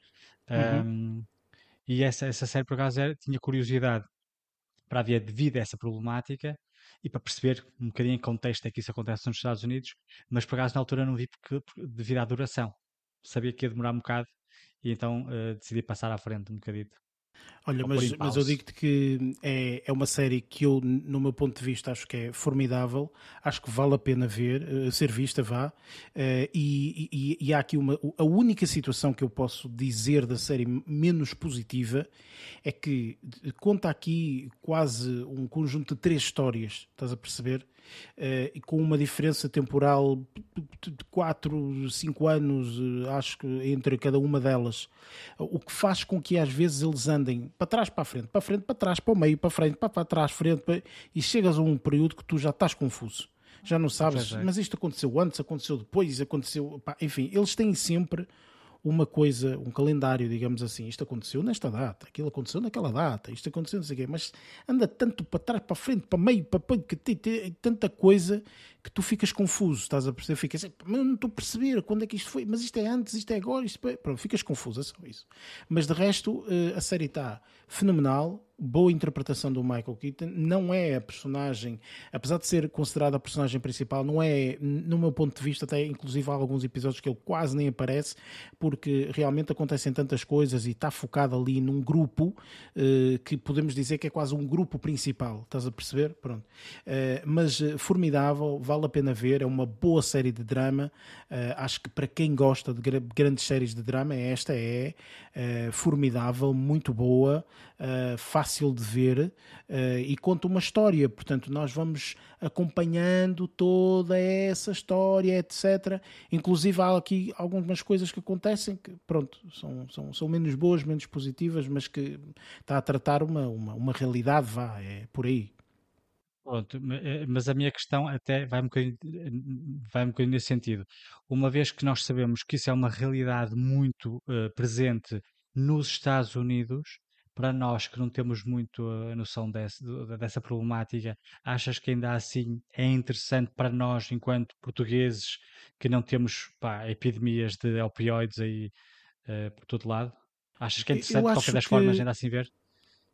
Uhum. Um, e essa, essa série, por acaso, era, tinha curiosidade para ver devido a essa problemática e para perceber um bocadinho em contexto é que isso acontece nos Estados Unidos, mas por acaso na altura não vi porque, devido à duração. Sabia que ia demorar um bocado e então uh, decidi passar à frente um bocadito. Olha, mas, mas eu digo-te que é, é uma série que eu, no meu ponto de vista, acho que é formidável, acho que vale a pena ver, uh, ser vista, vá. Uh, e, e, e, há aqui uma. A única situação que eu posso dizer da série menos positiva é que conta aqui quase um conjunto de três histórias, estás a perceber? Uh, e com uma diferença temporal de 4, 5 anos, acho que entre cada uma delas, o que faz com que às vezes eles andem para trás, para a frente, para a frente, para trás, para o meio, para a frente, para, para trás, frente, para... e chegas a um período que tu já estás confuso. Já não sabes, mas isto aconteceu antes, aconteceu depois, aconteceu. Pá, enfim, eles têm sempre uma coisa, um calendário, digamos assim. Isto aconteceu nesta data, aquilo aconteceu naquela data, isto aconteceu não sei o quê, mas anda tanto para trás, para frente, para meio, para que tem tanta coisa que tu ficas confuso, estás a perceber? Ficas, mas eu não estou a perceber quando é que isto foi, mas isto é antes, isto é agora, isto. Pronto, ficas confuso, é só isso. Mas de resto, eh, a série está fenomenal, boa interpretação do Michael Keaton, não é a personagem, apesar de ser considerada a personagem principal, não é, no meu ponto de vista, até inclusive há alguns episódios que ele quase nem aparece, porque realmente acontecem tantas coisas e está focado ali num grupo eh, que podemos dizer que é quase um grupo principal, estás a perceber? Pronto. Eh, mas formidável, vale a pena ver, é uma boa série de drama, acho que para quem gosta de grandes séries de drama, esta é formidável, muito boa, fácil fácil de ver uh, e conta uma história. Portanto, nós vamos acompanhando toda essa história, etc. Inclusive, há aqui algumas coisas que acontecem que, pronto, são, são, são menos boas, menos positivas, mas que está a tratar uma, uma, uma realidade, vá, é por aí. Pronto, eh, mas a minha questão até vai um, bocadinho, vai um bocadinho nesse sentido. Uma vez que nós sabemos que isso é uma realidade muito uh, presente nos Estados Unidos, para nós que não temos muito a noção desse, dessa problemática, achas que ainda assim é interessante para nós, enquanto portugueses, que não temos pá, epidemias de opioides aí por todo lado? Achas que é interessante, de qualquer das que... formas, ainda assim ver?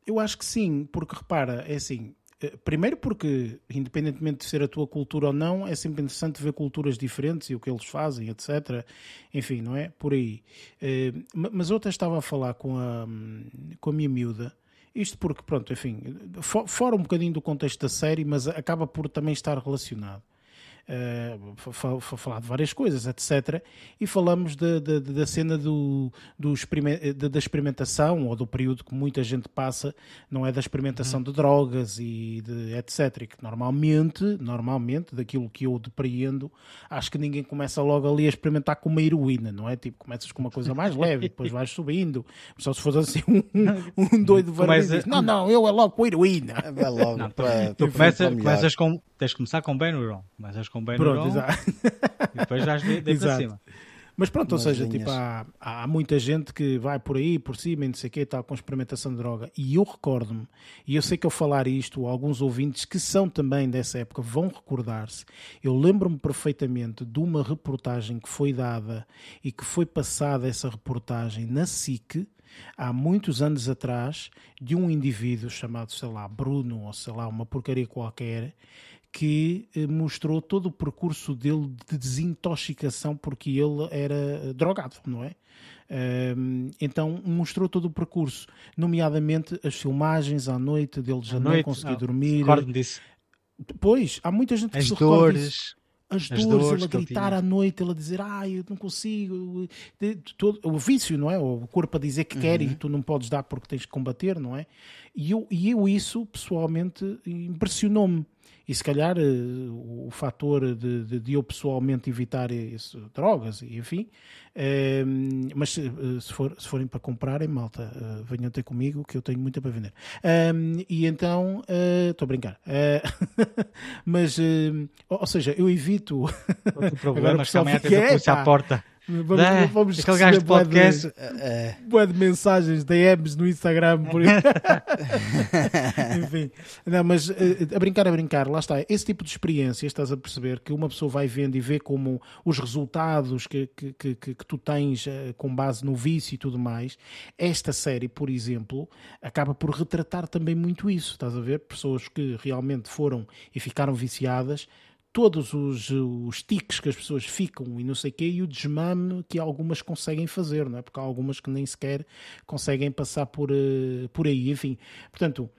Eu acho que sim, porque repara, é assim, Eh, primeiro porque, independentemente de ser a tua cultura ou não, é sempre interessante ver culturas diferentes e o que eles fazem, etc. Enfim, não é? Por aí. Eh, mas até estava a falar com a, com a minha miúda, isto porque, pronto, enfim, fora um bocadinho do contexto da série, mas acaba por também estar relacionado uh, falar de várias coisas, etc. E falamos de, de, de, da cena do, do da experimentação, ou do período que muita gente passa, não é da experimentação uhum. de drogas e de etc. E que normalmente, normalmente, daquilo que eu depreendo, acho que ninguém começa logo ali a experimentar com uma heroína, não é? Tipo, começas com uma coisa mais leve, depois vais subindo. Só se for assim um, [laughs] um doido varão não, não, eu é logo com heroína. É logo. Não, tu, tu começa, começas com, tens de começar com Benuron, começas com com bem Pronto, no exato. e depois já de, de [laughs] para cima. Mas pronto, ou seja, tipo, há, há, muita gente que vai por aí, por cima, e não sei o quê, tal, com experimentação de droga. E eu recordo-me, e eu sei que ao falar isto, alguns ouvintes que são também dessa época vão recordar-se. Eu lembro-me perfeitamente de uma reportagem que foi dada e que foi passada essa reportagem na SIC, há muitos anos atrás, de um indivíduo chamado, sei lá, Bruno, ou sei lá, uma porcaria qualquer, que eh, mostrou todo o percurso dele de desintoxicação porque ele era eh, drogado, não é? então mostrou todo o percurso, nomeadamente as filmagens à noite dele já à não noite, conseguir não, dormir. Recordo disso. Pois, há muita gente que as se dores, as, as dores, ele a gritar à noite, ele a dizer, ah, eu não consigo, todo, o vício, não é? O corpo a dizer que uhum. quer e tu não podes dar porque tens que combater, não é? E eu, e eu isso, pessoalmente, impressionou-me. E se calhar eh, o fator de, de, de eu pessoalmente evitar drogas, e enfim, ehm, mas se, eh, se, for, se forem para comprarem, malta, uh, venham ter comigo que eu tenho muita para vender. Ehm, e então, estou a brincar. [laughs] mas, ou seja, eu evito. [laughs] O problema é que amanhã tens a polícia à porta. Vamos, é, vamos aquele gajo de podcast. De, é. de mensagens, DMs no Instagram. Por... [laughs] Enfim, não, mas eh, a brincar, a brincar, lá está. Esse tipo de experiência, estás a perceber que uma pessoa vai vendo e vê como os resultados que, que, que, que tu tens eh, com base no vício e tudo mais. Esta série, por exemplo, acaba por retratar também muito isso. Estás a ver? Pessoas que realmente foram e ficaram viciadas todos os, os tiques que as pessoas ficam e não sei o quê, e o desmame que algumas conseguem fazer, não é? Porque há algumas que nem sequer conseguem passar por, uh, por aí, enfim. Portanto,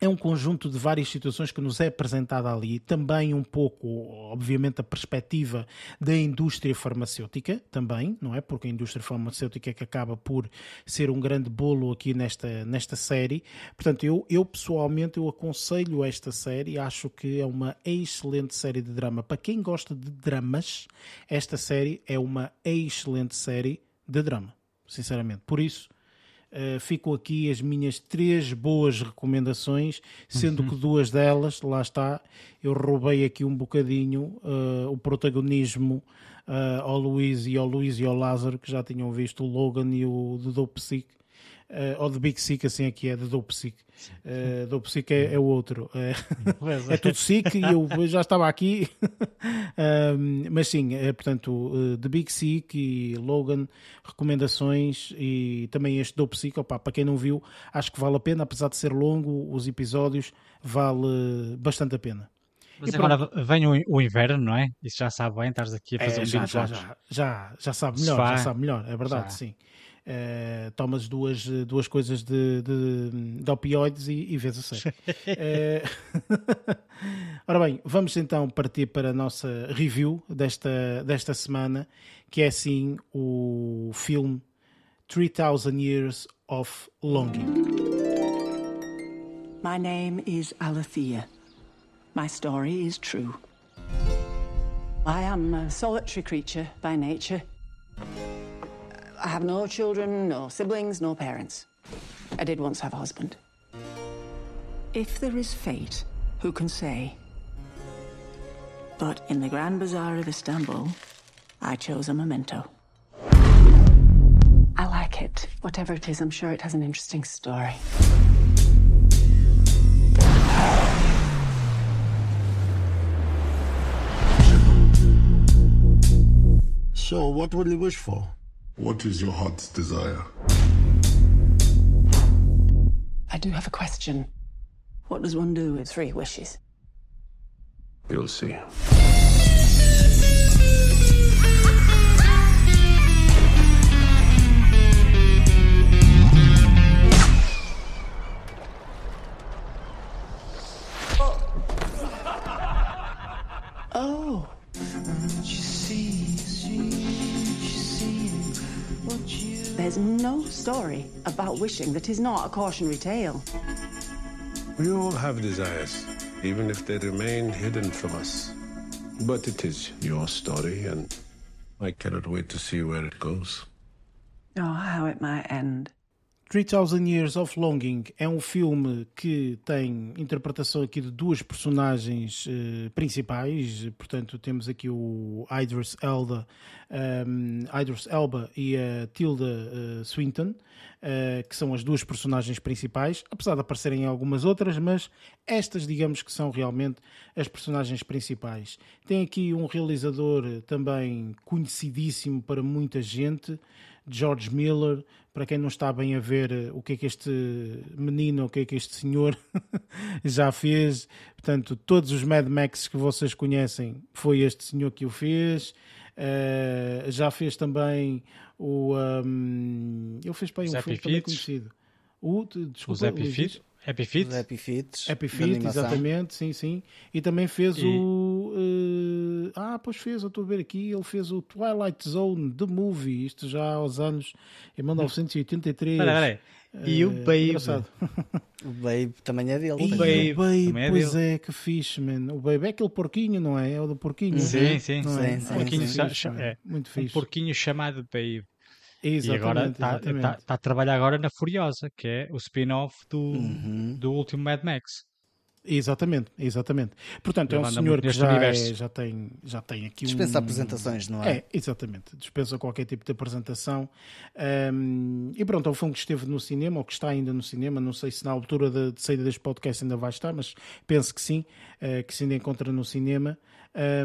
é um conjunto de várias situações que nos é apresentada ali, também um pouco, obviamente, a perspectiva da indústria farmacêutica, também, não é? Porque a indústria farmacêutica é que acaba por ser um grande bolo aqui nesta, nesta série. Portanto, eu, eu pessoalmente eu aconselho esta série, acho que é uma excelente série de drama. Para quem gosta de dramas, esta série é uma excelente série de drama, sinceramente. Por isso, Uh, ficam aqui as minhas três boas recomendações, sendo uhum. que duas delas, lá está, eu roubei aqui um bocadinho uh, o protagonismo uh, ao Luís e ao Luís e ao Lázaro, que já tinham visto o Logan e o Sick, uh, ou The Big Sick, assim aqui é, The Dope Sick. Uh, Dope Sick é, é o outro. [laughs] É, é tudo Sick e eu já estava aqui. [laughs] mas sim, é, portanto, uh, The Big Sick e Logan, recomendações e também este Dope Sick. Opa, para quem não viu, acho que vale a pena, apesar de ser longo, os episódios, vale bastante a pena. Mas e agora pronto. vem o, o, inverno, não é? Isso já sabe bem, estás aqui a fazer é, já, já, já, já, já sabe melhor, já sabe melhor, é verdade, já. sim. Uh, tomas duas, duas coisas de, de, de opioides e, e vês a série. uh, ora bem, vamos então partir para a nossa review desta, desta semana, que é assim o filme 3000 Years of Longing. My name is Alethea. My story is true. I am a solitary creature by nature. I have no children, no siblings, no parents. I did once have a husband. If there is fate, who can say? But in the Grand Bazaar of Istanbul, I chose a memento. I like it. Whatever it is, I'm sure it has an interesting story. So, what would you wish for? What is your heart's desire? I do have a question. What does one do with three wishes? You'll see. Story about wishing that is not a cautionary tale. We all have desires, even if they remain hidden from us. But it is your story, and I cannot wait to see where it goes. Oh, how it might end. 3000 Years of Longing é um filme que tem interpretação aqui de duas personagens uh, principais, portanto temos aqui o Idris Elba, um, Idris Elba e a Tilda uh, Swinton, uh, que são as duas personagens principais, apesar de aparecerem algumas outras, mas estas digamos que são realmente as personagens principais. Tem aqui um realizador também conhecidíssimo para muita gente, George Miller, para quem não está bem a ver eh, o que é que este menino, o que é que este senhor [laughs] já fez. Portanto, todos os Mad Max que vocês conhecem, foi este senhor que o fez. Uh, já fez também o. Um, ele fez para um filme também conhecido. O, desculpa, o Zé Pifits. Happy Feet? Happy Feet. Happy Feet, exatamente, sim, sim. E também fez e... o. Uh, ah, pois fez, eu estou a ver aqui, ele fez o Twilight Zone, The Movie, isto já aos anos, em 1983. Peraí, peraí. E o eh, Babe. o Babe também é dele. E o Babe, é pois dele. é, que fixe, man. O Babe é aquele porquinho, não é? É o do porquinho. Sim, sim. Não é? sim, sim, porquinho sim. É, muito fixe. Um porquinho chamado Babe. Exatamente, e agora está tá, tá a trabalhar agora na Furiosa, que é o spin-off do, uhum. do último Mad Max. Exatamente, exatamente. Portanto, é um senhor que já, é, já, tem, já tem aqui Dispensa um... apresentações, não é? É, exatamente. Dispensa qualquer tipo de apresentação. Um, e pronto, é um filme que esteve no cinema, ou que está ainda no cinema. Não sei se na altura de, de saída deste podcast ainda vai estar, mas penso que sim, uh, que se ainda encontra no cinema.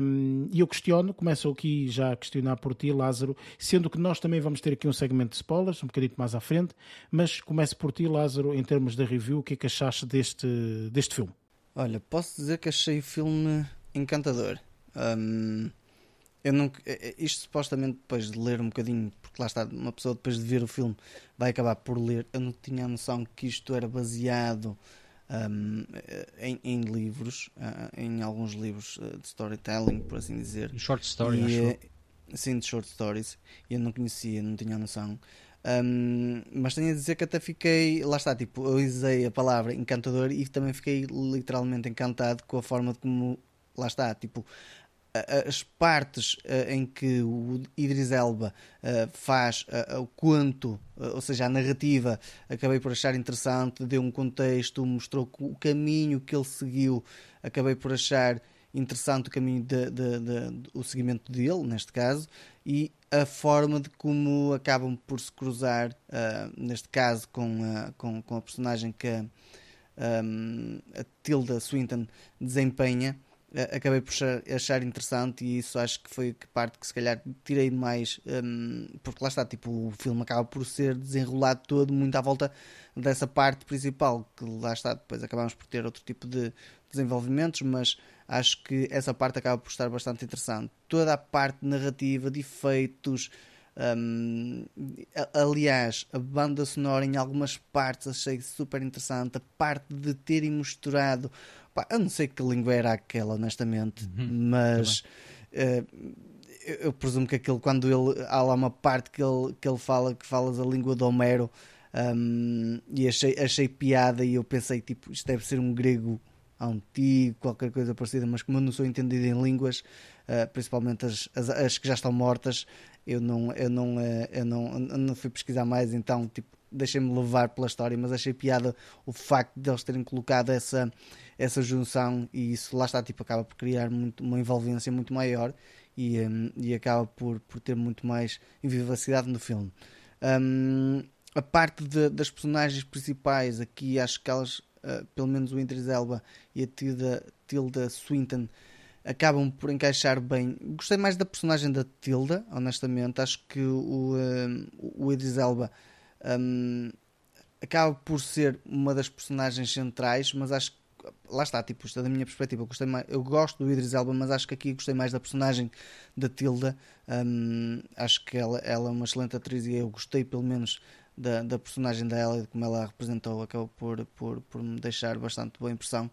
Um, e eu questiono, começo aqui já a questionar por ti, Lázaro, sendo que nós também vamos ter aqui um segmento de spoilers, um bocadinho mais à frente, mas começo por ti, Lázaro, em termos da review, o que é que achaste deste, deste filme? Olha, posso dizer que achei o filme encantador. Um, eu não, é, é, isto supostamente depois de ler um bocadinho, porque lá está, uma pessoa depois de ver o filme vai acabar por ler. Eu não tinha a noção que isto era baseado um, em, em, livros, em alguns livros de storytelling, por assim dizer. Short stories, e. Sim, de short stories. Eu não conhecia, não tinha noção. Um, mas tenho a dizer que até fiquei, lá está, tipo, eu usei a palavra encantador e também fiquei literalmente encantado com a forma de como, lá está, tipo, as partes uh, em que o Idris Elba uh, faz uh, o conto, ou seja, a narrativa, acabei por achar interessante, deu um contexto, mostrou o caminho que ele seguiu, acabei por achar interessante o caminho de, de, de, o seguimento dele, neste caso, e a forma de como acabam por se cruzar, neste caso, com, com, com, a personagem que a, um, a Tilda Swinton desempenha acabei por achar interessante e isso acho que foi a parte que se calhar tirei mais um, porque lá está, tipo, o filme acaba por ser desenrolado todo muito à volta dessa parte principal, que lá está, depois acabamos por ter outro tipo de desenvolvimentos, mas acho que essa parte acaba por estar bastante interessante. Toda a parte narrativa, de efeitos, um, aliás, a banda sonora em algumas partes achei super interessante, a parte de terem misturado Pá, eu não sei que língua era aquela, honestamente, uhum, mas uh, eu, eu, presumo que aquele, quando ele há lá uma parte que ele, que ele fala que falas a língua de Homero um, e achei, achei piada e eu pensei tipo, isto deve ser um grego antigo, qualquer coisa parecida, mas como eu não sou entendido em línguas, uh, principalmente as, as, as, que já estão mortas, eu não, eu não, uh, eu não, eu não fui pesquisar mais, então tipo, deixei-me levar pela história, mas achei piada o facto de eles terem colocado essa, essa junção e isso lá está, tipo, acaba por criar muito, uma envolvência muito maior e, um, e acaba por, por ter muito mais vivacidade no filme. Um, a parte de, das personagens principais aqui, acho que elas, uh, pelo menos o Idris Elba e a Tilda, Tilda Swinton, acabam por encaixar bem. Gostei mais da personagem da Tilda, honestamente. Acho que o, um, o Idris Elba um, acaba por ser uma das personagens centrais, mas acho que lá está, tipo, isto é da minha perspectiva. Eu, gostei mais, eu gosto do Idris Elba, mas acho que aqui gostei mais da personagem da Tilda. Um, acho que ela, ela é uma excelente atriz e eu gostei, pelo menos, da, da personagem e de como ela a representou. Acabou por, por, por me deixar bastante boa impressão.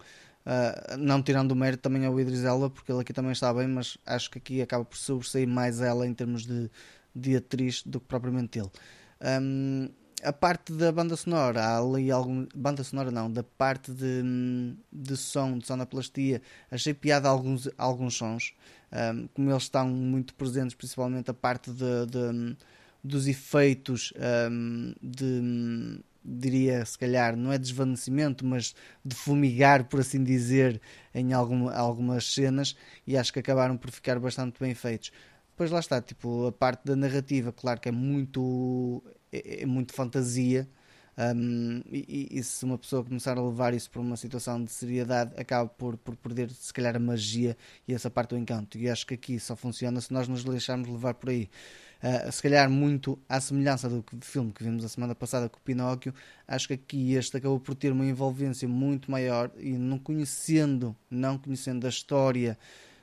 Uh, não tirando o mérito também ao Idris Elba, porque ele aqui também está bem, mas acho que aqui acaba por sobressair mais ela em termos de, de atriz do que propriamente ele. Um, a parte da banda sonora, há ali algum. Banda sonora não, da parte de, de som, de sonoplastia, achei piada alguns, alguns sons, um, como eles estão muito presentes, principalmente a parte de, de dos efeitos um, de diria se calhar não é desvanecimento mas de fumigar por assim dizer em algum, algumas cenas e acho que acabaram por ficar bastante bem feitos depois lá está tipo a parte da narrativa claro que é muito é, é muito fantasia. Um, e, e, se uma pessoa começar a levar isso para uma situação de seriedade, acaba por, por perder, se calhar, a magia e essa parte do encanto. E acho que aqui só funciona se nós nos deixarmos levar por aí. Uh, se calhar, muito à semelhança do filme que vimos a semana passada com o Pinóquio, acho que aqui este acabou por ter uma envolvência muito maior e não conhecendo, não conhecendo a história,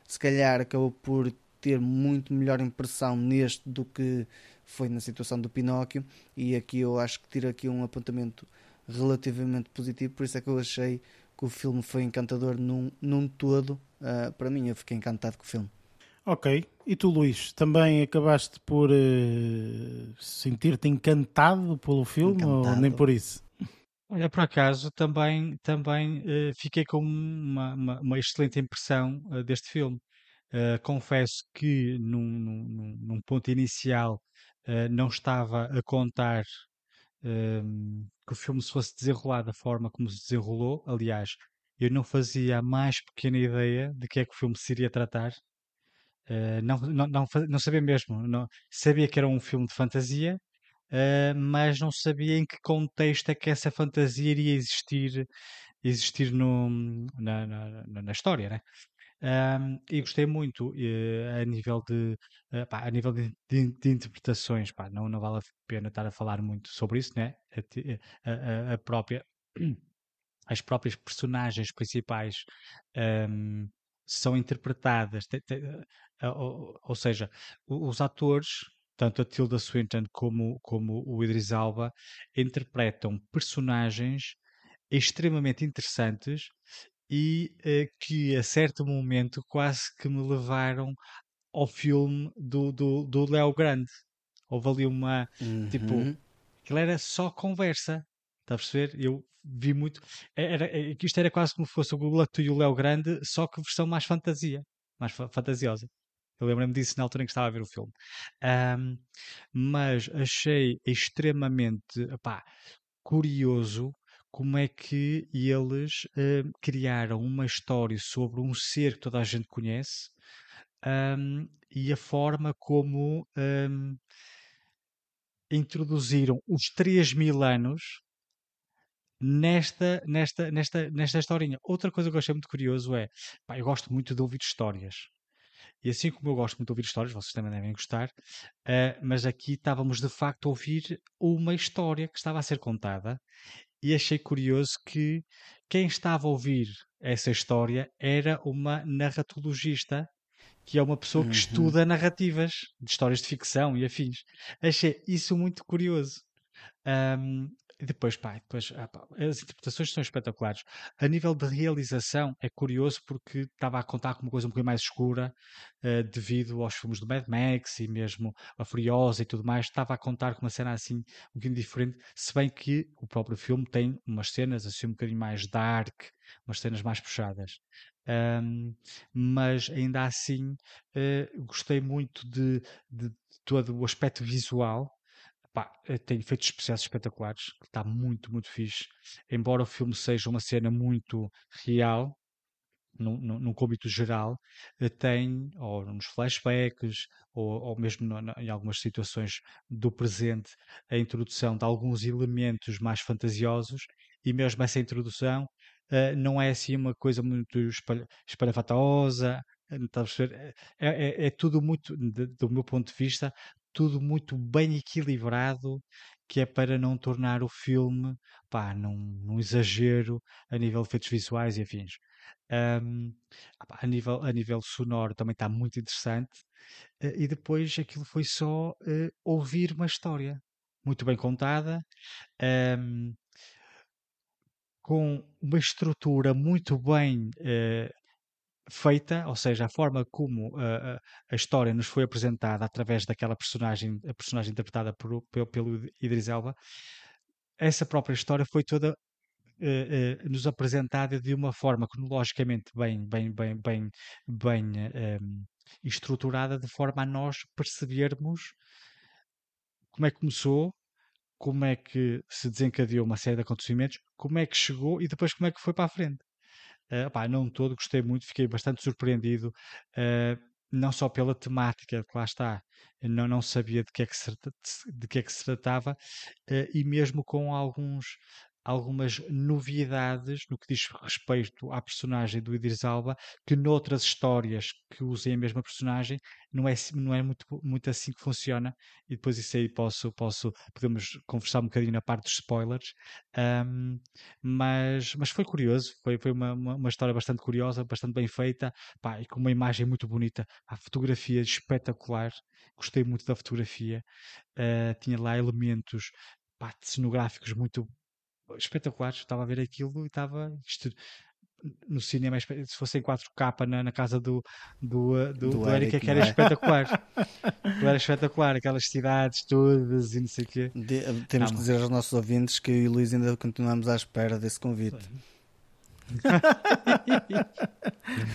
se calhar acabou por ter muito melhor impressão neste do que foi na situação do Pinóquio e aqui eu acho que tiro aqui um apontamento relativamente positivo, por isso é que eu achei que o filme foi encantador num, num todo. Uh, para mim, eu fiquei encantado com o filme. Ok. E tu, Luís, também acabaste por uh, sentir-te encantado pelo filme encantado. ou nem por isso? Olha, por acaso, também, também uh, fiquei com uma, uma, uma excelente impressão uh, deste filme. confesso que num, num, num ponto inicial uh, não estava a contar ehm, que o filme se fosse desenrolar da forma como se desenrolou. Aliás, eu não fazia a mais pequena ideia de que é que o filme se iria tratar. Uh, não, não, não, não, sabia mesmo. Não, sabia que era um filme de fantasia, uh, mas não sabia em que contexto é que essa fantasia iria existir, existir no, na, na, na história. Né? E gostei muito uh, a nível de uh, pá, a nível de, de, de interpretações pá, não, não vale a pena estar a falar muito sobre isso né a, a, a própria [clears throat] as próprias personagens principais um, são interpretadas te, te, ou, ou, seja os atores tanto a Tilda Swinton como, como o Idris Alba interpretam personagens extremamente interessantes e uh, que a certo momento quase que me levaram ao filme do, do, do Léo Grande. Houve ali uma. Tipo, uhum. Tipo, aquilo era só conversa. Está a perceber? Eu vi muito. Era, era, isto era quase como fosse o Google e o Léo Grande, só que versão mais fantasia. Mais fa fantasiosa. Eu lembro-me disso na altura em que estava a ver o filme. Um, mas achei extremamente epá, curioso como é que eles uh, criaram uma história sobre um ser que toda a gente conhece um, e a forma como um, introduziram os 3 mil anos nesta, nesta, nesta, nesta historinha. Outra coisa que eu achei muito curioso é, pá, eu gosto muito de ouvir histórias. E assim como eu gosto muito de ouvir histórias, vocês também devem gostar, uh, mas aqui estávamos de facto a ouvir uma história que estava a ser contada e achei curioso que quem estava a ouvir essa história era uma narratologista, que é uma pessoa que uhum. estuda narrativas de histórias de ficção e afins. Achei isso muito curioso. Um, e depois, pá, depois ah, pá, as interpretações são espetaculares. A nível de realização é curioso porque estava a contar com uma coisa um bocadinho mais escura uh, devido aos filmes do Mad Max e mesmo a Furiosa e tudo mais. Estava a contar com uma cena assim um bocadinho diferente, se bem que o próprio filme tem umas cenas assim um bocadinho mais dark, umas cenas mais puxadas. Um, mas ainda assim uh, gostei muito de, de, de todo o aspecto visual Pá, eh, tem efeitos especiais espetaculares, está muito, muito fixe. Embora o filme seja uma cena muito real, num, num, cômbito geral, eh, tem, ou nos flashbacks, ou, ou mesmo no, em algumas situações do presente, a introdução de alguns elementos mais fantasiosos, e mesmo essa introdução uh, não é assim uma coisa muito espalhafatosa? É, é, é tudo muito, de, do meu ponto de vista, tudo muito bem equilibrado, que é para não tornar o filme pá, num, num exagero a nível de efeitos visuais e afins. Um, a, nível, a nível sonoro também está muito interessante. Uh, e depois aquilo foi só uh, ouvir uma história muito bem contada, um, com uma estrutura muito bem uh, feita, ou seja, a forma como uh, a história nos foi apresentada através daquela personagem, a personagem interpretada por, pelo, pelo Idris Elba, essa própria história foi toda uh, nos apresentada de uma forma cronologicamente bem, bem, bem, bem, bem um, estruturada, de forma a nós percebermos como é que começou, como é que se desencadeou uma série de acontecimentos, como é que chegou e depois como é que foi para a frente. Uh, pá, não todo, gostei muito, fiquei bastante surpreendido, uh, não só pela temática, que lá está, não, não sabia de que, é que se, de que é que se tratava, uh, e mesmo com alguns algumas novidades no que diz respeito à personagem do Idris Alba, que noutras histórias que usem a mesma personagem não é, não é muito, muito assim que funciona. E depois isso aí posso, posso podemos conversar um bocadinho na parte dos spoilers. Um, mas, mas foi curioso, foi, foi uma, uma, uma, história bastante curiosa, bastante bem feita pá, e com uma imagem muito bonita. A fotografia espetacular, gostei muito da fotografia. Uh, tinha lá elementos pá, cenográficos muito espetaculares. Estava a ver aquilo e estava. Isto, no cinema, se fosse em 4K na, na casa do, do, eh, do, do, do Eric, é que era é? espetacular. [laughs] era espetacular, aquelas cidades todas e não sei o quê. De, eh, temos não, que dizer aos nossos ouvintes que eu e o Luís ainda continuamos à espera desse convite.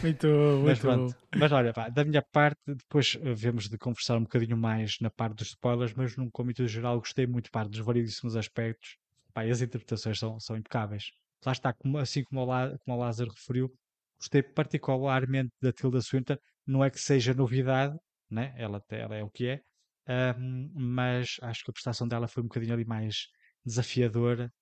muito, [laughs] muito mas, pronto, mas olha, pá, da minha parte, depois eh, vemos de conversar um bocadinho mais na parte dos spoilers, mas num cômito geral gostei muito parte dos variedíssimos aspectos pá, as interpretações são, são impecáveis. Lá está, como, assim como o, Lá, como o Lázaro referiu, gostei particularmente da Tilda Swinton. Não é que seja novidade, né? ela, ela é o que é, mas acho que a prestação dela foi um bocadinho ali mais desafiadora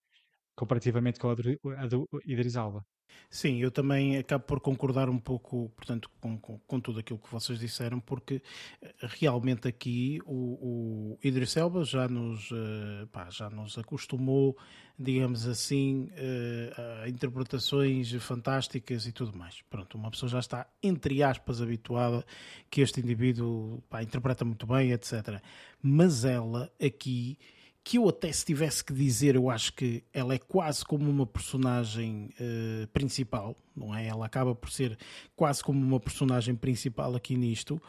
comparativamente com a do, a do Idris Alba. Sim, eu também acabo por concordar um pouco, portanto, com, com, com tudo aquilo que vocês disseram, porque eh, realmente aqui o, o Idris Elba já nos, uh, pá, já nos acostumou, digamos assim, uh, a interpretações fantásticas e tudo mais. Pronto, uma pessoa já está, entre aspas, habituada que este indivíduo pá, interpreta muito bem, etc. Mas ela aqui que eu até se tivesse que dizer, eu acho que ela é quase como uma personagem uh, principal, não é? Ela acaba por ser quase como uma personagem principal aqui nisto,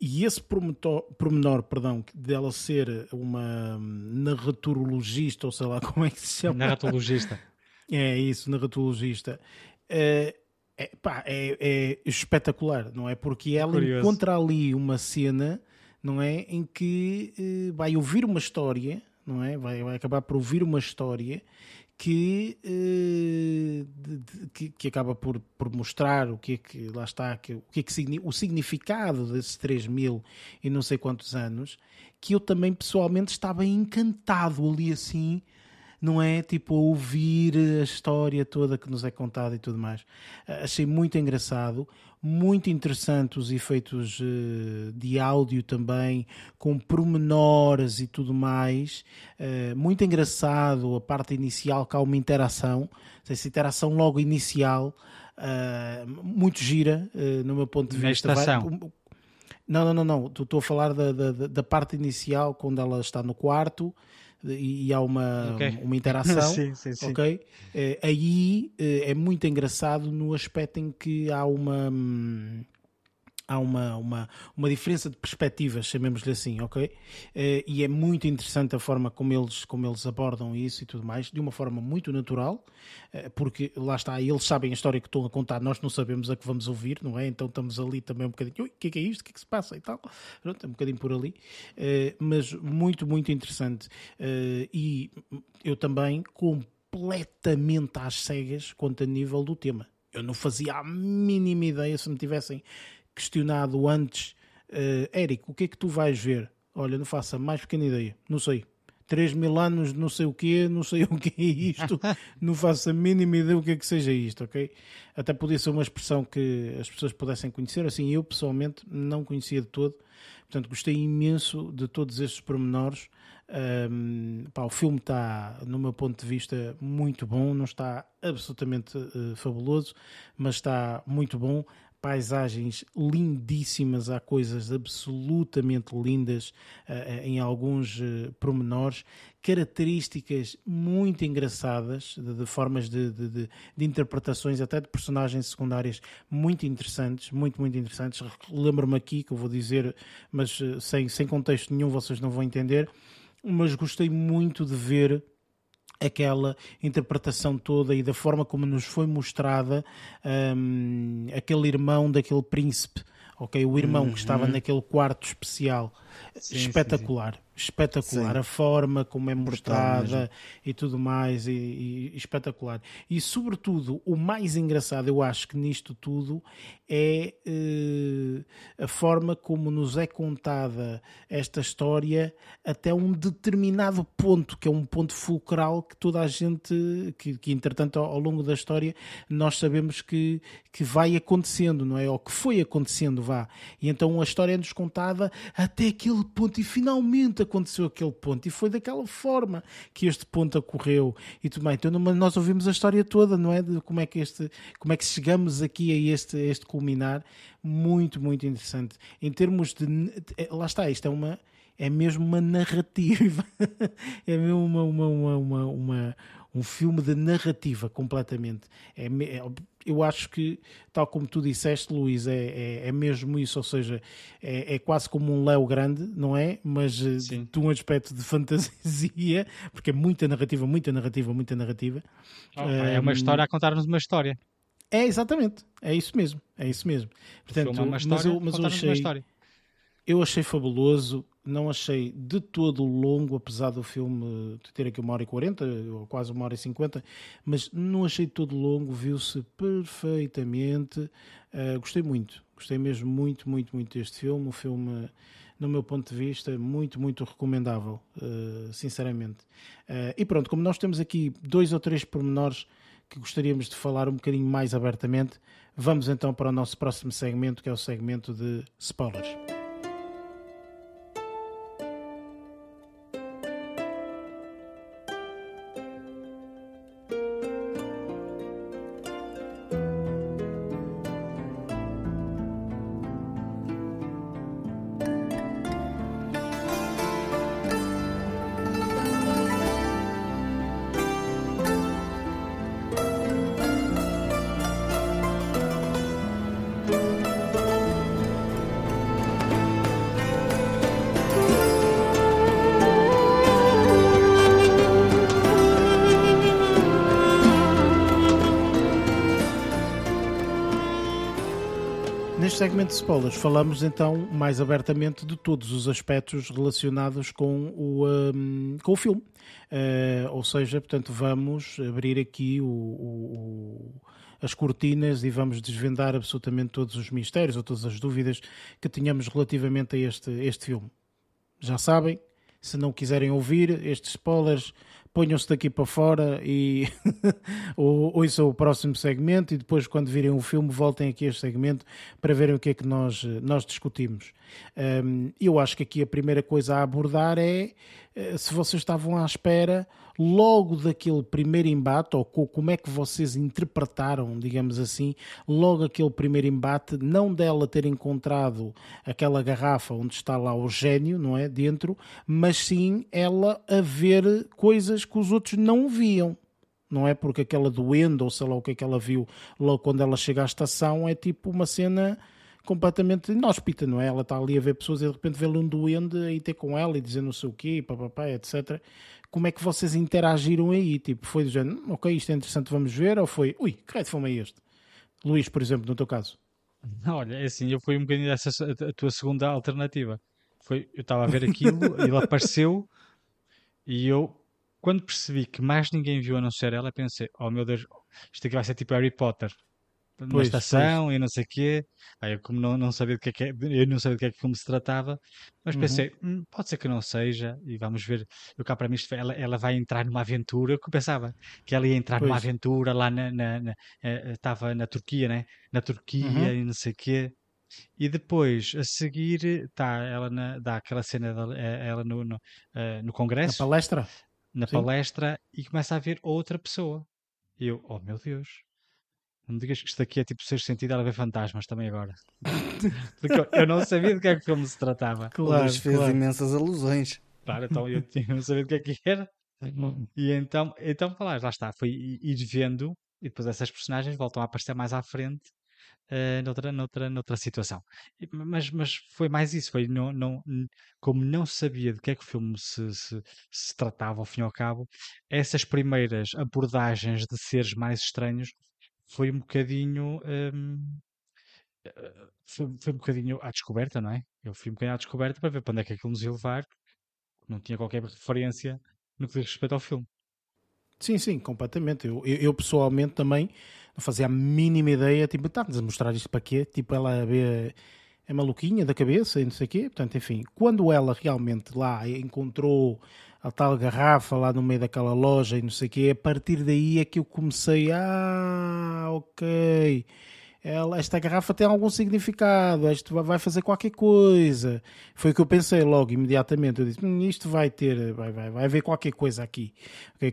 e esse pormenor, perdão, dela ser uma narratorologista, ou sei lá [laughs] como é que se chama. Narratologista. É isso, narratologista. Uh, é, pá, é, é, espetacular, não é? Porque ela Curioso. encontra ali uma cena, não é? Em que uh, vai ouvir uma história não é? Vai, vai acabar por ouvir uma história que, de, que, que, acaba por, por mostrar o que é que lá está, que, o que é que o significado desses 3 mil e não sei quantos anos, que eu também pessoalmente estava encantado ali assim não é tipo a ouvir a história toda que nos é contada e tudo mais. Achei muito engraçado, muito interessante os efeitos uh, de áudio também, com pormenores e tudo mais. Uh, muito engraçado a parte inicial, que há uma interação, essa interação logo inicial, uh, muito gira, no meu ponto de vista. Não, não, não, não. Estou a falar da, da, da parte inicial, quando ela está no quarto e há uma, okay. uma interação. [laughs] sim, sim, sim. Ok? É, aí é, é muito engraçado no aspecto em que há uma. Hum, há uma, uma, uma diferença de perspectivas, chamemos-lhe assim, ok? Eh, e é muito interessante a forma como eles, como eles abordam isso e tudo mais, de uma forma muito natural, eh, porque lá está, eles sabem a história que estão a contar, nós não sabemos a que vamos ouvir, não é? Então estamos ali também um bocadinho, o que é que é isto? O que é que se passa e tal? Pronto, é um bocadinho por ali, eh, mas muito, muito interessante. E eu também completamente às cegas quanto a nível do tema. Eu não fazia a mínima ideia se me tivessem questionado antes, uh, Eric, o que é que tu vais ver? Olha, não faço a mais pequena ideia, não sei. 3 mil anos, não sei o quê, não sei [laughs] o que é isto, não faço a mínima ideia o que é que seja isto, ok? Até podia ser uma expressão que as pessoas pudessem conhecer, assim, eu pessoalmente não conhecia de todo, portanto gostei imenso de todos estes pormenores. Um, pá, o filme está, no meu ponto de vista, muito bom, não está absolutamente uh, fabuloso, mas está muito bom paisagens lindíssimas, há coisas absolutamente lindas uh, em alguns uh, características muito engraçadas, de, de formas de, de, de, interpretações, até de personagens secundárias muito interessantes, muito, muito interessantes. Lembro-me aqui que eu vou dizer, mas uh, sem, sem contexto nenhum vocês não vão entender, mas gostei muito de ver aquela interpretação toda e da forma como nos foi mostrada um, aquele irmão daquele príncipe, ok? O irmão uhum. que estava uhum. naquele quarto especial, sim, espetacular. Sim, sim espetacular. Sim. A forma como é mostrada e tudo mais, e, e, espetacular. E sobretudo, o mais engraçado, eu acho que nisto tudo, é uh, a forma como nos é contada esta história até um determinado ponto, que é um ponto fulcral que toda a gente, que, que entretanto ao, ao longo da história, nós sabemos que, que vai acontecendo, não é? Ou que foi acontecendo, vá. E então a história é-nos contada até aquele ponto, e finalmente aconteceu aquele ponto e foi daquela forma que este ponto ocorreu e tudo bem. Então nós ouvimos a história toda, não é? De como é que este, como é que chegamos aqui a este, a este culminar. Muito, muito interessante. Em termos de. Lá está, isto é uma é mesmo uma narrativa, [laughs] é mesmo uma, uma, uma, uma, uma um filme de narrativa completamente. É, é, eu acho que, tal como tu disseste, Luís, é, é, é mesmo isso, ou seja, é, é, quase como um Léo grande, não é? Mas eh, Sim. de um aspecto de fantasia, porque é muita narrativa, muita narrativa, muita narrativa. Oh, um, é uma história a contar-nos uma história. É, exatamente, é isso mesmo, é isso mesmo. Portanto, é uma história, mas eu, mas eu achei, eu achei fabuloso, não achei de todo longo, apesar do filme ter aqui uma hora e quarenta, ou quase uma hora e cinquenta, mas não achei de todo longo, viu-se perfeitamente. Uh, gostei muito, gostei mesmo muito, muito, muito deste filme. O filme, no meu ponto de vista, muito, muito recomendável, uh, sinceramente. Uh, e pronto, como nós temos aqui dois ou três pormenores que gostaríamos de falar um bocadinho mais abertamente, vamos então para o nosso próximo segmento, que é o segmento de spoilers. Spoilers falamos então mais abertamente de todos os aspectos relacionados com o, um, com o filme. Uh, ou seja, portanto, vamos abrir aqui o, o, as cortinas e vamos desvendar absolutamente todos os mistérios ou todas as dúvidas que tenhamos relativamente a este, este filme. Já sabem, se não quiserem ouvir estes spoilers, ponham-se daqui para fora e [laughs] ouçam o próximo segmento e depois, quando virem o filme, voltem aqui a este segmento para verem o que é que nós, nós discutimos. Eu acho que aqui a primeira coisa a abordar é se vocês estavam à espera logo daquele primeiro embate, ou como é que vocês interpretaram, digamos assim, logo aquele primeiro embate, não dela ter encontrado aquela garrafa onde está lá o gênio, não é? Dentro, mas sim ela a ver coisas que os outros não viam não é? Porque aquela doendo, ou sei lá o que é que ela viu logo quando ela chega à estação, é tipo uma cena completamente inóspita, não é? Ela está ali a ver pessoas e de repente vê-lhe um duende e ter com ela e dizer não sei o quê, papapá, etc como é que vocês interagiram aí? Tipo, foi do género, hum, ok, isto é interessante, vamos ver, ou foi, ui, que raio de fome é este? Luís, por exemplo, no teu caso. Olha, é assim, eu fui um bocadinho dessa a tua segunda alternativa. Foi, eu estava a ver aquilo, [laughs] ele apareceu e eu, quando percebi que mais ninguém viu a não ser ela, pensei, oh meu Deus, isto aqui vai ser tipo Harry Potter. Na estação pois. e não sei o quê. Aí eu como não, não sabia do que é que, eu não sabia do que é que como se tratava, mas uhum. pensei, hum, pode ser que não seja, e vamos ver. Eu cá para mim, ela, ela vai entrar numa aventura, eu pensava que ela ia entrar pois. numa aventura lá na, na, na uh, estava na Turquia, né? Na Turquia uhum. e não sei o quê. E depois, a seguir, está ela na, dá aquela cena dela, eh, ela no, no, no congresso. Na palestra? Na Sim. palestra e começa a ver outra pessoa. E eu, oh meu Deus, não me digas que isto aqui é tipo ser sentido ela ver fantasmas também agora. [laughs] Porque eu, não sabia do que é que o filme se tratava. Claro, Luís fez claro. imensas alusões. Claro, então eu não sabia do que é que era. E então, então lá, lá está, foi ir vendo e depois essas personagens voltam a aparecer mais à frente uh, noutra, noutra, noutra situação. Mas, mas foi mais isso, foi não, não, como não sabia de que é que o filme se, se, se tratava ao fim e ao cabo, essas primeiras abordagens de seres mais estranhos foi um bocadinho. Um, eh, foi, foi, um bocadinho à descoberta, não é? Eu fui um bocadinho à descoberta para ver para onde é que aquilo nos ia levar. Não tinha qualquer referência no que diz respeito ao filme. Sim, sim, completamente. Eu, eu, eu pessoalmente também não fazia a mínima ideia. Tipo, está-nos a mostrar isto para quê? Tipo, ela vê é maluquinha da cabeça e não sei o quê. Portanto, enfim, quando ela realmente lá encontrou a tal garrafa lá no meio daquela loja e não sei o quê, a partir daí é que eu comecei, ah, ok, ela, esta garrafa tem algum significado, isto vai fazer qualquer coisa. Foi o que eu pensei logo, imediatamente. Eu disse, hum, isto vai ter, vai, vai, vai haver qualquer coisa aqui.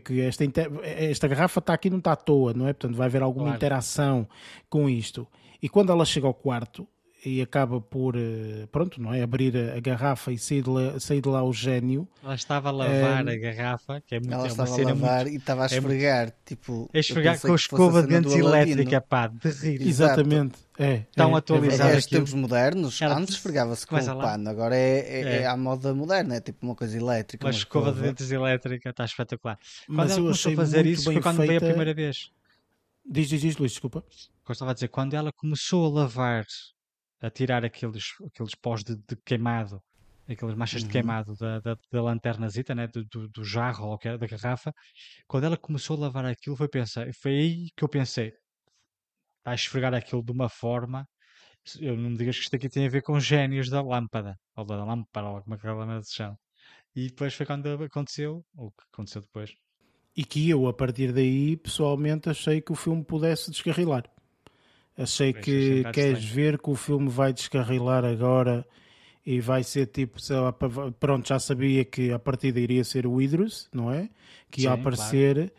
Que esta, esta garrafa está aqui, não está à toa, não é? Portanto, vai haver alguma claro. interação com isto. E quando ela chega ao quarto, e acaba por, eh, pronto, não é? Abrir a, garrafa e sair de, lá, sair de lá o gênio. Ela estava a lavar é, a garrafa, que é muito Ela é estava a lavar muito, e estava a esfregar, é, tipo. A esfregar com a escova de dentes elétrica, pá, de rir. Exatamente. É, Tão é, atualizado. É, é tempos modernos, Ela, antes esfregava-se com o pano, agora é, é, é, é. à moda moderna, é tipo uma coisa elétrica. Uma, uma escova de dentes elétrica, está espetacular. Quando Mas ela começou a fazer isso foi quando feita... veio a primeira vez. Diz, diz, diz, Luís, desculpa. Gostava de dizer, quando ela começou a lavar a tirar aqueles, aqueles pós de, de queimado, aquelas manchas uhum. de queimado da, da, da lanternazita, né? do, do, do jarro ou da garrafa, quando ela começou a lavar aquilo, foi, pensar, foi aí que eu pensei, a esfregar aquilo de uma forma, eu não me digas que isto aqui tem a ver com gênios da lâmpada, ou da lâmpada, ou como é que ela se chama. E depois foi quando aconteceu, o que aconteceu depois. E que eu, a partir daí, pessoalmente, achei que o filme pudesse descarrilar. Achei que queres estranho. ver que o filme vai descarrilar agora e vai ser tipo, sei lá, pronto, já sabia que a partida iria ser o Idris, não é? Que ia Sim, aparecer. Claro.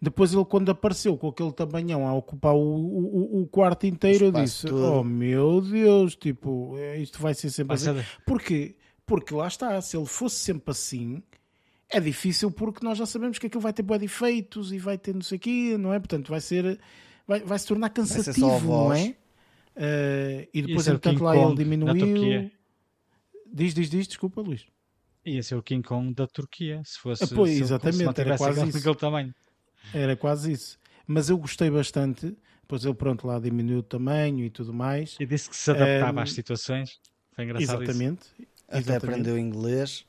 Depois ele, quando apareceu com aquele tamanhão a ocupar o, o, o quarto inteiro, eu disse: todo. Oh meu Deus, tipo, é, isto vai ser sempre vai assim. Porque, porque lá está, se ele fosse sempre assim, é difícil porque nós já sabemos que aquilo vai ter boa de efeitos e vai ter não sei o quê, não é? Portanto, vai ser vai, vai se tornar cansativo, não é? Uh, e depois, entretanto, lá ele diminuiu. Diz, diz, diz, desculpa, Luís. Ia ser o King Kong da Turquia, se fosse. Ah, pois, se exatamente, era quase isso. tamanho. Era quase isso. Mas eu gostei bastante. Depois ele, pronto, lá diminuiu o tamanho e tudo mais. E disse que se adaptava um, às situações. Foi engraçado Exatamente. Isso. Até exatamente. aprendeu inglês.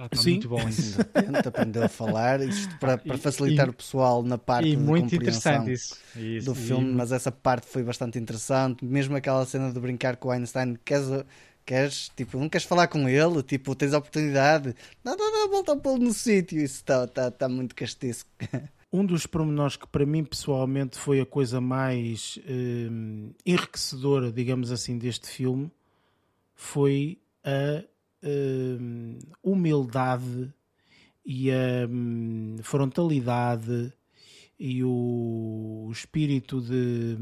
Ah, tá Sim. muito bom [laughs] isso. aprendeu a falar, isto para, para facilitar e, o pessoal na parte e de muito interessante isso. isso. do filme, e... mas essa parte foi bastante interessante, mesmo aquela cena de brincar com o Einstein, queres, queres, tipo, não queres falar com ele, tipo, tens a oportunidade, não, não, não, volta a pô-lo no sítio, isso está tá, tá muito castiço. [laughs] Um dos pormenores que para mim pessoalmente foi a coisa mais hum, enriquecedora, digamos assim, deste filme foi a humildade e a um, frontalidade e o, espírito de,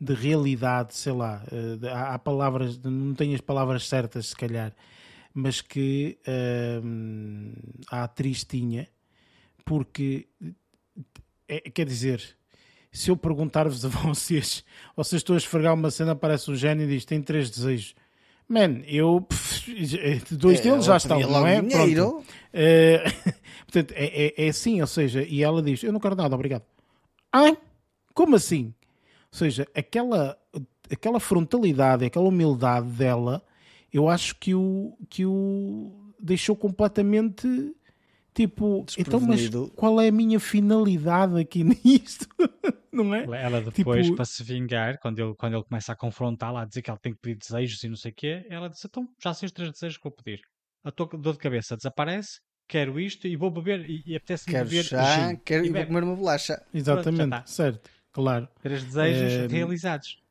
de, realidade, sei lá, uh, há, palavras, não tenho as palavras certas se calhar, mas que uh, a atriz tinha, porque é, quer dizer, se eu perguntar-vos a [laughs] vocês, vocês estão a esfregar uma cena, parece um gênio e diz: tem três desejos. Man, eu. Pff, [laughs] dois é, deles já estão, não é? Pronto. É, [laughs] portanto, é, é, é, assim, ou seja, e ela diz: Eu não quero nada, obrigado. Ah, como assim? Ou seja, aquela, aquela frontalidade, aquela humildade dela, eu acho que o, que o deixou completamente tipo, então, mas qual é a minha finalidade aqui [laughs] nisto? não é? Ela depois, tipo... para se vingar, quando ele, quando ele começa a confrontá-la, a dizer que ela tem que pedir desejos e não sei o quê, ela diz: Então, já sei os três desejos que vou pedir. A tua dor de cabeça desaparece, quero isto e vou beber e, e apetece-me beber chá, quero e vou comer uma bolacha. Exatamente, Pronto, certo, claro. Três desejos é... realizados.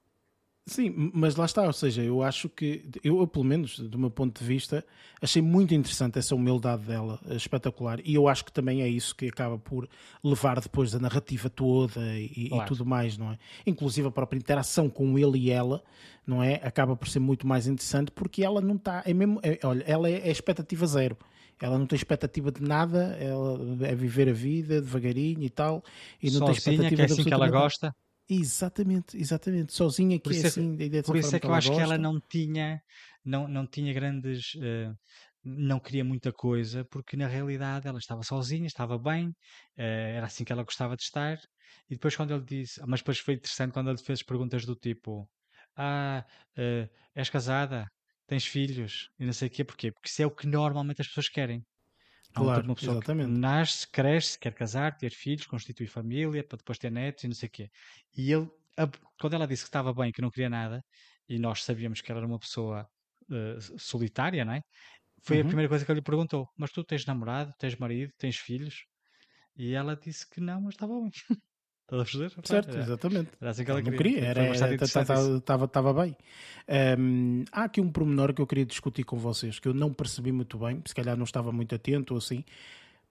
Sim, mas lá está, ou seja, eu acho que, eu, pelo menos do meu ponto de vista, achei muito interessante essa humildade dela, espetacular, e eu acho que também é isso que acaba por levar depois a narrativa toda e, claro. e tudo mais, não é? Inclusive a própria interação com ele e ela, não é? Acaba por ser muito mais interessante porque ela não está, é mesmo, é, olha, ela é, é expectativa zero ela não tem expectativa de nada, ela é viver a vida devagarinho e tal, e não Sozinha, tem expectativa que é assim que ela gosta. Exatamente, exatamente. Sozinha que é, é assim, da Por isso é que eu acho gosta. que ela não tinha, não, não tinha grandes. Uh, não queria muita coisa, porque na realidade ela estava sozinha, estava bem, uh, era assim que ela gostava de estar. E depois, quando ele disse. Mas depois foi interessante quando ele fez perguntas do tipo: Ah, uh, és casada? Tens filhos? E não sei o quê, porquê? Porque isso é o que normalmente as pessoas querem. Claro, uma pessoa exatamente. que nasce, cresce, quer casar, ter filhos, constituir família, para depois ter netos e não sei o quê. E ele, quando ela disse que estava bem, que não queria nada, e nós sabíamos que ela era uma pessoa uh, solitária, não é? Foi uhum. a primeira coisa que ele lhe perguntou: Mas tu tens namorado, tens marido, tens filhos? E ela disse que não, mas estava bem. [laughs] Estás a perceber? Certo, era, exatamente. Era assim que ela não queria, estava bem. Um, há aqui um pormenor que eu queria discutir com vocês, que eu não percebi muito bem, se calhar não estava muito atento ou assim,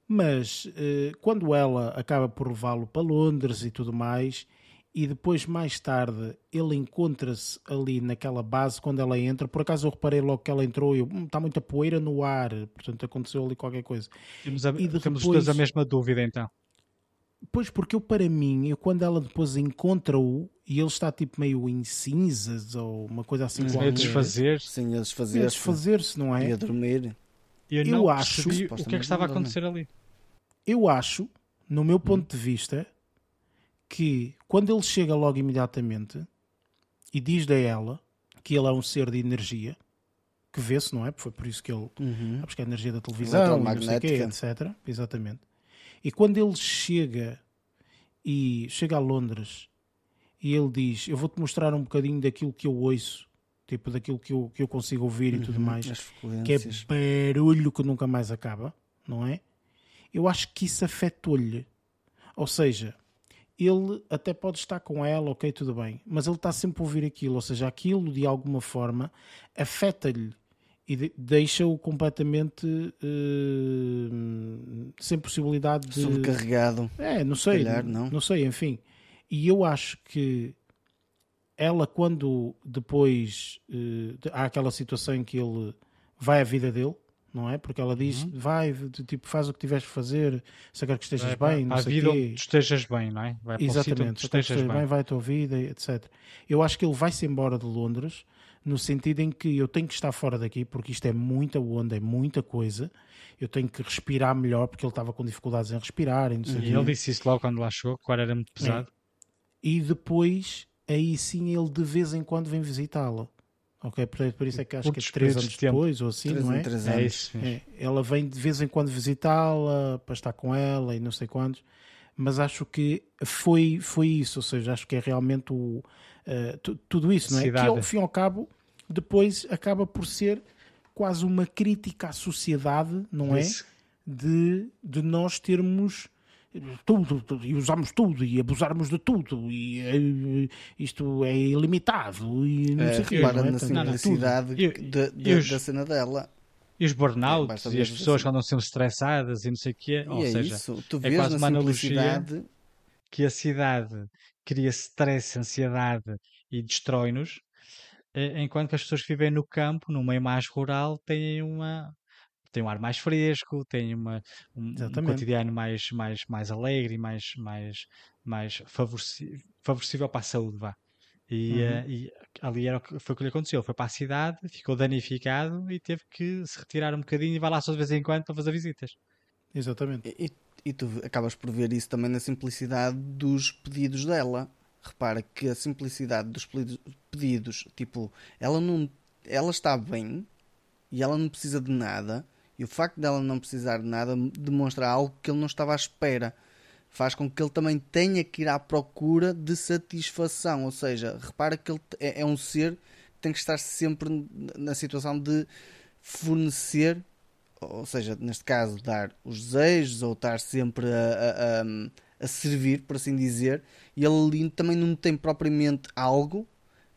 mas uh, quando ela acaba por levá-lo para Londres e tudo mais, e depois mais tarde ele encontra-se ali naquela base quando ela entra. Por acaso eu reparei logo que ela entrou e hum, está muita poeira no ar, portanto aconteceu ali qualquer coisa. Temos, a, e temos depois... a mesma dúvida então. Pois, porque eu, para mim, eu, quando ela depois encontra-o e ele está tipo meio em cinzas ou uma coisa assim. Sim, a desfazer-se. Sim, a desfazer-se. desfazer-se, não é? E a dormir. Eu, eu acho. O que é que estava a acontecer ali? Eu acho, no meu ponto de vista, que quando ele chega logo imediatamente e diz-lhe a ela que ele é um ser de energia, que vê-se, não é? Foi por isso que ele. Uhum. Ah, porque a energia da televisão, não sei quê, etc. Exatamente. E quando ele chega e chega a Londres e ele diz: Eu vou-te mostrar um bocadinho daquilo que eu ouço, tipo daquilo que eu, que eu consigo ouvir uhum, e tudo uhum, mais, que é barulho que nunca mais acaba, não é? Eu acho que isso afetou-lhe. Ou seja, ele até pode estar com ela, ok, tudo bem, mas ele está sempre a ouvir aquilo, ou seja, aquilo de alguma forma afeta-lhe e deixa-o completamente uh, sem possibilidade de. Sobrecarregado. É, não sei. Calhar, não. não sei, enfim. E eu acho que ela, quando depois uh, há aquela situação em que ele vai à vida dele, não é? Porque ela diz: uhum. vai, tipo, faz o que tiveres de fazer, se quer que estejas vai, bem, não sei vida quê. estejas bem, não é? Vai Exatamente, se estejas bem, bem vai a tua vida, etc. Eu acho que ele vai-se embora de Londres no sentido em que eu tenho que estar fora daqui porque isto é muita onda, é muita coisa. Eu tenho que respirar melhor porque ele estava com dificuldades em respirar. E, e ele disse isso logo quando lá chegou, que o ar era muito pesado. É. E depois, aí sim, ele de vez em quando vem visitá-la. Ok, por, por isso é que acho que é três anos de depois ou assim, não é? Três anos. É isso. É. Ela vem de vez em quando visitá-la para estar com ela e não sei quantos, mas acho que foi, foi isso, ou seja, acho que é realmente o, uh, tudo isso, não é? Cidade. Que ao fim e ao cabo depois acaba por ser quase uma crítica à sociedade, não é? De, de nós termos tudo, tudo, e usarmos tudo e abusarmos de tudo e uh, isto é ilimitado e não é, sei o que. Para é? na simplicidade da cena dela. E os burnouts é, e as pessoas que andam sempre estressadas e não sei o quê. Ou é seja, isso. Tu é quase uma analogia que a cidade cria stress, ansiedade e destrói-nos eh, enquanto que as pessoas que vivem no campo, no meio mais rural, têm uma têm um ar mais fresco, têm uma, um, um cotidiano mais, mais, mais alegre e mais, mais, mais favorecível para a saúde, vá. E, uhum. uh, e, ali era, foi o que lhe aconteceu. Foi para a cidade, ficou danificado e teve que se retirar um bocadinho e vai lá só de vez em quando para fazer visitas. Exatamente. E, e tu acabas por ver isso também na simplicidade dos pedidos dela repara que a simplicidade dos pedidos, tipo, ela não ela está bem e ela não precisa de nada, e o facto dela não precisar de nada demonstra algo que ele não estava à espera. faz com que ele também tenha que ir à procura de satisfação. Ou seja, repara que ele é, é um ser que tem que estar sempre na situação de fornecer, ou seja, neste caso, dar os desejos ou estar sempre a, a, a servir, por assim dizer, e ele ali também não tem propriamente algo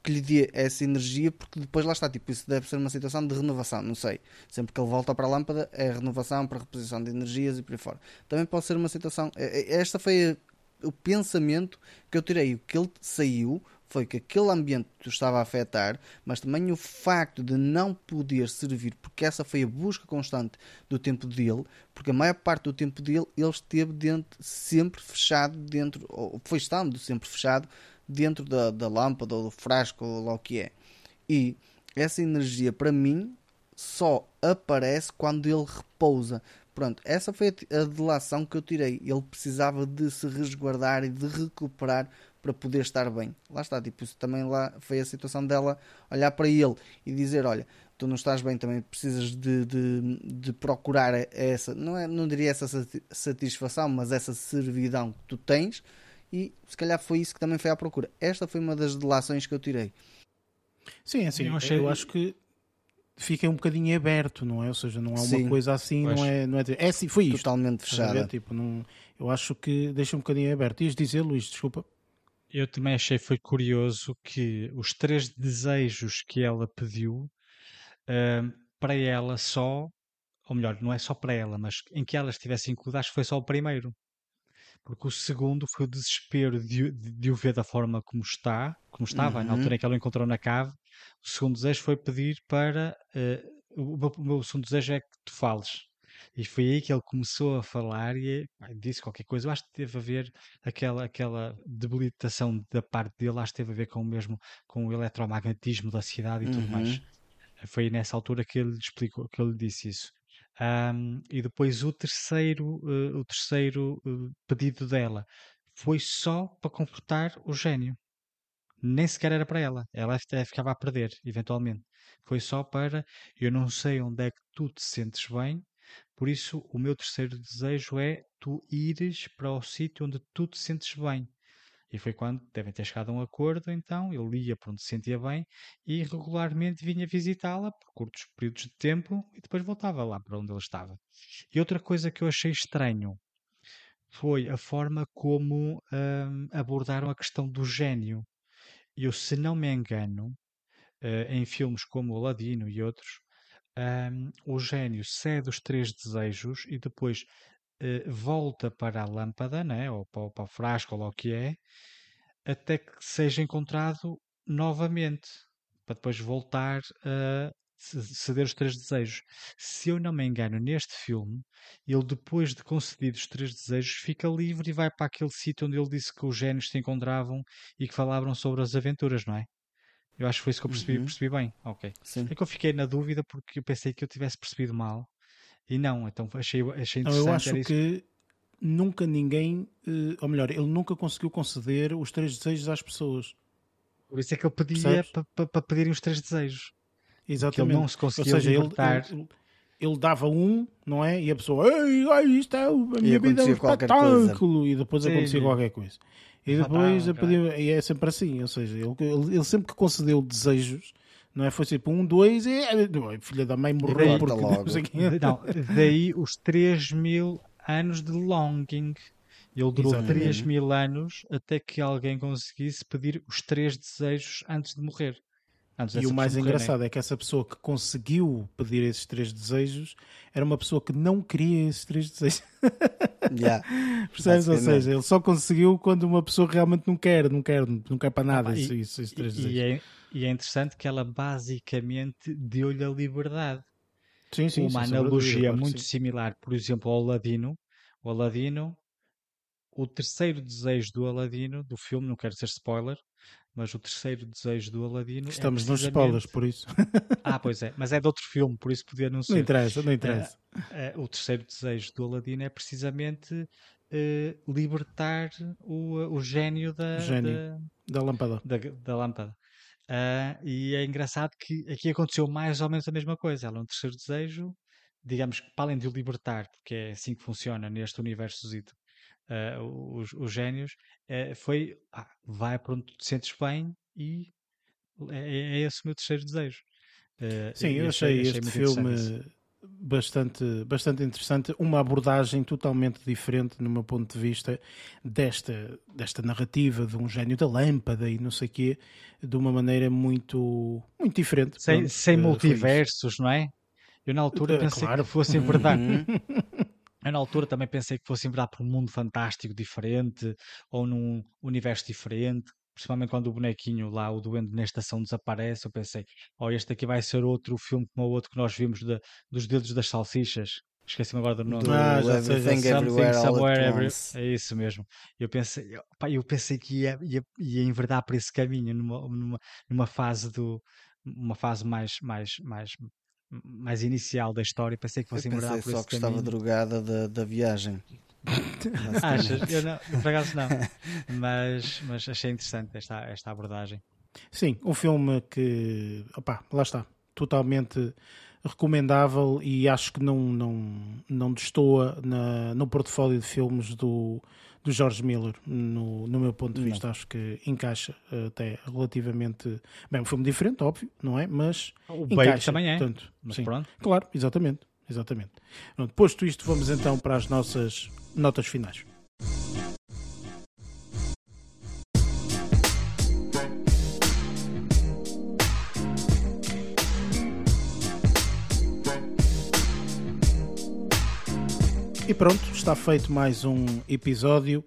que lhe dê essa energia, porque depois lá está, tipo, isso deve ser uma situação de renovação, não sei. Sempre que ele volta para a lâmpada é renovação para reposição de energias e por aí fora. Também pode ser uma situação. É, é, esta foi o pensamento que eu tirei. O que ele saiu foi que aquele ambiente o estava a afetar, mas também o facto de não poder servir, porque essa foi a busca constante do tempo dele, porque a maior parte do tempo dele ele esteve dentro, sempre fechado dentro, ou foi estando sempre fechado dentro da, da lâmpada ou do frasco ou lá o que é. E essa energia para mim só aparece quando ele repousa. Pronto, essa foi a delação que eu tirei. Ele precisava de se resguardar e de recuperar para poder estar bem. Lá está, tipo, isso também lá foi a situação dela olhar para ele e dizer, olha, tu não estás bem, também precisas de, de, de procurar essa, não, é, não diria essa satisfação, mas essa servidão que tu tens e se calhar foi isso que também foi à procura. Esta foi uma das delações que eu tirei. Sim, assim, eu, achei... eu acho que fica um bocadinho aberto, não é? Ou seja, não é uma Sim, coisa assim, não é, não é. É assim, foi isto. Totalmente fechada. Tipo, não, eu acho que deixa um bocadinho aberto. Ias dizer, Luís, desculpa. Eu também achei foi curioso que os três desejos que ela pediu uh, para ela só, ou melhor, não é só para ela, mas em que ela estivesse incluída, acho que foi só o primeiro porque o segundo foi o desespero de, de, de o ver da forma como está, como estava, uhum. na altura em que ela o encontrou na cave. O segundo desejo foi pedir para. Uh, o, meu, o, meu, segundo desejo é que tu fales. E foi aí que ele começou a falar e disse qualquer coisa. Eu acho que teve a ver aquela, aquela debilitação da parte dele, acho que teve a ver com o mesmo com o eletromagnetismo da cidade e uhum. tudo mais. Foi nessa altura que ele explicou, que ele disse isso. Um, e depois o terceiro, uh, o terceiro uh, pedido dela foi só para comportar o gênio. Nem sequer era para ela. Ela ficava a perder, eventualmente. Foi só para eu não sei onde é que tu te sentes bem, por isso o meu terceiro desejo é tu ires para o sítio onde tu te sentes bem. E foi quando devem ter chegado a um acordo, então ele ia para onde se sentia bem e regularmente vinha visitá-la por curtos períodos de tempo e depois voltava lá para onde ele estava. E outra coisa que eu achei estranho foi a forma como hum, abordaram a questão do gênio. Eu, se não me engano, uh, em filmes como Aladino e outros, um, o gênio cede os três desejos e depois eh, volta para a lâmpada, né? ou para, para o frasco, ou o que é, até que seja encontrado novamente, para depois voltar a ceder os três desejos. Se eu não me engano, neste filme, ele depois de concedidos os três desejos, fica livre e vai para aquele sítio onde ele disse que os gênios se encontravam e que falavam sobre as aventuras, não é? Eu acho que foi isso que eu percebi, uhum. percebi bem. Ok. Sim. É que eu fiquei na dúvida porque eu pensei que eu tivesse percebido mal. E não, então achei, achei interessante. Eu acho que nunca ninguém, eh, ou melhor, ele nunca conseguiu conceder os três desejos às pessoas. Por isso é que ele pedia para pa, pedirem os três desejos. Exatamente. Porque ele não se conseguia ou seja, libertar. Ele, ele, ele, dava um, não é? E a pessoa, ei, ai, isto é a minha vida é um espetáculo. E depois Sim. acontecia qualquer coisa. E depois ah, pedia, e é sempre assim, ou seja, ele, ele, sempre que concedeu desejos, não é? Foi tipo um, dois e filha da mãe morreu porque logo. Não, [laughs] daí os 3 mil anos de longing. Ele durou Exatamente. 3 mil anos até que alguém conseguisse pedir os três desejos antes de morrer. Antes e o mais engraçado é que essa pessoa que conseguiu pedir esses três desejos era uma pessoa que não queria esses três desejos. [laughs] Yeah. Percebes? Ou seja, ele só conseguiu quando uma pessoa realmente não quer, não quer, não quer para nada ah, isso, e, isso, esses três desejos. E é, e é interessante que ela basicamente deu-lhe a liberdade. Sim, sim, Uma analogia muito sim. similar, por exemplo, ao Aladino. O Aladino, o terceiro desejo do Aladino, do filme, não quero ser spoiler, mas o terceiro desejo do Aladino. É Estamos é precisamente... nos spoilers, por isso. ah, pois é, mas é de outro filme, por isso podia não ser. Não interessa, não interessa. Uh, uh, o terceiro desejo do Aladino é precisamente uh, libertar o, o gênio da, gênio da, da lâmpada. Da, da lâmpada. E é engraçado que aqui aconteceu mais ou menos a mesma coisa. Ela, um terceiro desejo, digamos que para além de o libertar, porque é assim que funciona neste universo uh, os, os génios, uh, foi ah, vai para onde te sentes bem e é, é, é esse o meu terceiro desejo. Uh, Sim, eu achei, achei este filme bastante, bastante interessante, uma abordagem totalmente diferente, no meu ponto de vista, desta, desta narrativa de um gênio da lâmpada e não sei o quê, de uma maneira muito, muito diferente. Sem, Pronto, sem multiversos, não é? Eu na altura pensei claro. que fosse verdade. [laughs] Eu, na altura, também pensei que fosse verdade para um mundo fantástico diferente ou num universo diferente. Principalmente quando o bonequinho lá, o Duende na estação desaparece, eu pensei, oh, este aqui vai ser outro filme como o outro que nós vimos de, dos dedos das salsichas. Esqueci-me agora do nome. Do ah, já sei, Everywhere, somewhere, every... É isso mesmo. Eu pensei, pá, eu pensei que ia, ia, ia enverdar por esse caminho numa, numa, numa fase do uma fase mais, mais, mais, mais inicial da história. Pensei que fosse enverdar por só que estava drogada da, da viagem. [laughs] Achas? Eu não, por acaso não. Mas, mas achei interessante esta, esta abordagem. Sim, um filme que, opá, lá está, totalmente recomendável e acho que não, não, não destoa na, no portfólio de filmes do, do George Miller, no, no meu ponto de vista. Não. Acho que encaixa até relativamente. Bem, um filme diferente, óbvio, não é? Mas. O encaixa, também é. Portanto, mas sim, pronto. Claro, exatamente. exatamente. Pronto, posto isto, vamos então para as nossas notas finais. E pronto, está feito mais um episódio.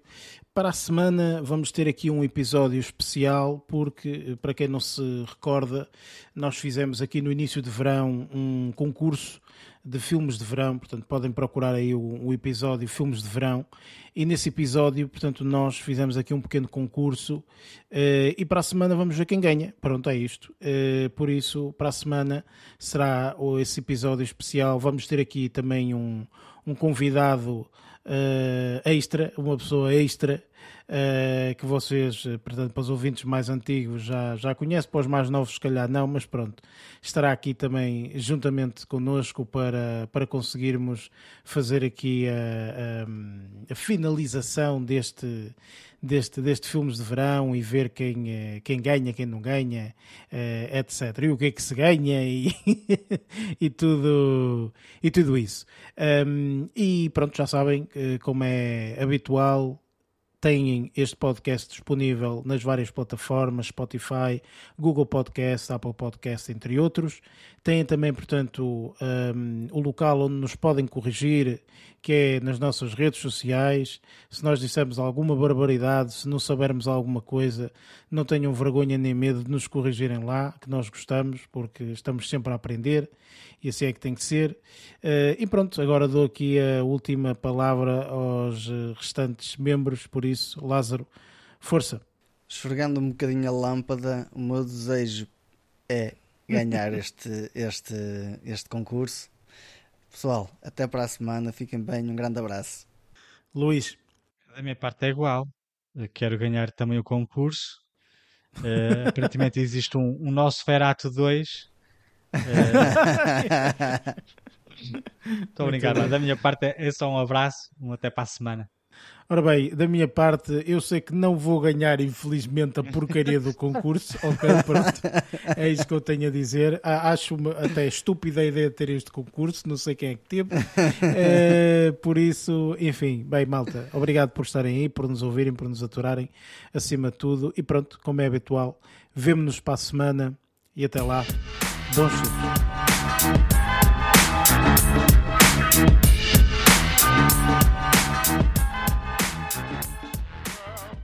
Para a semana vamos ter aqui um episódio especial, porque, para quem não se recorda, nós fizemos aqui no início de verão um concurso de filmes de verão, portanto podem procurar aí o, o, episódio Filmes de Verão e nesse episódio, portanto, nós fizemos aqui um pequeno concurso uh, e para a semana vamos ver quem ganha. Pronto, é isto. Uh, por isso, para a semana será esse episódio especial. Vamos ter aqui também um, um convidado uh, extra, uma pessoa extra, uh, que vocês, eh, portanto, para os ouvintes mais antigos já, já conhecem, para os mais novos, se calhar não, mas pronto, estará aqui também juntamente connosco para, para conseguirmos fazer aqui a, a, a finalização deste deste, deste filmes de verão e ver quem, eh, quem ganha, quem não ganha, eh, etc. E o que é que se ganha e, [laughs] e, tudo, e tudo isso. Um, e pronto, já sabem, como é habitual, têm este podcast disponível nas várias plataformas, Spotify, Google Podcast, Apple Podcast, entre outros. Têm também, portanto, um, o local onde nos podem corrigir, que é nas nossas redes sociais. Se nós dissermos alguma barbaridade, se não soubermos alguma coisa, não tenham vergonha nem medo de nos corrigirem lá, que nós gostamos, porque estamos sempre a aprender e assim é que tem que ser. Uh, e pronto, agora dou aqui a última palavra aos restantes membros, por isso, Lázaro, força. Esfregando um bocadinho a lâmpada, o meu desejo é ganhar [laughs] este, este, este concurso. Pessoal, até para a semana, fiquem bem, um grande abraço. Luís. A minha parte é igual. Eu quero ganhar também o concurso. Uh, [laughs] aparentemente existe um, um nosso Ferato 2 [laughs] Estou a brincar, da minha parte é só um abraço, um até para a semana. Ora bem, da minha parte, eu sei que não vou ganhar, infelizmente, a porcaria do concurso. [laughs] ok, pronto. É isso que eu tenho a dizer. Acho até estúpida a ideia de ter este concurso, não sei quem é que teve. É, por isso, enfim, bem, malta, obrigado por estarem aí, por nos ouvirem, por nos aturarem, acima de tudo. E pronto, como é habitual, vemo-nos para a semana e até lá. Bons